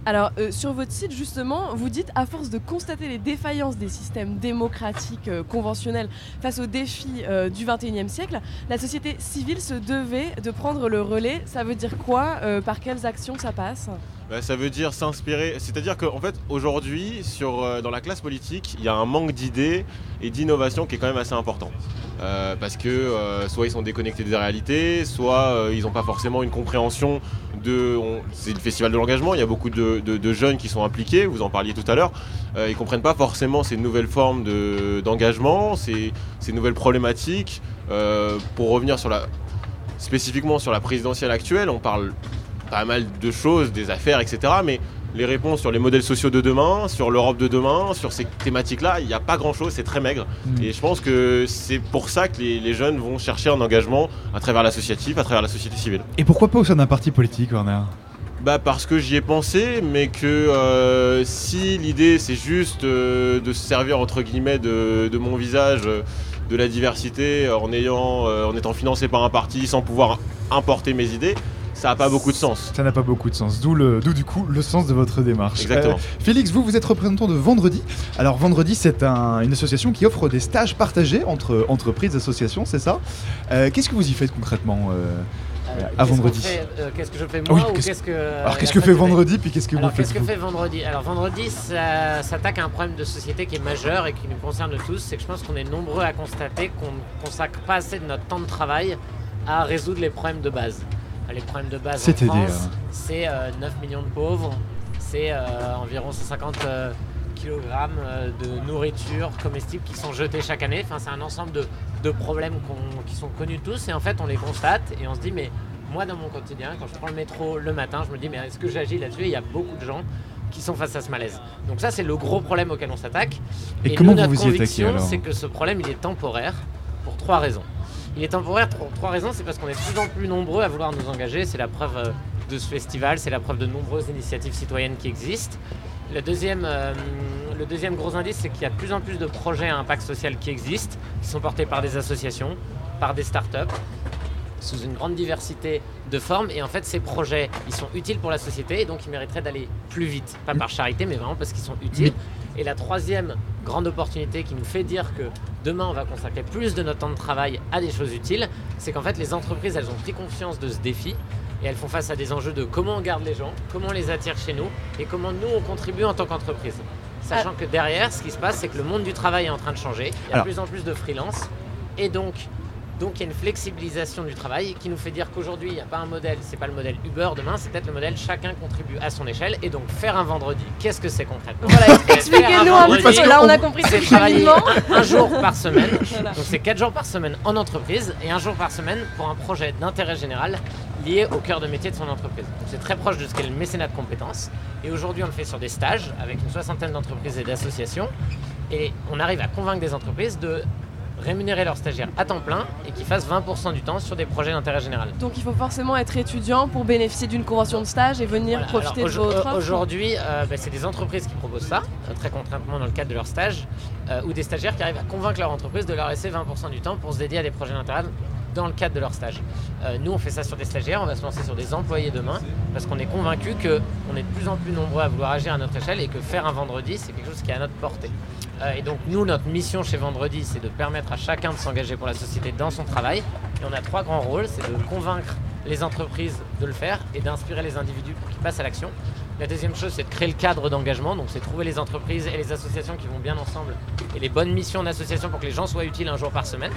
Alors, euh, sur votre site, justement, vous dites, à force de constater les défaillances des systèmes démocratiques euh, conventionnels face aux défis euh, du 21e siècle, la société civile se devait de prendre le relais. Ça veut dire quoi Par quelles actions ça passe? Bah, ça veut dire s'inspirer, c'est-à-dire qu'en fait aujourd'hui euh, dans la classe politique il y a un manque d'idées et d'innovation qui est quand même assez important. Euh, parce que euh, soit ils sont déconnectés des réalités, soit ils n'ont pas forcément une compréhension de... c'est le festival de l'engagement, il y a beaucoup de, jeunes qui sont impliqués, vous en parliez tout à l'heure, ils comprennent pas forcément ces nouvelles formes de- d'engagement, ces, ces nouvelles problématiques. Pour revenir sur la, spécifiquement sur la présidentielle actuelle, on parle pas mal de choses, des affaires, etc. Mais les réponses sur les modèles sociaux de demain, sur l'Europe de demain, sur ces thématiques-là, il n'y a pas grand-chose, c'est très maigre. Mm. Et je pense que c'est pour ça que les, les jeunes vont chercher un engagement à travers l'associatif, à travers la société civile. Et pourquoi pas au sein d'un parti politique, Werner? Bah parce que j'y ai pensé, mais que euh, si l'idée c'est juste euh, de se servir entre guillemets de, de mon visage, euh, de la diversité, en, ayant, en étant financé par un parti sans pouvoir importer mes idées, ça n'a pas beaucoup de sens. Ça n'a pas beaucoup de sens, d'où le- d'où du coup le sens de votre démarche. Exactement. Euh, Félix, vous, vous êtes représentant de Vendredi. Alors Vendredi, c'est un- une association qui offre des stages partagés entre entreprises, associations, c'est ça? Euh, Qu'est-ce que vous y faites concrètement euh, à Qu'est-ce Vendredi? euh, Qu'est-ce que je fais Oui, moi ou qu'est-ce- qu'est-ce que. Alors la qu'est-ce que fait Vendredi, puis qu'est-ce que Alors vous faites qu'est-ce que fait Vendredi? Alors Vendredi, ça s'attaque à un problème de société qui est majeur et qui nous concerne tous. C'est que je pense qu'on est nombreux à constater qu'on ne consacre pas assez de notre temps de travail à résoudre les problèmes de base. Les problèmes de base en France, c'est euh, 9 millions de pauvres, c'est euh, environ 150 euh, kilogrammes euh, de nourriture comestible qui sont jetés chaque année. Enfin, c'est un ensemble de, de problèmes qui sont connus tous et en fait on les constate et on se dit mais moi dans mon quotidien quand je prends le métro le matin je me dis mais est-ce que j'agis là-dessus? Et Il y a beaucoup de gens qui sont face à ce malaise. Donc ça c'est le gros problème auquel on s'attaque. Et comment nous, vous notre vous y attaquez, conviction, alors? c'est que ce problème il est temporaire pour trois raisons. Il est temporaire pour trois raisons, c'est parce qu'on est de plus en plus nombreux à vouloir nous engager, c'est la preuve euh, de ce festival, c'est la preuve de nombreuses initiatives citoyennes qui existent. Le deuxième, euh, le deuxième gros indice, c'est qu'il y a de plus en plus de projets à impact social qui existent, qui sont portés par des associations, par des startups, sous une grande diversité de formes. Et en fait, ces projets, ils sont utiles pour la société et donc ils mériteraient d'aller plus vite. Pas par charité, mais vraiment parce qu'ils sont utiles. Et la troisième grande opportunité qui nous fait dire que demain, on va consacrer plus de notre temps de travail à des choses utiles, c'est qu'en fait, les entreprises, elles ont pris conscience de ce défi et elles font face à des enjeux de comment on garde les gens, comment on les attire chez nous et comment nous, on contribue en tant qu'entreprise. Sachant que derrière, ce qui se passe, c'est que le monde du travail est en train de changer. Il y a de plus en plus de freelance et donc Donc il y a une flexibilisation du travail qui nous fait dire qu'aujourd'hui il n'y a pas un modèle, c'est pas le modèle Uber, demain c'est peut-être le modèle chacun contribue à son échelle. Et donc faire un vendredi, qu'est-ce que c'est concrètement Voilà, expliquez-nous un petit peu, là, on a compris c'est travailler un, un jour par semaine, (laughs) Voilà. donc c'est 4 jours par semaine en entreprise et un jour par semaine pour un projet d'intérêt général lié au cœur de métier de son entreprise. Donc c'est très proche de ce qu'est le mécénat de compétences. Et aujourd'hui on le fait sur des stages avec une soixantaine d'entreprises et d'associations. Et on arrive à convaincre des entreprises de rémunérer leurs stagiaires à temps plein et qu'ils fassent 20% du temps sur des projets d'intérêt général. Donc il faut forcément être étudiant pour bénéficier d'une convention de stage et venir Voilà, profiter alors, de votre offre. Aujourd'hui, euh, bah, c'est des entreprises qui proposent ça, euh, très concrètement dans le cadre de leur stage, euh, ou des stagiaires qui arrivent à convaincre leur entreprise de leur laisser 20% du temps pour se dédier à des projets d'intérêt dans le cadre de leur stage. Euh, nous, on fait ça sur des stagiaires, on va se lancer sur des employés demain, parce qu'on est convaincu qu'on est de plus en plus nombreux à vouloir agir à notre échelle et que faire un vendredi, c'est quelque chose qui est à notre portée. Euh, et donc nous, notre mission chez Vendredi, c'est de permettre à chacun de s'engager pour la société dans son travail. Et on a trois grands rôles, c'est de convaincre les entreprises de le faire et d'inspirer les individus pour qu'ils passent à l'action. La deuxième chose, c'est de créer le cadre d'engagement, donc c'est trouver les entreprises et les associations qui vont bien ensemble et les bonnes missions d'association pour que les gens soient utiles un jour par semaine.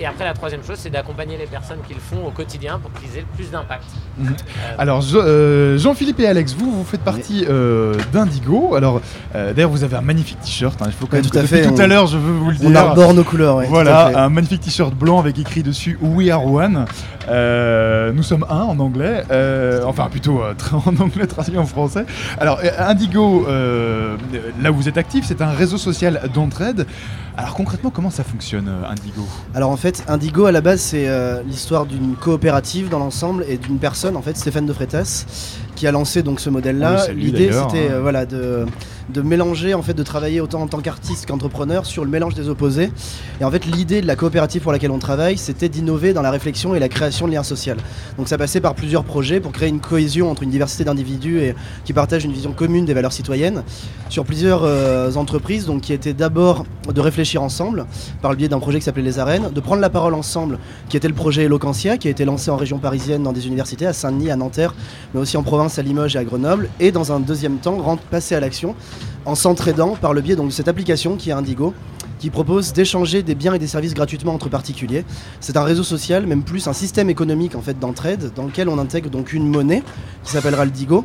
Et après, la troisième chose, c'est d'accompagner les personnes qui le font au quotidien pour qu'ils aient le plus d'impact. Mhm. Euh, Alors euh, Jean-Philippe et Alex, vous, vous faites partie euh, d'Indigo. Alors euh, d'ailleurs, vous avez un magnifique t-shirt. hein. Il faut quand Ouais, même tout à fait, tout à on- l'heure, je veux vous le on dire. arbore nos couleurs, ouais, tout à Voilà, fait. un magnifique t-shirt blanc avec écrit dessus We Are One. Euh, nous sommes un en anglais, Euh, enfin plutôt euh, (laughs) en anglais traduit en français. Alors euh, Indigo, euh, là où vous êtes actif, c'est un réseau social d'entraide. Alors concrètement, comment ça fonctionne, euh, Indigo? Alors en fait, Indigo à la base c'est euh, l'histoire d'une coopérative dans l'ensemble et d'une personne en fait, Stéphane de Freitas, qui a lancé donc ce modèle-là. salue, L'idée c'était hein. euh, voilà de, de mélanger en fait, de travailler autant en tant qu'artiste qu'entrepreneur sur le mélange des opposés. Et en fait, l'idée de la coopérative pour laquelle on travaille, c'était d'innover dans la réflexion et la création de liens sociaux. Donc ça passait par plusieurs projets pour créer une cohésion entre une diversité d'individus et qui partagent une vision commune des valeurs citoyennes sur plusieurs euh, entreprises, donc qui étaient d'abord de réfléchir ensemble par le biais d'un projet qui s'appelait Les Arènes, de prendre la parole ensemble, qui était le projet Eloquentia, qui a été lancé en région parisienne dans des universités, à Saint-Denis, à Nanterre, mais aussi en province, à Limoges et à Grenoble, et dans un deuxième temps, passer à l'action en s'entraidant par le biais de cette application qui est Indigo qui propose d'échanger des biens et des services gratuitement entre particuliers. C'est un réseau social, même plus un système économique en fait d'entraide, dans lequel on intègre donc une monnaie qui s'appellera le Digo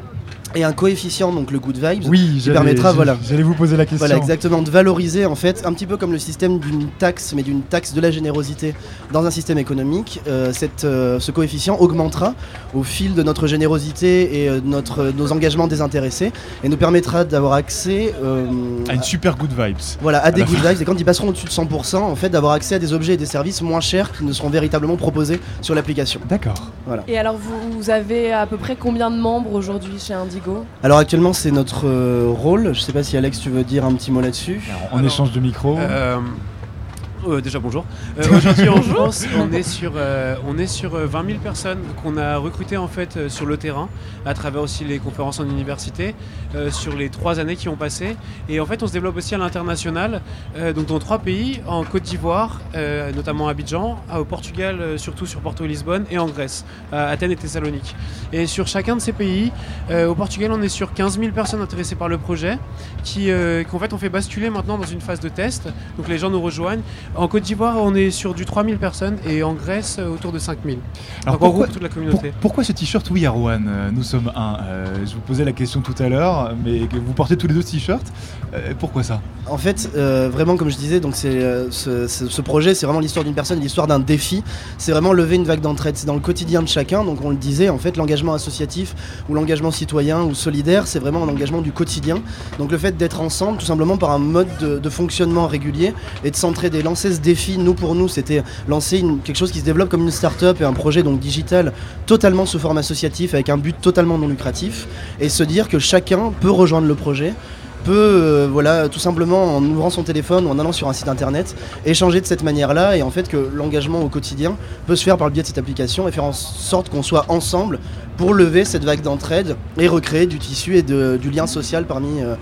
et un coefficient donc le Good Vibes Oui, qui permettra voilà j'allais vous poser la question. voilà exactement de valoriser en fait un petit peu comme le système d'une taxe mais d'une taxe de la générosité dans un système économique euh, cette, euh, ce coefficient augmentera au fil de notre générosité et euh, de notre, nos engagements désintéressés et nous permettra d'avoir accès euh, À une super good vibes. voilà, à des la good vibes et quand ils passeront au-dessus de 100%, en fait, d'avoir accès à des objets et des services moins chers qui ne seront véritablement proposés sur l'application. D'accord. Voilà. Et alors vous, vous avez à peu près combien de membres aujourd'hui chez Indigo? Alors actuellement, c'est notre euh, rôle. Je sais pas si Alex, tu veux dire un petit mot là-dessus? En échange de micro. Euh, euh, déjà bonjour. Euh, (laughs) Aujourd'hui en France, on est sur, euh, on est sur euh, 20 000 personnes qu'on a recrutées en fait sur le terrain, à travers aussi les conférences en université, sur les trois années qui ont passé. Et en fait, on se développe aussi à l'international, donc dans trois pays, en Côte d'Ivoire, notamment à Abidjan, à- au Portugal, surtout sur Porto et Lisbonne, et en Grèce, à Athènes et Thessalonique. Et sur chacun de ces pays, au Portugal, on est sur 15 000 personnes intéressées par le projet, qui, qu'en fait on fait basculer maintenant dans une phase de test. Donc les gens nous rejoignent. En Côte d'Ivoire, on est sur du 3000 personnes et en Grèce, euh, autour de 5000. Alors Donc en gros, pour toute la communauté. pour- pourquoi ce t-shirt Are One euh, Nous sommes un. Euh, je vous posais la question tout à l'heure, mais vous portez tous les deux ce t-shirt. Euh, pourquoi ça? En fait, euh, vraiment, comme je disais, donc c'est euh, ce, ce- ce projet, c'est vraiment l'histoire d'une personne, l'histoire d'un défi. C'est vraiment lever une vague d'entraide. C'est dans le quotidien de chacun. Donc, on le disait, en fait, l'engagement associatif ou l'engagement citoyen ou solidaire, c'est vraiment un engagement du quotidien. Donc, le fait d'être ensemble, tout simplement par un mode de, de fonctionnement régulier et de s'entraider. Ce défi, nous pour nous, c'était lancer quelque chose qui se développe comme une start-up et un projet donc digital totalement sous forme associatif avec un but totalement non lucratif et se dire que chacun peut rejoindre le projet peut, euh, voilà, tout simplement en ouvrant son téléphone ou en allant sur un site internet, échanger de cette manière-là et en fait que l'engagement au quotidien peut se faire par le biais de cette application et faire en sorte qu'on soit ensemble pour lever cette vague d'entraide et recréer du tissu et du lien social parmi, euh,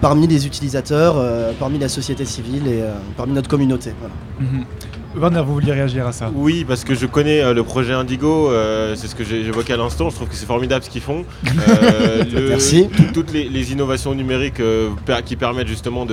parmi les utilisateurs, euh, parmi la société civile et euh, parmi notre communauté. Mhm. Werner, vous vouliez réagir à ça Oui, parce que je connais euh, le projet Indigo, euh, c'est ce que j'ai évoqué à l'instant, je trouve que c'est formidable ce qu'ils font. (laughs) Euh, le- Merci. tout- Toutes les, les innovations numériques euh, qui permettent justement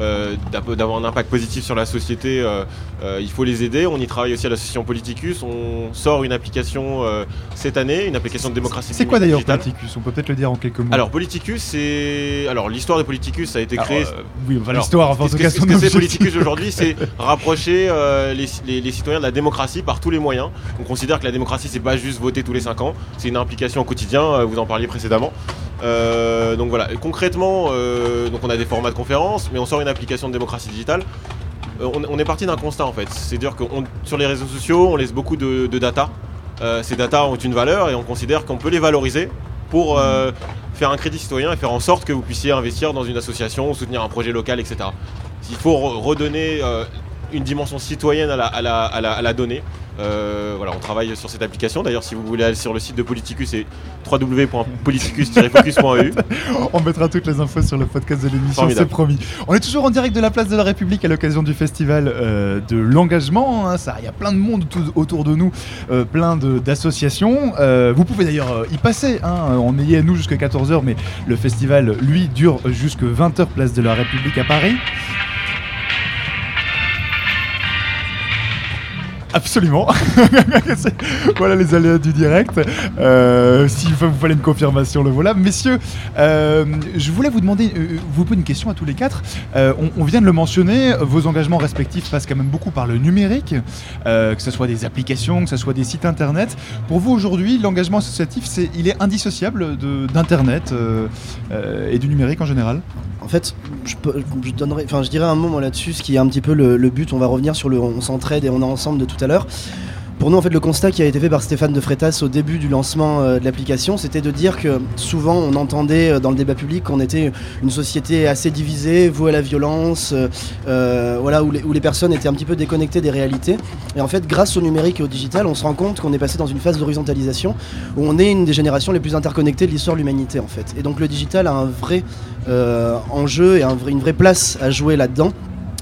euh, d'avoir un impact positif sur la société, euh, euh, il faut les aider. On y travaille aussi à l'association Politicus, on sort une application euh, cette année, une application de démocratie C'est quoi d'ailleurs. Politicus? On peut peut-être le dire en quelques mots. Alors Politicus, c'est alors l'histoire de Politicus, ça a été Alors, créé. euh, oui, enfin, Alors, l'histoire, enfin, en tout cas, ce que c'est. Politicus aujourd'hui, c'est (laughs) rapprocher euh, les, citoyens de la démocratie par tous les moyens. On considère que la démocratie, c'est pas juste voter tous les 5 ans, c'est une implication au quotidien. euh, Vous en parliez précédemment. Euh, donc voilà. Concrètement, euh, donc on a des formats de conférences, mais on sort une application de démocratie digitale. On, est parti d'un constat en fait, c'est-à-dire que sur les réseaux sociaux, on laisse beaucoup de, data. Ces data ont une valeur et on considère qu'on peut les valoriser pour faire un crédit citoyen et faire en sorte que vous puissiez investir dans une association ou soutenir un projet local, etc. Il faut re- redonner une dimension citoyenne à la, à la- à la- à la donnée. Euh, voilà, on travaille sur cette application. D'ailleurs, si vous voulez aller sur le site de Politicus, c'est www.politicus-focus.eu. (laughs) On mettra toutes les infos sur le podcast de l'émission, c'est promis. On est toujours en direct de la place de la République à l'occasion du festival euh, de l'engagement. hein. Il y a plein de monde tout- autour de nous, euh, plein d'associations. Vous pouvez d'ailleurs y passer. Hein. On est à nous jusqu'à 14h, mais le festival, lui, dure jusqu'à 20h place de la République à Paris. Absolument. (laughs) Voilà les aléas du direct. Euh, S'il vous fallait une confirmation, le voilà. Messieurs, euh, je voulais vous demander, euh, vous poser une question à tous les quatre. Euh, on, vient de le mentionner, vos engagements respectifs passent quand même beaucoup par le numérique, euh, que ce soit des applications, que ce soit des sites internet. Pour vous aujourd'hui, l'engagement associatif, il est indissociable d'internet euh, euh, et du numérique en général? En fait, je, peux- je je dirais un mot là-dessus, ce qui est un petit peu le, le but. On va revenir sur le on s'entraide et on est ensemble de tout Pour nous, en fait, le constat qui a été fait par Stéphane de Freitas au début du lancement euh, de l'application, c'était de dire que souvent on entendait euh, dans le débat public qu'on était une société assez divisée, vouée à la violence, euh, voilà, où les, personnes étaient un petit peu déconnectées des réalités. Et en fait, grâce au numérique et au digital, on se rend compte qu'on est passé dans une phase d'horizontalisation où on est une des générations les plus interconnectées de l'histoire de l'humanité, en fait. Et donc le digital a un vrai enjeu et une vraie place à jouer là-dedans.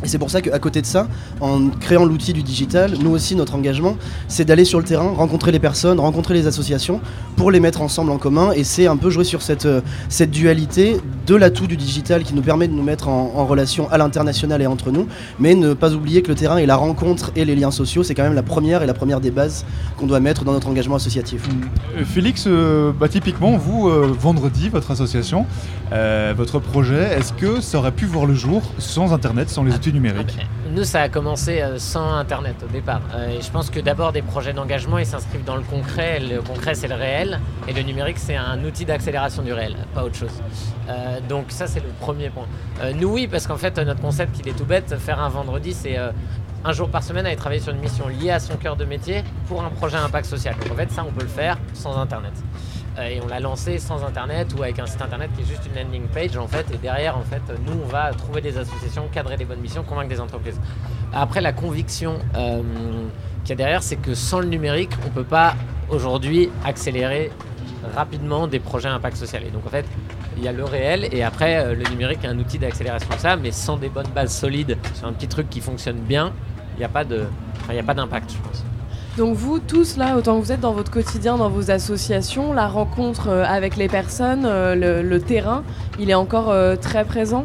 Et c'est pour ça qu'à côté de ça, en créant l'outil du digital, nous aussi, notre engagement, c'est d'aller sur le terrain, rencontrer les personnes, rencontrer les associations, pour les mettre ensemble en commun. Et c'est un peu jouer sur cette, euh, cette dualité de l'atout du digital qui nous permet de nous mettre en, en relation à l'international et entre nous, mais ne pas oublier que le terrain et la rencontre et les liens sociaux, c'est quand même la première et la première des bases qu'on doit mettre dans notre engagement associatif. Euh, Félix, euh, bah, typiquement, vous, euh, vendredi, votre association, votre projet, est-ce que ça aurait pu voir le jour sans Internet, sans les outils Nous, ça a commencé euh, sans Internet au départ. Euh, je pense que d'abord, des projets d'engagement, ils s'inscrivent dans le concret. Le concret, c'est le réel. Et le numérique, c'est un outil d'accélération du réel, pas autre chose. Euh, donc ça, c'est le premier point. Nous, oui, parce qu'en fait, notre concept, il est tout bête. Faire un vendredi, c'est un jour par semaine aller travailler sur une mission liée à son cœur de métier pour un projet à impact social. Donc en fait, ça, on peut le faire sans Internet. Euh, et on l'a lancé sans internet ou avec un site internet qui est juste une landing page en fait. Et derrière en fait nous on va trouver des associations cadrer des bonnes missions convaincre des entreprises. Après la conviction euh, qu'il y a derrière c'est que sans le numérique on peut pas aujourd'hui accélérer rapidement des projets à impact social. Et donc en fait il y a le réel et après euh, le numérique est un outil d'accélération de ça mais sans des bonnes bases solides sur un petit truc qui fonctionne bien il n'y a pas de enfin, a pas d'impact je pense Donc vous tous là, autant que vous êtes dans votre quotidien, dans vos associations, la rencontre euh, avec les personnes, euh, le, le terrain, il est encore euh, très présent?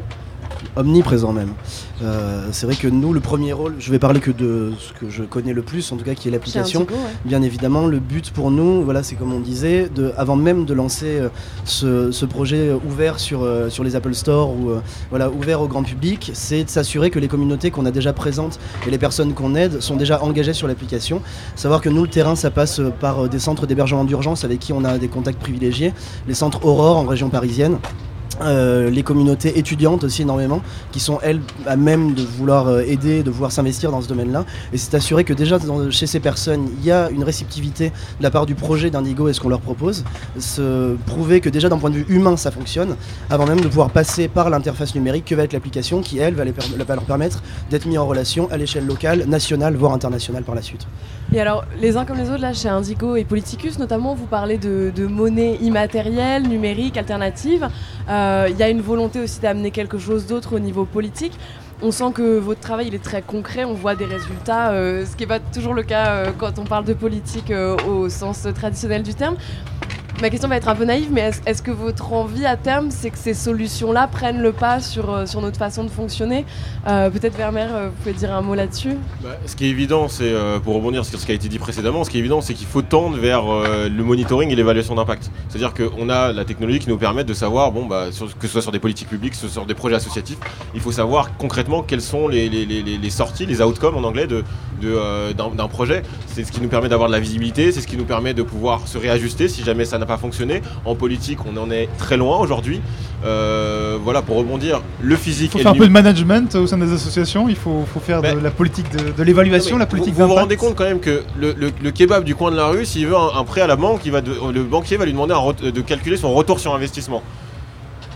Omniprésent même. Euh, c'est vrai que nous, le premier rôle, je vais parler que de ce que je connais le plus, en tout cas qui est l'application. Ouais. Bien évidemment, le but pour nous, voilà, c'est comme on disait, de, avant même de lancer euh, ce, ce projet ouvert sur, euh, sur les Apple Store ou voilà, ouvert au grand public, c'est de s'assurer que les communautés qu'on a déjà présentes et les personnes qu'on aide sont déjà engagées sur l'application. Savoir que nous, le terrain, ça passe par des centres d'hébergement d'urgence avec qui on a des contacts privilégiés, les centres Aurore en région parisienne. Euh, les communautés étudiantes aussi énormément, qui sont elles à même de vouloir euh, aider, de vouloir s'investir dans ce domaine-là. Et c'est assuré que déjà chez ces personnes, il y a une réceptivité de la part du projet d'Indigo et ce qu'on leur propose. Se prouver que déjà d'un point de vue humain ça fonctionne, avant même de pouvoir passer par l'interface numérique que va être l'application qui elle va leur permettre d'être mis en relation à l'échelle locale, nationale, voire internationale par la suite. Et alors, les uns comme les autres, là, chez Indigo et Politicus, notamment, vous parlez de, monnaie immatérielle, numérique, alternative. Euh, Il y a une volonté aussi d'amener quelque chose d'autre au niveau politique. on sent que votre travail il est très concret, on voit des résultats, euh, ce qui n'est pas toujours le cas euh, quand on parle de politique au sens traditionnel du terme. Ma question va être un peu naïve, mais est-ce que votre envie à terme, c'est que ces solutions-là prennent le pas sur, euh, sur notre façon de fonctionner Euh, Peut-être Vermeer, euh, vous pouvez dire un mot là-dessus Bah, ce qui est évident, c'est pour rebondir sur ce qui a été dit précédemment, ce qui est évident, c'est qu'il faut tendre vers le monitoring et l'évaluation d'impact. C'est-à-dire qu'on a la technologie qui nous permet de savoir, bon, bah, que ce soit sur des politiques publiques, que ce soit sur des projets associatifs, il faut savoir concrètement quelles sont les, sorties, les outcomes en anglais de, de, d'un, d'un projet. C'est ce qui nous permet d'avoir de la visibilité, c'est ce qui nous permet de pouvoir se réajuster si jamais ça n'a pas fonctionné. En politique, on en est très loin aujourd'hui. Euh, voilà, pour rebondir, le physique Il faut faire un peu de management au sein des associations, il faut, faut faire de la politique de, de l'évaluation, la politique vous, vous rendez compte quand même que le, le- le kebab du coin de la rue, s'il veut un, un prêt à la banque, il va de- le banquier va lui demander un de calculer son retour sur investissement.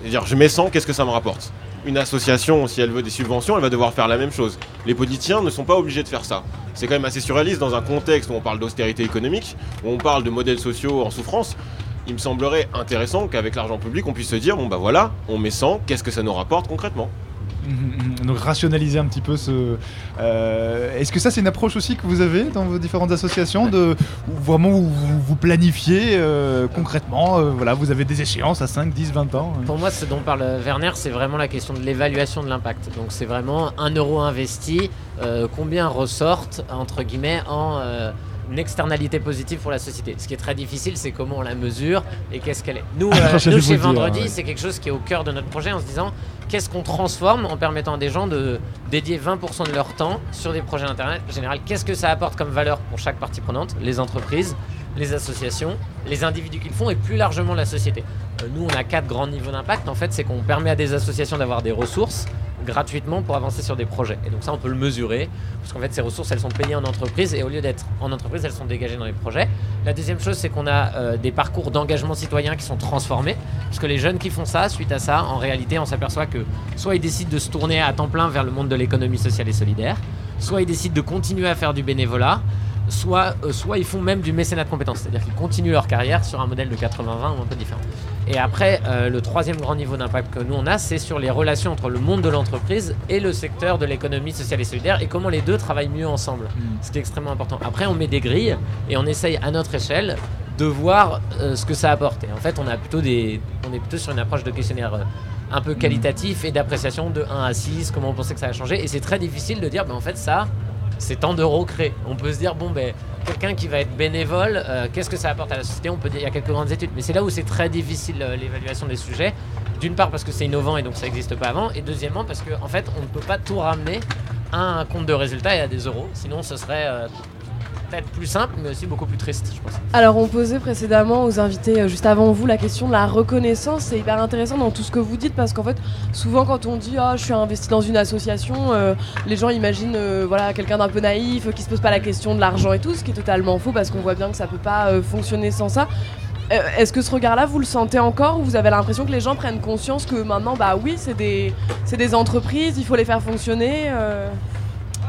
C'est-à-dire, je mets 100, qu'est-ce que ça me rapporte? Une association, si elle veut des subventions, elle va devoir faire la même chose. Les politiciens ne sont pas obligés de faire ça. C'est quand même assez surréaliste dans un contexte où on parle d'austérité économique, où on parle de modèles sociaux en souffrance. Il me semblerait intéressant qu'avec l'argent public, on puisse se dire bon bah voilà, on met 100, qu'est-ce que ça nous rapporte concrètement. (laughs) Donc rationaliser un petit peu ce. euh, Est-ce que ça c'est une approche aussi que vous avez dans vos différentes associations de vraiment où vous, vous planifiez euh, concrètement euh, Voilà, vous avez des échéances à 5, 10, 20 ans. euh. Pour moi, ce dont parle Werner, c'est vraiment la question de l'évaluation de l'impact. Donc, c'est vraiment un euro investi, euh, combien ressortent, entre guillemets, en euh, une externalité positive pour la société. Ce qui est très difficile, c'est comment on la mesure et qu'est-ce qu'elle est. Nous, (laughs) euh, nous chez Vendredi, ouais. c'est quelque chose qui est au cœur de notre projet en se disant qu'est-ce qu'on transforme en permettant à des gens de dédier 20% de leur temps sur des projets d'intérêt général? Qu'est-ce que ça apporte comme valeur pour chaque partie prenante? Les entreprises, les associations, les individus qui le font et plus largement la société. Euh, nous, on a quatre grands niveaux d'impact. En fait, c'est qu'on permet à des associations d'avoir des ressources gratuitement pour avancer sur des projets. Et donc ça, on peut le mesurer, parce qu'en fait, ces ressources, elles sont payées en entreprise, et au lieu d'être en entreprise, elles sont dégagées dans les projets. La deuxième chose, c'est qu'on a euh, des parcours d'engagement citoyen qui sont transformés, parce que les jeunes qui font ça, suite à ça, en réalité, on s'aperçoit que soit ils décident de se tourner à temps plein vers le monde de l'économie sociale et solidaire, soit ils décident de continuer à faire du bénévolat, soit, euh, soit ils font même du mécénat de compétences, c'est-à-dire qu'ils continuent leur carrière sur un modèle de 80-20 ou un peu différent. Et après, euh, le troisième grand niveau d'impact que nous on a, c'est sur les relations entre le monde de l'entreprise et le secteur de l'économie sociale et solidaire et comment les deux travaillent mieux ensemble. C'est extrêmement important. Après, on met des grilles et on essaye à notre échelle de voir euh, ce que ça apporte. Et en fait, on a plutôt des, on est plutôt sur une approche de questionnaire. euh, un peu qualitatif et d'appréciation de 1 à 6, comment on pensait que ça va changer. Et c'est très difficile de dire, ben, en fait, ça, c'est tant d'euros créés. On peut se dire, bon, ben, quelqu'un qui va être bénévole, euh, qu'est-ce que ça apporte à la société? On peut dire, il y a quelques grandes études, mais c'est là où c'est très difficile euh, l'évaluation des sujets. D'une part parce que c'est innovant et donc ça n'existe pas avant, et deuxièmement parce qu'en en fait, on ne peut pas tout ramener à un compte de résultat et à des euros. Sinon, ce serait euh, peut-être plus simple, mais aussi beaucoup plus triste, je pense. Alors, on posait précédemment aux invités, euh, juste avant vous, la question de la reconnaissance. C'est hyper intéressant dans tout ce que vous dites parce qu'en fait, souvent quand on dit Ah, je suis investi dans une association, euh, les gens imaginent euh, voilà, quelqu'un d'un peu naïf, qui se pose pas la question de l'argent et tout, ce qui est totalement faux parce qu'on voit bien que ça peut pas fonctionner sans ça. Est-ce que ce regard-là, vous le sentez encore ou vous avez l'impression que les gens prennent conscience que maintenant, bah oui, c'est des, des entreprises, il faut les faire fonctionner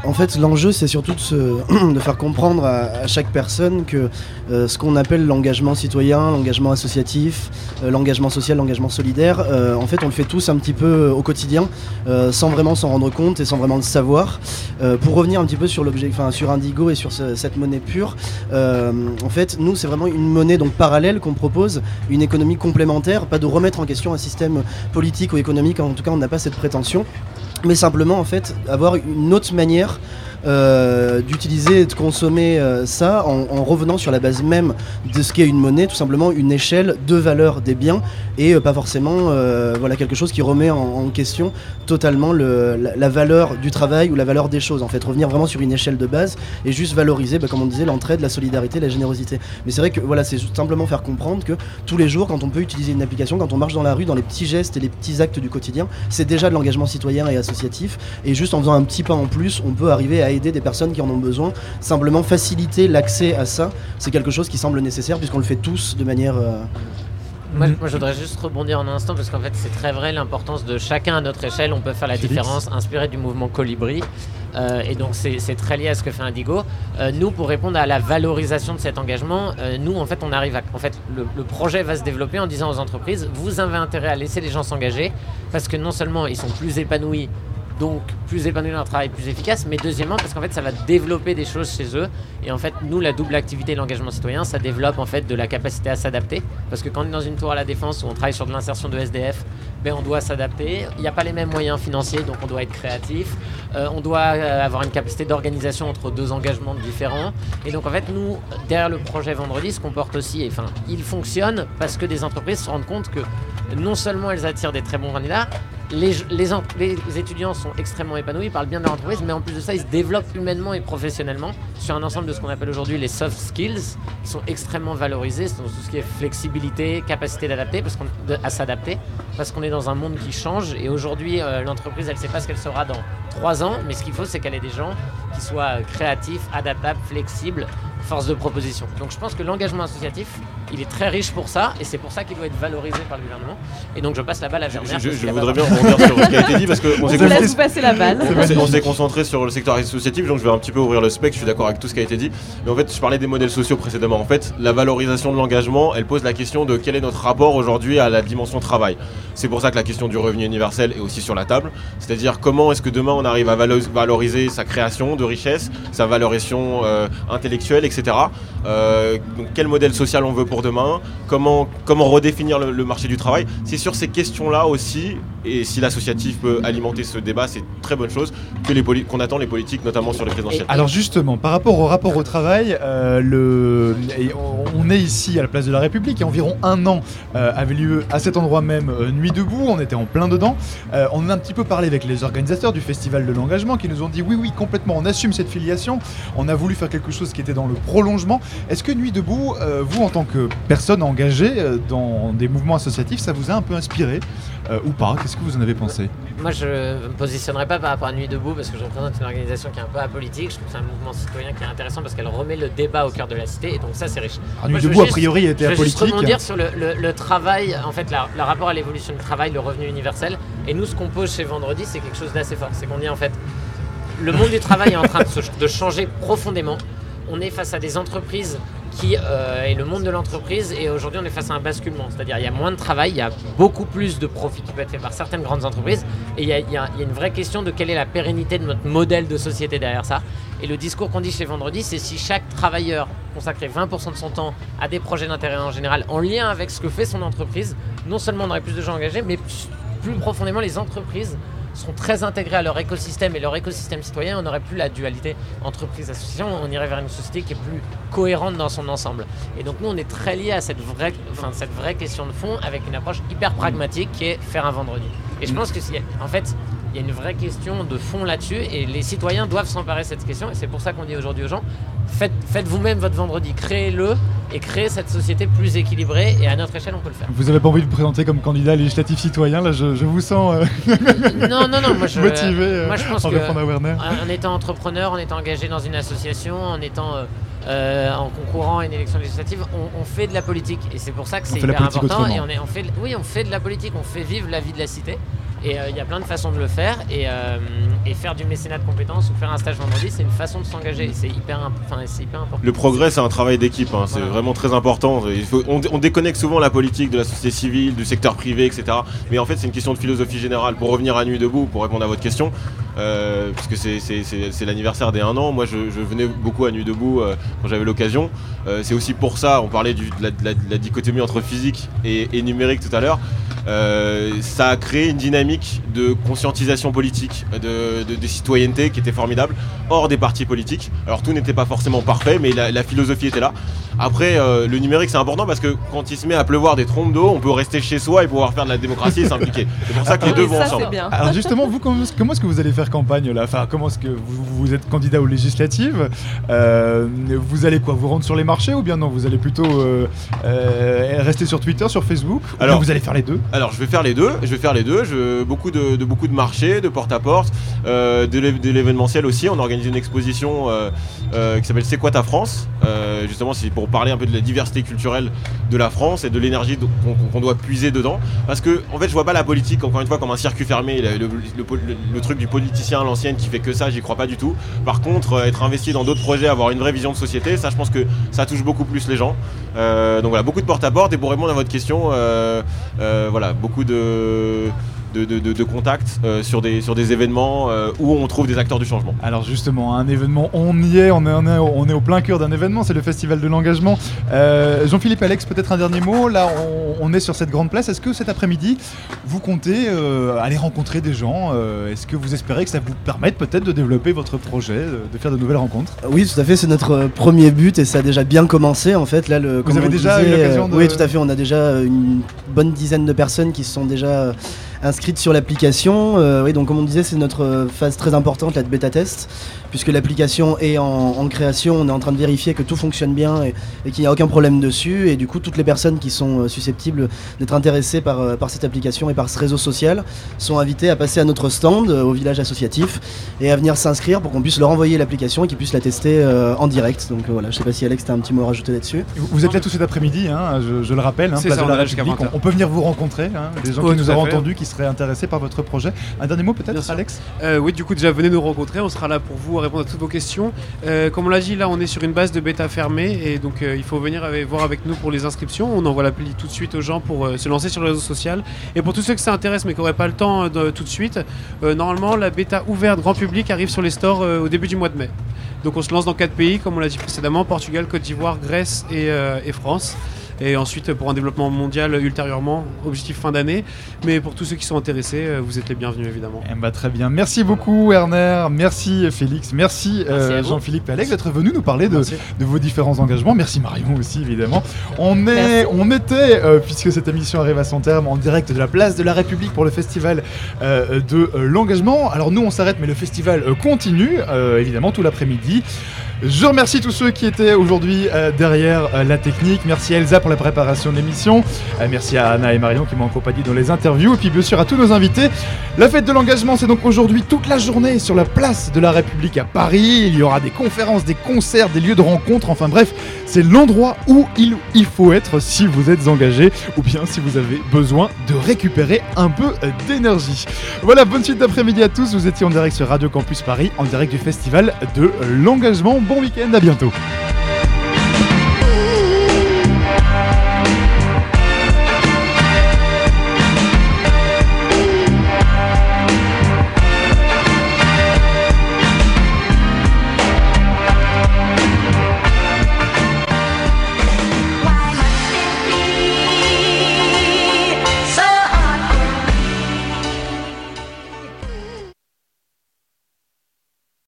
En fait, l'enjeu, c'est surtout de, (clears throat) faire comprendre à, chaque personne que euh, ce qu'on appelle l'engagement citoyen, l'engagement associatif, euh, l'engagement social, l'engagement solidaire, euh, en fait, on le fait tous un petit peu au quotidien, sans vraiment s'en rendre compte et sans vraiment le savoir. Pour revenir un petit peu sur l'objet, enfin sur Indigo et sur ce- cette monnaie pure, en fait, nous, c'est vraiment une monnaie donc parallèle qu'on propose, une économie complémentaire, pas de remettre en question un système politique ou économique. En tout cas, on n'a pas cette prétention mais simplement en fait avoir une autre manière euh, d'utiliser de consommer euh, ça en, en revenant sur la base même de ce qu'est une monnaie, tout simplement une échelle de valeur des biens et euh, pas forcément euh, voilà quelque chose qui remet en, question totalement le- la, valeur du travail ou la valeur des choses en fait revenir vraiment sur une échelle de base et juste valoriser bah, comme on disait l'entraide, la solidarité, la générosité. Mais c'est vrai que voilà c'est simplement faire comprendre que tous les jours quand on peut utiliser une application, quand on marche dans la rue, dans les petits gestes et les petits actes du quotidien, c'est déjà de l'engagement citoyen et associatif. Et juste en faisant un petit pas en plus, on peut arriver à aider des personnes qui en ont besoin. Simplement faciliter l'accès à ça, c'est quelque chose qui semble nécessaire puisqu'on le fait tous de manière. euh, Moi, moi, je voudrais juste rebondir en un instant parce qu'en fait, c'est très vrai l'importance de chacun à notre échelle. On peut faire la différence, inspiré du mouvement Colibri. Euh, et donc, c'est c'est très lié à ce que fait Indigo. Euh, nous, pour répondre à la valorisation de cet engagement, euh, nous, en fait, on arrive à. En fait, le, le projet va se développer en disant aux entreprises vous avez intérêt à laisser les gens s'engager parce que non seulement ils sont plus épanouis donc plus épanouis dans leur travail, plus efficaces, mais deuxièmement parce qu'en fait ça va développer des choses chez eux. Et en fait nous la double activité de l'engagement citoyen ça développe en fait de la capacité à s'adapter. Parce que quand on est dans une tour à la défense où on travaille sur de l'insertion de SDF, ben on doit s'adapter, il n'y a pas les mêmes moyens financiers donc on doit être créatif, Euh, on doit euh, avoir une capacité d'organisation entre deux engagements différents. Et donc en fait nous derrière le projet vendredi se comporte aussi, enfin il fonctionne parce que des entreprises se rendent compte que non seulement elles attirent des très bons candidats, les, les, les étudiants sont extrêmement épanouis, ils parlent bien de leur entreprise, mais en plus de ça, ils se développent humainement et professionnellement sur un ensemble de ce qu'on appelle aujourd'hui les soft skills, qui sont extrêmement valorisés, c'est tout ce qui est flexibilité, capacité d'adapter, parce qu'on à s'adapter, parce qu'on est dans un monde qui change. Et aujourd'hui, euh, l'entreprise, elle ne sait pas ce qu'elle sera dans trois ans, mais ce qu'il faut, c'est qu'elle ait des gens qui soient créatifs, adaptables, flexibles, force de proposition. Donc je pense que l'engagement associatif, il est très riche pour ça, et c'est pour ça qu'il doit être valorisé par le gouvernement. Et donc je passe la balle à Werner. Je, voudrais bien rebondir sur ce qui a été dit parce qu'on On s'est vous laisse concentré- vous passer la balle. on s'est- on s'est concentré sur le secteur associatif, donc je vais un petit peu ouvrir le spectre. Je suis d'accord avec tout ce qui a été dit. Mais en fait, je parlais des modèles sociaux précédemment. En fait, la valorisation de l'engagement, elle pose la question de quel est notre rapport aujourd'hui à la dimension travail. C'est pour ça que la question du revenu universel est aussi sur la table. C'est-à-dire comment est-ce que demain on arrive à valo- valoriser sa création de richesse, sa valorisation euh, intellectuelle, etc. Euh, donc quel modèle social on veut pour demain, comment, redéfinir le, marché du travail. C'est sur ces questions-là aussi, et si l'associatif peut alimenter ce débat, c'est très bonne chose que les qu'on attend les politiques, notamment sur les présidentielles. Alors justement, par rapport au rapport au travail, euh, et on- est ici à la place de la République. A environ un an euh, avait lieu à cet endroit même euh, Nuit debout. On était en plein dedans. On a un petit peu parlé avec les organisateurs du Festival de l'engagement qui nous ont dit oui, oui, complètement. On assume cette filiation. On a voulu faire quelque chose qui était dans le prolongement. Est-ce que Nuit debout, vous en tant que personne engagée euh, dans des mouvements associatifs, ça vous a un peu inspiré euh, ou pas? Qu'est-ce que vous en avez pensé? Moi, je me positionnerai pas par rapport à Nuit debout parce que je représente une organisation qui est un peu apolitique. Je trouve que c'est un mouvement citoyen qui est intéressant parce qu'elle remet le débat au cœur de la cité et donc ça, c'est riche. Ah, Moi, Nuit veux debout, a priori, était Je veux juste apolitique. rebondir sur le, le- le travail, en fait, la- le rapport à l'évolution du travail, le revenu universel. Et nous, ce qu'on pose chez Vendredi, c'est quelque chose d'assez fort. C'est qu'on dit en fait, le monde du travail est en train de, se- de changer profondément. On est face à des entreprises qui euh, et le monde de l'entreprise et aujourd'hui on est face à un basculement, c'est-à-dire il y a moins de travail, il y a beaucoup plus de profit qui peut être fait par certaines grandes entreprises et il y a, une vraie question de quelle est la pérennité de notre modèle de société derrière ça. Et le discours qu'on dit chez Vendredi, c'est si chaque travailleur consacrait 20% de son temps à des projets d'intérêt en général en lien avec ce que fait son entreprise, non seulement on aurait plus de gens engagés, mais plus profondément les entreprises seront très intégrées à leur écosystème et leur écosystème citoyen, on n'aurait plus la dualité entreprise-association, on irait vers une société qui est plus cohérente dans son ensemble. Et donc nous, on est très lié à cette vraie, enfin, cette vraie question de fond avec une approche hyper pragmatique qui est faire un vendredi. Et je pense que en fait, il y a une vraie question de fond là-dessus et les citoyens doivent s'emparer de cette question et c'est pour ça qu'on dit aujourd'hui aux gens, faites, faites vous-même votre vendredi, créez-le et créez cette société plus équilibrée et à notre échelle, on peut le faire. Vous avez pas envie de vous présenter comme candidat législatif citoyen Là, je, je vous sens euh, (laughs) Non, non, non, moi je, motivé euh, moi, je pense en que en étant entrepreneur, en étant engagé dans une association, en étant euh, euh, en concourant à une élection législative, on, on fait de la politique et c'est pour ça que c'est hyper important. Et on est, on fait, oui, on fait de la politique, on fait vivre la vie de la cité. Et euh, il y a plein de façons de le faire. Et, euh, et faire du mécénat de compétences ou faire un stage vendredi, c'est une façon de s'engager. Et C'est hyper, imp- enfin, c'est hyper important. Le progrès, c'est un travail d'équipe, hein, c'est vraiment très important. Il faut- on, on déconnecte souvent la politique de la société civile, du secteur privé, etc. Mais en fait, c'est une question de philosophie générale. Pour revenir à Nuit debout, pour répondre à votre question, euh, puisque c'est- l'anniversaire des un an, moi je, je venais beaucoup à Nuit debout euh, quand j'avais l'occasion. Euh, c'est aussi pour ça, on parlait du- de, la, de la- de la dichotomie entre physique et, et numérique tout à l'heure. Euh, ça a créé une dynamique de conscientisation politique, de, de- de citoyenneté qui était formidable, hors des partis politiques. Alors tout n'était pas forcément parfait, mais la, la philosophie était là. Après, euh, le numérique c'est important parce que quand il se met à pleuvoir des trompes d'eau, on peut rester chez soi et pouvoir faire de la démocratie et s'impliquer. C'est pour ça que les deux vont ensemble. Alors justement, vous, comment, comment est-ce que vous allez faire campagne là? Enfin, comment est-ce que vous, vous êtes candidat aux législatives? Euh, Vous allez quoi Vous rendre sur les marchés ou bien non? Vous allez plutôt euh, euh, rester sur Twitter, sur Facebook? Ou bien vous allez faire les deux? Alors je vais faire les deux, je vais faire les deux, je, beaucoup, de, beaucoup de marchés, de porte-à-porte, euh, de l'é- de l'événementiel aussi. On organise une exposition euh, euh, qui s'appelle C'est quoi ta France? Euh, Justement c'est pour parler un peu de la diversité culturelle de la France et de l'énergie qu'on doit puiser dedans. Parce que en fait je vois pas la politique encore une fois comme un circuit fermé, le, le- truc du politicien à l'ancienne qui fait que ça, j'y crois pas du tout. Par contre euh, être investi dans d'autres projets, avoir une vraie vision de société, ça je pense que ça touche beaucoup plus les gens. Euh, donc voilà, beaucoup de porte-à-porte et pour répondre à votre question, euh, euh, voilà, beaucoup de de, de- de- de contact euh, sur, des, sur des événements euh, où on trouve des acteurs du changement. Alors justement, un événement, on y est, on est, on est, on est au plein cœur d'un événement, c'est le Festival de l'engagement. Euh, Jean-Philippe Alex, peut-être un dernier mot. Là, on, on est sur cette grande place. Est-ce que cet après-midi, vous comptez euh, aller rencontrer des gens Euh, Est-ce que vous espérez que ça vous permette peut-être de développer votre projet, de, faire de nouvelles rencontres? Oui, tout à fait, c'est notre premier but et ça a déjà bien commencé en fait. Là, le, comme avez déjà eu l'occasion de- Oui, tout à fait, on a déjà une bonne dizaine de personnes qui se sont déjà inscrites sur l'application. Euh, oui, donc comme on disait, c'est notre euh, phase très importante, la de bêta test, puisque l'application est en, en création, on est en train de vérifier que tout fonctionne bien et, et qu'il n'y a aucun problème dessus. Et du coup, toutes les personnes qui sont euh, susceptibles d'être intéressées par, euh, par cette application et par ce réseau social sont invitées à passer à notre stand euh, au village associatif et à venir s'inscrire pour qu'on puisse leur envoyer l'application et qu'ils puissent la tester euh, en direct. Donc euh, voilà, je sais pas si Alex, tu as un petit mot à rajouter là-dessus. Vous- êtes là tout cet après-midi, hein, je, je le rappelle, hein, C'est place ça, de on la République. 20 On, on peut venir vous rencontrer, hein, des gens qui nous auront fait. entendus, qui seraient intéressés par votre projet. Un dernier mot peut-être, Alex? Euh, oui, du coup, déjà venez nous rencontrer. On sera là pour vous répondre à toutes vos questions. Euh, comme on l'a dit, là, on est sur une base de bêta fermée et donc euh, il faut venir voir avec nous pour les inscriptions. On envoie l'appli tout de suite aux gens pour euh, se lancer sur le réseau social. Et pour tous ceux que ça intéresse mais qui n'auraient pas le temps tout de suite, normalement, la bêta ouverte grand public arrive sur les stores au début du mois de mai. Donc on se lance dans quatre pays, comme on l'a dit précédemment Portugal, Côte d'Ivoire, Grèce et France. Et ensuite, pour un développement mondial ultérieurement, objectif fin d'année. Mais pour tous ceux qui sont intéressés, euh, vous êtes les bienvenus évidemment. Eh ben, très bien. Merci beaucoup, Werner. Merci, Félix. Merci, euh. Jean-Philippe et Alex, d'être venus nous parler de, vos différents engagements. Merci, Marion, aussi, évidemment. On, est, on était, euh, puisque cette émission arrive à son terme, en direct de la place de la République pour le festival euh, de euh, l'engagement. Alors, nous, on s'arrête, mais le festival euh, continue, euh, évidemment, tout l'après-midi. Je remercie tous ceux qui étaient aujourd'hui euh, derrière euh, la technique. Merci à Elsa pour la préparation de l'émission. Euh, merci à Anna et Marion qui m'ont accompagné dans les interviews. Et puis bien sûr à tous nos invités. La fête de l'engagement, c'est donc aujourd'hui toute la journée sur la place de la République à Paris. Il y aura des conférences, des concerts, des lieux de rencontre. Enfin bref, c'est l'endroit où il, faut être si vous êtes engagé ou bien si vous avez besoin de récupérer un peu euh, d'énergie. Voilà, bonne suite d'après-midi à tous. Vous étiez en direct sur Radio Campus Paris, en direct du festival de l'engagement. Bon week-end, à bientôt.